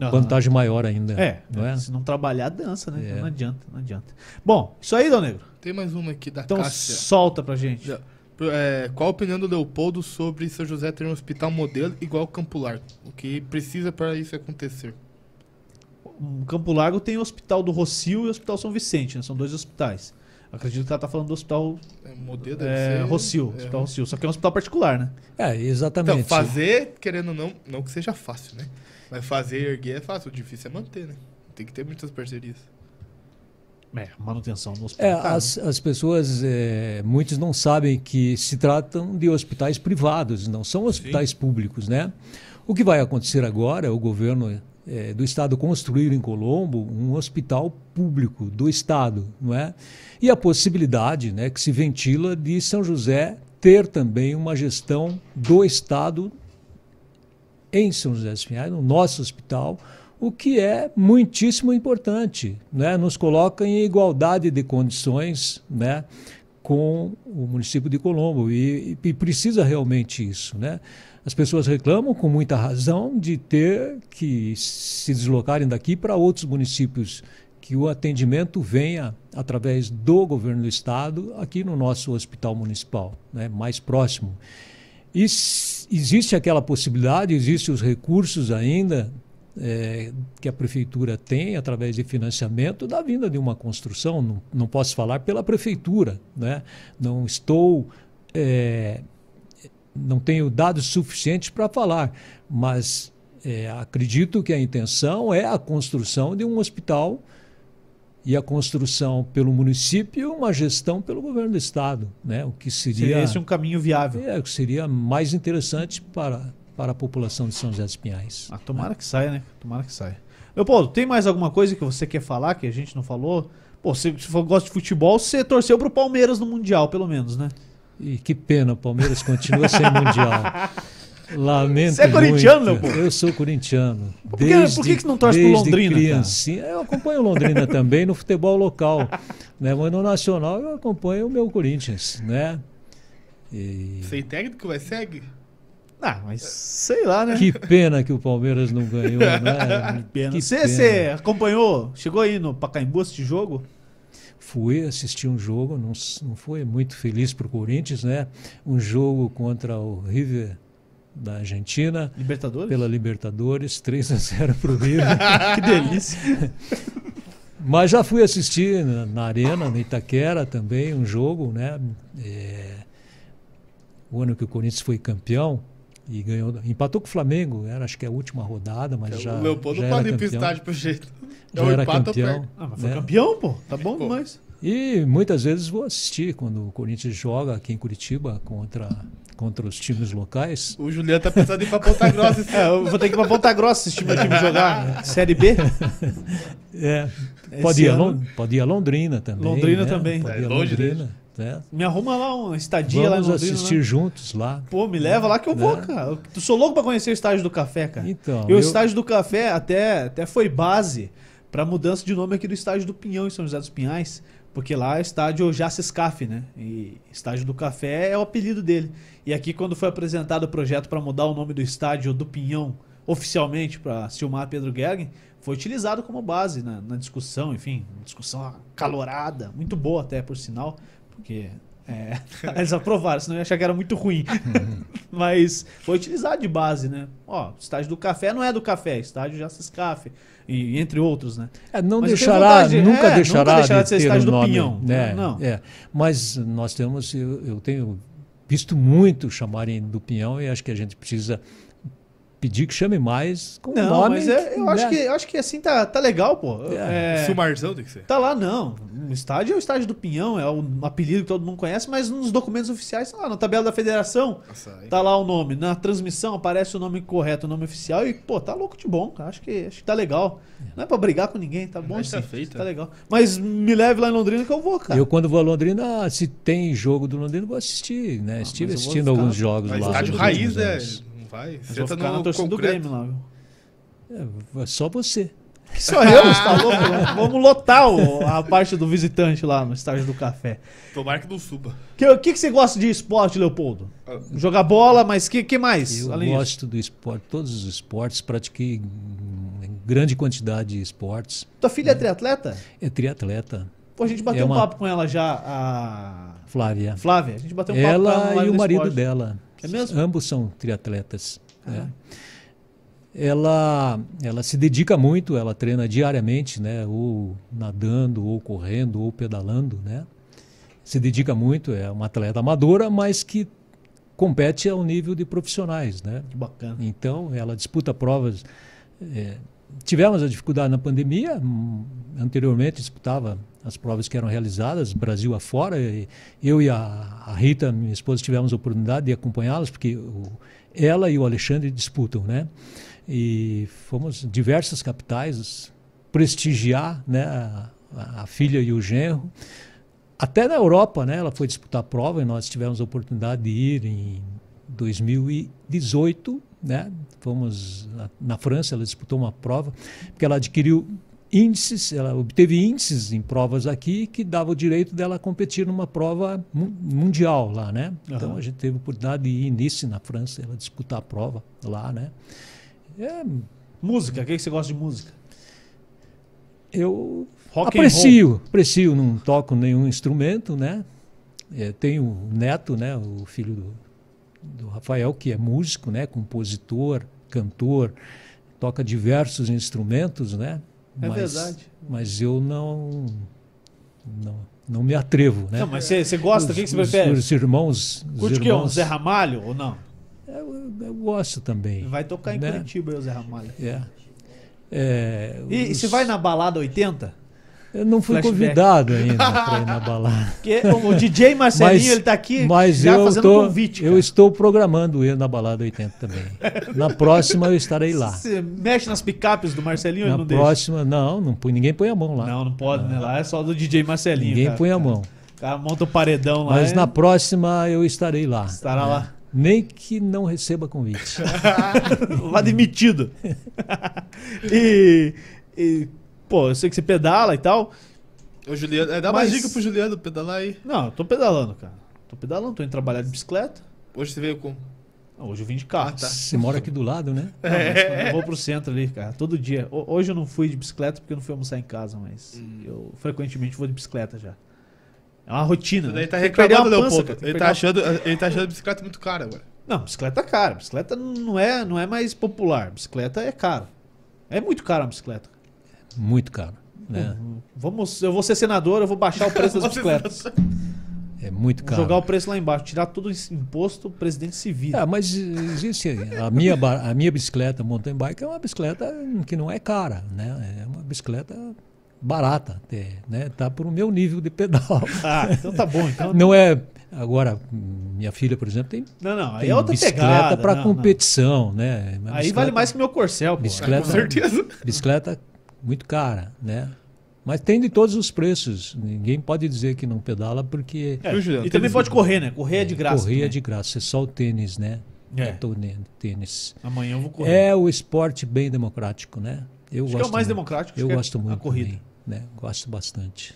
Uhum. Vantagem maior ainda. É, não é? se não trabalhar, dança, né? É. Então não adianta, não adianta. Bom, isso aí, Dão Negro. Tem mais uma aqui da então, Cássia. solta pra gente. É, qual a opinião do Leopoldo sobre São José ter um hospital modelo igual ao Campo Largo? O que precisa para isso acontecer? O Campo Largo tem o Hospital do Rocio e o Hospital São Vicente, né? São dois hospitais. Acredito que ela está falando do hospital é, modelo é, Rocio, é. Hospital Rocio, só que é um hospital particular, né? É, exatamente. Então, fazer, querendo ou não, não que seja fácil, né? Mas fazer erguer é fácil, o difícil é manter, né? Tem que ter muitas parcerias. É, manutenção do hospital. É, as, as pessoas, é, muitos não sabem que se tratam de hospitais privados, não são hospitais Sim. públicos, né? O que vai acontecer agora, o governo é, do estado construir em Colombo um hospital público do estado, não é? E a possibilidade, né, que se ventila de São José ter também uma gestão do estado em São José dos Pinhais, no nosso hospital, o que é muitíssimo importante, né? nos coloca em igualdade de condições né? com o município de Colombo e, e precisa realmente isso. Né? As pessoas reclamam com muita razão de ter que se deslocarem daqui para outros municípios que o atendimento venha através do governo do estado aqui no nosso hospital municipal, né, mais próximo. E existe aquela possibilidade, existem os recursos ainda é, que a prefeitura tem através de financiamento da vinda de uma construção. Não, não posso falar pela prefeitura, né? Não estou, é, não tenho dados suficientes para falar, mas é, acredito que a intenção é a construção de um hospital e a construção pelo município uma gestão pelo governo do estado, né? O que seria, seria esse um caminho viável. É, o que seria mais interessante para para a população de São José dos Pinhais. Ah, tomara né? que saia, né? Tomara que saia. Leopoldo, tem mais alguma coisa que você quer falar que a gente não falou? Pô, se você gosta de futebol, você torceu pro Palmeiras no Mundial, pelo menos, né? E que pena, o Palmeiras continua sem Mundial. [LAUGHS] Lamento Você é corintiano, muito. Leopoldo? Eu sou corintiano. Por que- por que que você não torce pro desde Londrina, cara? Eu acompanho o Londrina [LAUGHS] também no futebol local. Né? Mas no nacional eu acompanho o meu Corinthians. Né? E Sem técnico, vai segue. Ah, mas sei lá, né? que pena que o Palmeiras não ganhou. Né? [LAUGHS] pena. Que Você, pena. você acompanhou? Chegou aí no Pacaembu este jogo? Fui assistir um jogo, não, não foi muito feliz para o Corinthians, né? Um jogo contra o River da Argentina, Libertadores? pela Libertadores, 3 a 0 para o River. [LAUGHS] Que delícia. [LAUGHS] Mas já fui assistir na, na Arena, na Itaquera também, um jogo, né? É, o ano que o Corinthians foi campeão e ganhou, empatou com o Flamengo, era acho que a última rodada, mas já, o Leopoldo já pode estádio pro jeito. Já era campeão. Ah, mas foi né? campeão, pô. Tá bom Pô. demais. E muitas vezes vou assistir quando o Corinthians joga aqui em Curitiba contra, contra os times locais. O Juliano tá pensando em ir pra Ponta Grossa. [LAUGHS] É, eu vou ter que ir pra Ponta Grossa assistir meu time jogar [LAUGHS] Série B. É, pode, ir ano- pode ir a Londrina também. Londrina né? também. Pode É ir a longe Londrina. Né? Me arruma lá uma estadia Vamos lá Londrina. assistir lá. juntos lá. Pô, me leva lá que eu vou, Né? cara. Eu sou louco pra conhecer o estádio do café, cara. Então, e o eu- estádio do café até, até foi base pra mudança de nome aqui do estádio do Pinhão em São José dos Pinhais. Porque lá é estádio Jacescaf, né? E estádio do café é o apelido dele. E aqui, quando foi apresentado o projeto pra mudar o nome do estádio do Pinhão oficialmente pra Silmar Pedro Gergen, foi utilizado como base na, na discussão, enfim, uma discussão acalorada, muito boa até, por sinal, porque é, [LAUGHS] eles aprovaram, senão eu ia achar que era muito ruim. [LAUGHS] Mas foi utilizado de base, né? Ó, estádio do café não é do café, estádio Jacescaf, e entre outros, né? É, não Mas deixará, de- nunca, é, deixará nunca deixará de ser ter estádio o do nome, Pinhão. né? Não. É, mas nós temos, eu, eu tenho visto muito chamarem do Pinhão e acho que a gente precisa pedir que chame mais com o Não, nome. mas é- eu, acho né? que, eu acho que assim tá, tá legal, pô. É. É, Silmarzão tem que ser. Tá lá, não. O estádio é o estádio do Pinhão, é o apelido que todo mundo conhece, mas nos documentos oficiais, tá lá, na tabela da federação, Nossa, aí. tá lá o nome. Na transmissão aparece o nome correto, o nome oficial, e, pô, tá louco de bom. Acho que, acho que tá legal. Não é pra brigar com ninguém, tá bom tá sim. feito, Tá legal. Mas me leve lá em Londrina que eu vou, cara. Eu, quando vou a Londrina, ah, se tem jogo do Londrina, vou assistir. Né? Estive Ah, vou assistindo ficar- alguns jogos Mas lá. estádio raiz, né? Vai. Vou Senta ficar na no torcida do. Grêmio lá, viu? É, só você. Só eu, você [LAUGHS] tá louco? Vamos lotar o- a parte do visitante lá no estádio do café. Tomara que não suba. O que, que, que você gosta de esporte, Leopoldo? Ah. Jogar bola, mas que, que mais? Eu além disso? gosto do esporte, todos os esportes, pratiquei em grande quantidade de esportes. Tua filha é triatleta? É triatleta, Pô, a gente bateu É um uma- papo com ela já, a Flávia. Flávia. A gente bateu um papo com ela Ela no e o do marido esporte. dela. É mesmo? Ambos são triatletas. né? Ah. Ela, ela se dedica muito, ela treina diariamente, né? Ou nadando, ou correndo, ou pedalando, né? Se dedica muito, é uma atleta amadora, mas que compete ao nível de profissionais, né? Que bacana. Então, ela disputa provas. é, tivemos a dificuldade na pandemia, hum, anteriormente disputava as provas que eram realizadas, Brasil afora. E eu e a, a Rita, minha esposa, tivemos a oportunidade de acompanhá-las, porque o- ela e o Alexandre disputam, né? E fomos diversas capitais prestigiar né, a, a filha e o genro. Até na Europa, né? Ela foi disputar a prova e nós tivemos a oportunidade de ir em 2018, né? Fomos na, na França, ela disputou uma prova, porque ela adquiriu índices, ela obteve índices em provas aqui que dava o direito dela competir numa prova mu- mundial lá, né? Então Aham. a gente teve a oportunidade de ir nisso na França, ela disputar a prova lá, né? É, Música, o que, que você gosta de música? eu Rock aprecio, aprecio, não toco nenhum instrumento, né? É, tenho o neto, né, o filho do, do Rafael, que é músico, né, compositor, cantor, toca diversos instrumentos, né? É mas, verdade. Mas eu não, não, não me atrevo, né? Não, mas você, gosta? O que, que você Os- prefere? Os irmãos, os Curte o quê? Um irmãos Zé Ramalho ou não? eu, eu gosto também. Vai tocar em né? Curitiba aí o Zé Ramalho. É. É, E, e os- você vai na balada 80? Eu não fui Flashback. convidado ainda para [LAUGHS] ir na balada. Porque o, DJ Marcelinho, Mas- ele tá aqui Mas já eu, fazendo tô, convite. eu cara. estou programando ir na balada 80 também. Na próxima eu estarei lá. Você mexe nas picapes do Marcelinho Na não deixa? próxima, não, não põe, ninguém põe a mão lá. Não, não pode, né? Lá é só do DJ Marcelinho. ninguém cara. põe a mão. Cara monta o paredão lá. Mas na próxima eu estarei lá. Estará lá. Nem que não receba convite. [LAUGHS] Vá demitido. [LAUGHS] e, e, pô, eu sei que você pedala e tal. Ô, Juliano, é, dá Mas- uma dica pro Juliano pedalar aí. Não, eu tô pedalando, cara. Tô pedalando, tô indo trabalhar de bicicleta. Hoje você veio com. Não, Hoje eu vim de carro. Ah, tá. Você mora aqui do lado, né? Não, mas eu vou pro centro ali, cara, todo dia. Ho- Hoje eu não fui de bicicleta porque eu não fui almoçar em casa, mas Hum. eu frequentemente vou de bicicleta já. É uma rotina. Ele né? tá reclamando, Leopoldo. cara, Ele tá, uma- achando, ele tá achando a bicicleta muito cara agora. Não, bicicleta é cara. Bicicleta não é, não é mais popular. Bicicleta é caro. É muito caro a bicicleta. Muito caro. Né? Vamos, eu vou ser senador, eu vou baixar o preço das [LAUGHS] bicicletas. É muito caro. jogar o preço lá embaixo, tirar todo esse imposto, o presidente se vira. Ah, mas existe a minha a minha bicicleta mountain bike é uma bicicleta que não é cara, né? É uma bicicleta barata, até, né? Tá por o meu nível de pedal. [LAUGHS] Ah, então tá bom. Então, Não é agora minha filha, por exemplo, tem, não, não, aí tem é outra bicicleta para não, não. competição, né? Uma Aí vale mais que meu corcel, pô. Bicicleta- Com certeza. bicicleta muito cara, né? Mas tem de todos os preços. Ninguém pode dizer que não pedala porque É? E também pode correr, né? Correr é de graça. correr é também. de graça, é só o tênis, né? É. o tône- tênis. Amanhã eu vou correr. É o esporte bem democrático, né? Eu Acho que é gosto o mais muito. democrático. Eu é gosto muito A corrida. também, né? Gosto bastante.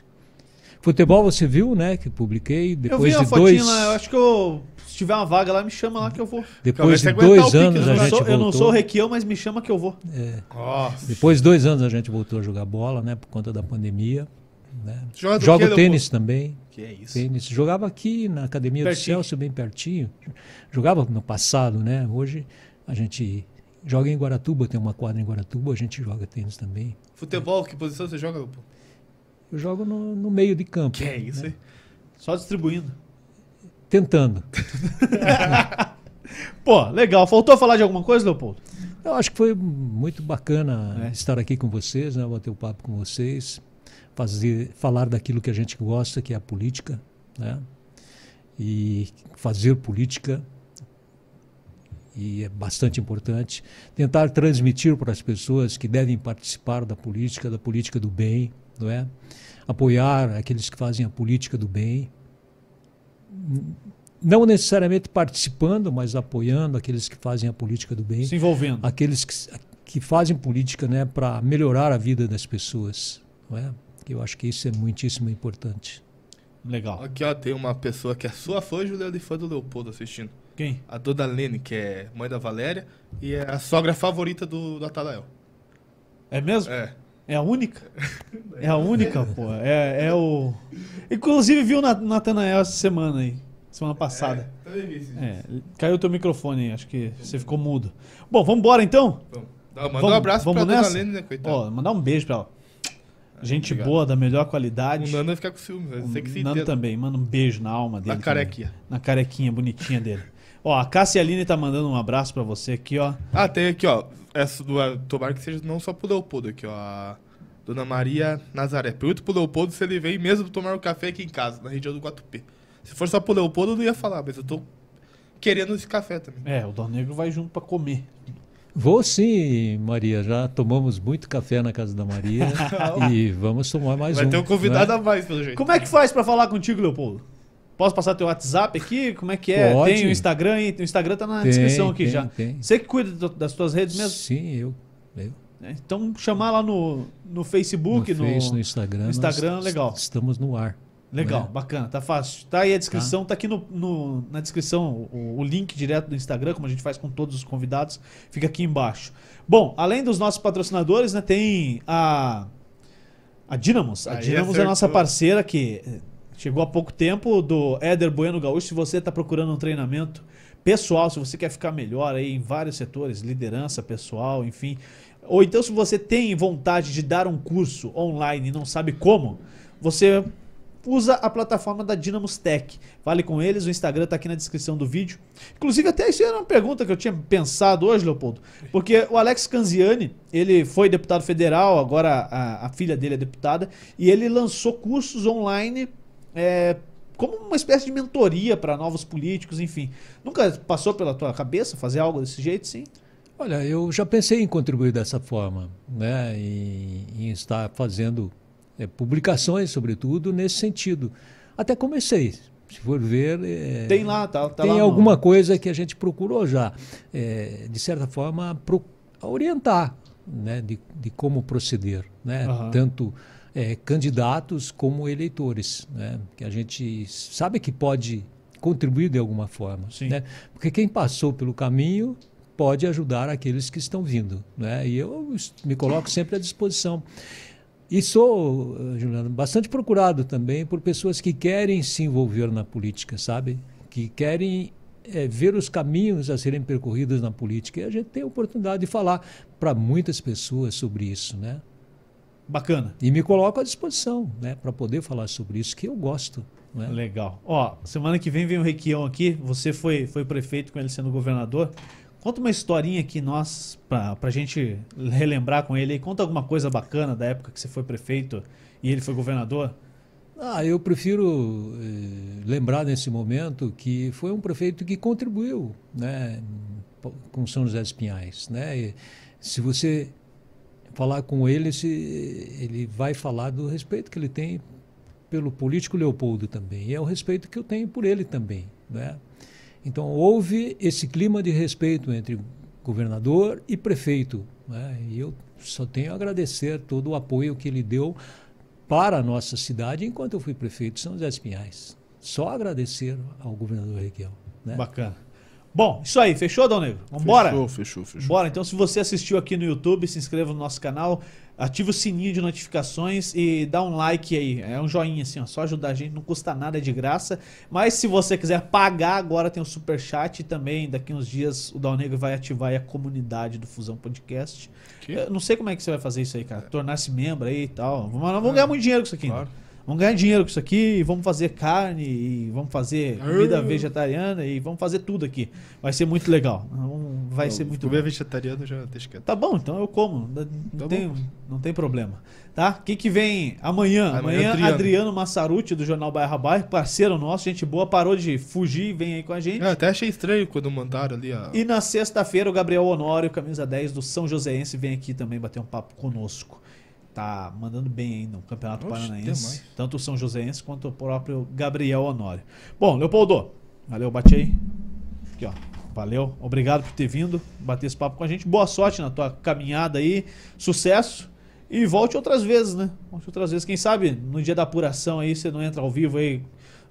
Futebol você viu, né? Que publiquei Eu depois vi uma de fotinha dois, lá, eu acho que eu, tiver uma vaga lá, me chama lá que eu vou. depois de dois pique, anos né? a Eu, não gente sou, eu não voltou. sou o Requião, mas me chama que eu vou. é, depois de dois anos a gente voltou a jogar bola, né? Por conta da pandemia. Né? Joga Jogo quê, tênis também. Que é isso? Tênis. Jogava aqui na academia Pertinho. do Celso, bem pertinho. Jogava no passado, né? Hoje a gente joga em Guaratuba, tem uma quadra em Guaratuba, a gente joga tênis também. Futebol, que posição você joga, Leopoldo? Eu jogo no, no meio de campo. Que é isso, né? Só distribuindo. Tentando. [LAUGHS] Pô, legal. Faltou falar de alguma coisa, Leopoldo? Eu acho que foi muito bacana É. estar aqui com vocês, né? bater o papo com vocês, fazer, falar daquilo que a gente gosta, que é a política, né? E fazer política e é bastante importante tentar transmitir para as pessoas que devem participar da política, da política do bem, não é? Apoiar aqueles que fazem a política do bem, não necessariamente participando, mas apoiando aqueles que fazem a política do bem Se envolvendo. aqueles que, que fazem política né, para melhorar a vida das pessoas. Não é? Eu acho que isso é muitíssimo importante. Legal. Aqui, ó, tem uma pessoa que é sua fã, Juliano, e fã do Leopoldo assistindo. Quem? A Dona Lene, que é mãe da Valéria, e é a sogra favorita do, do Atalael. É mesmo? É. É a única? É a única, pô. É, é o. Inclusive viu o Natanael essa semana aí. Semana passada. É, também vi dia. É, caiu o teu microfone aí, acho que você ficou mudo. Bom, vamos embora então? Vamos. Dá- Manda Vamos- um abraço vamos pra nessa? Lene, né, coitada. Ó, mandar um beijo pra ela. Gente obrigado. boa, da melhor o qualidade. Nando vai ficar com ciúme, vai ser que se O Nando também, manda um beijo na alma dele. Na também. carequinha. Na carequinha bonitinha dele. Ó, a Cássia Aline tá mandando um abraço pra você aqui, ó. Ah, tem aqui, ó. Essa do, tomara que seja não só pro Leopoldo aqui, ó. A Dona Maria Nazaré. Pergunta pro Leopoldo se ele vem mesmo tomar um café aqui em casa, na região do Guatupê. Se for só pro Leopoldo, eu não ia falar, mas eu tô querendo esse café também. É, o Dom Negro vai junto pra comer. Vou sim, Maria. Já tomamos muito café na casa da Maria [LAUGHS] e vamos tomar mais Vai um. ter um convidado né? a mais, pelo jeito. Como é que faz pra falar contigo, Leopoldo? Posso passar teu WhatsApp aqui? Como é que é? Pode. Tem o Instagram aí? O Instagram tá na Tem, descrição aqui tem, já. tem. Você que cuida das tuas redes mesmo? Sim, eu. eu. né? Então chamar lá no, no Facebook, no, no, Face, no Instagram. no Instagram, legal. Estamos no ar. Legal, né? bacana, tá fácil. Tá aí a descrição, tá, aqui no, no- na descrição o, o link direto do Instagram, como a gente faz com todos os convidados, fica aqui embaixo. Bom, além dos nossos patrocinadores, né, tem a a Dinamos. A Aí Dinamos é a acertou. nossa parceira que chegou há pouco tempo do Éder Bueno Gaúcho. Se você está procurando um treinamento pessoal, se você quer ficar melhor aí em vários setores, liderança pessoal, enfim, ou então se você tem vontade de dar um curso online e não sabe como, você usa a plataforma da Dynamos Tech. Fale com eles, o Instagram tá aqui na descrição do vídeo. Inclusive, até isso era uma pergunta que eu tinha pensado hoje, Leopoldo. Porque o Alex Canziani, ele foi deputado federal, agora a, a filha dele é deputada, e ele lançou cursos online é, como uma espécie de mentoria para novos políticos, enfim. Nunca passou pela tua cabeça fazer algo desse jeito, sim? Olha, eu já pensei em contribuir dessa forma, né? Em, em estar fazendo é, publicações, sobretudo, nesse sentido. Até comecei, se for ver. É, tem lá, tá, tá tem lá alguma no... coisa que a gente procurou já, é, de certa forma, pro, orientar né, de, de como proceder, né? Uhum. Tanto é, candidatos como eleitores, né? Que a gente sabe que pode contribuir de alguma forma, né? Porque quem passou pelo caminho pode ajudar aqueles que estão vindo, né? E eu me coloco sempre à disposição. E sou, Juliano, bastante procurado também por pessoas que querem se envolver na política, sabe? Que querem é, ver os caminhos a serem percorridos na política. E a gente tem a oportunidade de falar para muitas pessoas sobre isso, né? Bacana. E me coloco à disposição, né, para poder falar sobre isso, que eu gosto. Né? Legal. Ó, semana que vem vem o Requião aqui. Você foi, foi prefeito com ele sendo governador. Conta uma historinha aqui, nós, pra, pra gente relembrar com ele. Conta alguma coisa bacana da época que você foi prefeito e ele foi governador. Ah, eu prefiro eh, lembrar nesse momento que foi um prefeito que contribuiu né, com São José dos Pinhais. Né? E se você falar com ele, se, ele vai falar do respeito que ele tem pelo político Leopoldo também. E é o respeito que eu tenho por ele também. Né? Então, houve esse clima de respeito entre governador e prefeito. Né? E eu só tenho a agradecer todo o apoio que ele deu para a nossa cidade enquanto eu fui prefeito de São José Pinhais. Só agradecer ao governador Requiel. Né? Bacana. Bom, isso aí, fechou, Dom Negro? Vambora? Fechou, fechou, fechou. Bora, então se você assistiu aqui no YouTube, se inscreva no nosso canal, ativa o sininho de notificações e dá um like aí. É um joinha assim, ó, só ajudar a gente, não custa nada, é de graça. Mas se você quiser pagar, agora tem o super chat e também daqui uns dias o Dal Negro vai ativar a comunidade do Fusão Podcast. Eu não sei como é que você vai fazer isso aí, cara. Tornar-se membro aí e tal. Vamos, vamos ganhar muito dinheiro com isso aqui. Claro. Né? Vamos ganhar dinheiro com isso aqui, vamos fazer carne, e vamos fazer comida vegetariana e vamos fazer tudo aqui. Vai ser muito legal. Vai não, ser muito Comer vegetariano já deixa quieto. Tá bom, então eu como. Não, tá tem, não tem problema. Tá? O que, que vem amanhã? Amanhã, Adriano. Adriano Massaruti, do Jornal Bairro Bairro, parceiro nosso, gente boa, parou de fugir e vem aí com a gente. Eu até achei estranho quando mandaram ali a. E na sexta-feira, o Gabriel Honório, camisa 10 do São Joséense, vem aqui também bater um papo conosco tá mandando bem aí no Campeonato Oxe, Paranaense. Tanto o São Joséense quanto o próprio Gabriel Honório. Bom, Leopoldo, valeu, bate aí. Aqui, ó. Valeu, obrigado por ter vindo, bater esse papo com a gente. Boa sorte na tua caminhada aí, sucesso. E volte outras vezes, né? Volte outras vezes. Quem sabe no dia da apuração aí você não entra ao vivo aí.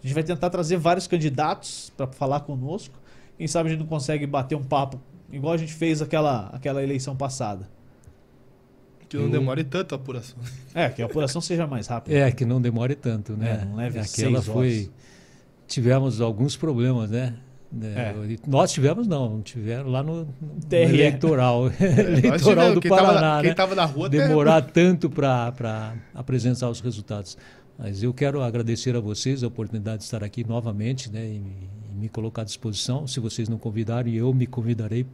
A gente vai tentar trazer vários candidatos para falar conosco. Quem sabe a gente não consegue bater um papo igual a gente fez aquela, aquela eleição passada. Que não demore tanto a apuração. É, que a apuração seja mais rápida. É, que não demore tanto, né? É, não leve Aquela foi. Tivemos alguns problemas, né? É. Nós tivemos, não, tiveram lá no, no eleitoral, é, eleitoral [LAUGHS] do Paraná. Tava, quem estava né? na rua Demorar tanto para apresentar os resultados. Mas eu quero agradecer a vocês a oportunidade de estar aqui novamente né, e, e me colocar à disposição. Se vocês não convidarem, eu me convidarei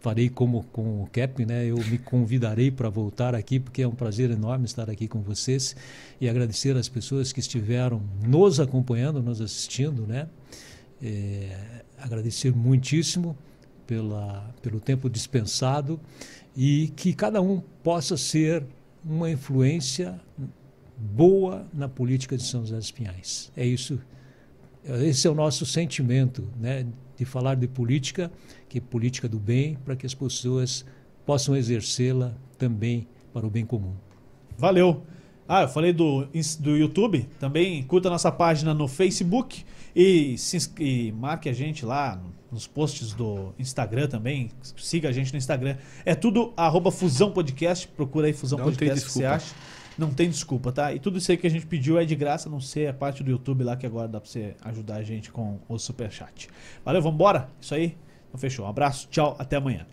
farei como com o Cap, né? Eu me convidarei para voltar aqui, porque é um prazer enorme estar aqui com vocês e agradecer às pessoas que estiveram nos acompanhando, nos assistindo, né? É, agradecer muitíssimo pela, pelo tempo dispensado e que cada um possa ser uma influência boa na política de São José dos Pinhais. É isso, esse é o nosso sentimento, né? De falar de política que é política do bem, para que as pessoas possam exercê-la também para o bem comum. Valeu! Ah, eu falei do, do YouTube, também curta nossa página no Facebook e, se, e marque a gente lá nos posts do Instagram também. Siga a gente no Instagram. É tudo arroba Fusão Podcast. Procura aí Fusão Não Podcast que você acha. Não tem desculpa, tá? E tudo isso aí que a gente pediu é de graça, não sei a parte do YouTube lá que agora dá pra você ajudar a gente com o Superchat. Valeu, vambora? Isso aí. Então fechou. Um abraço, tchau, até amanhã.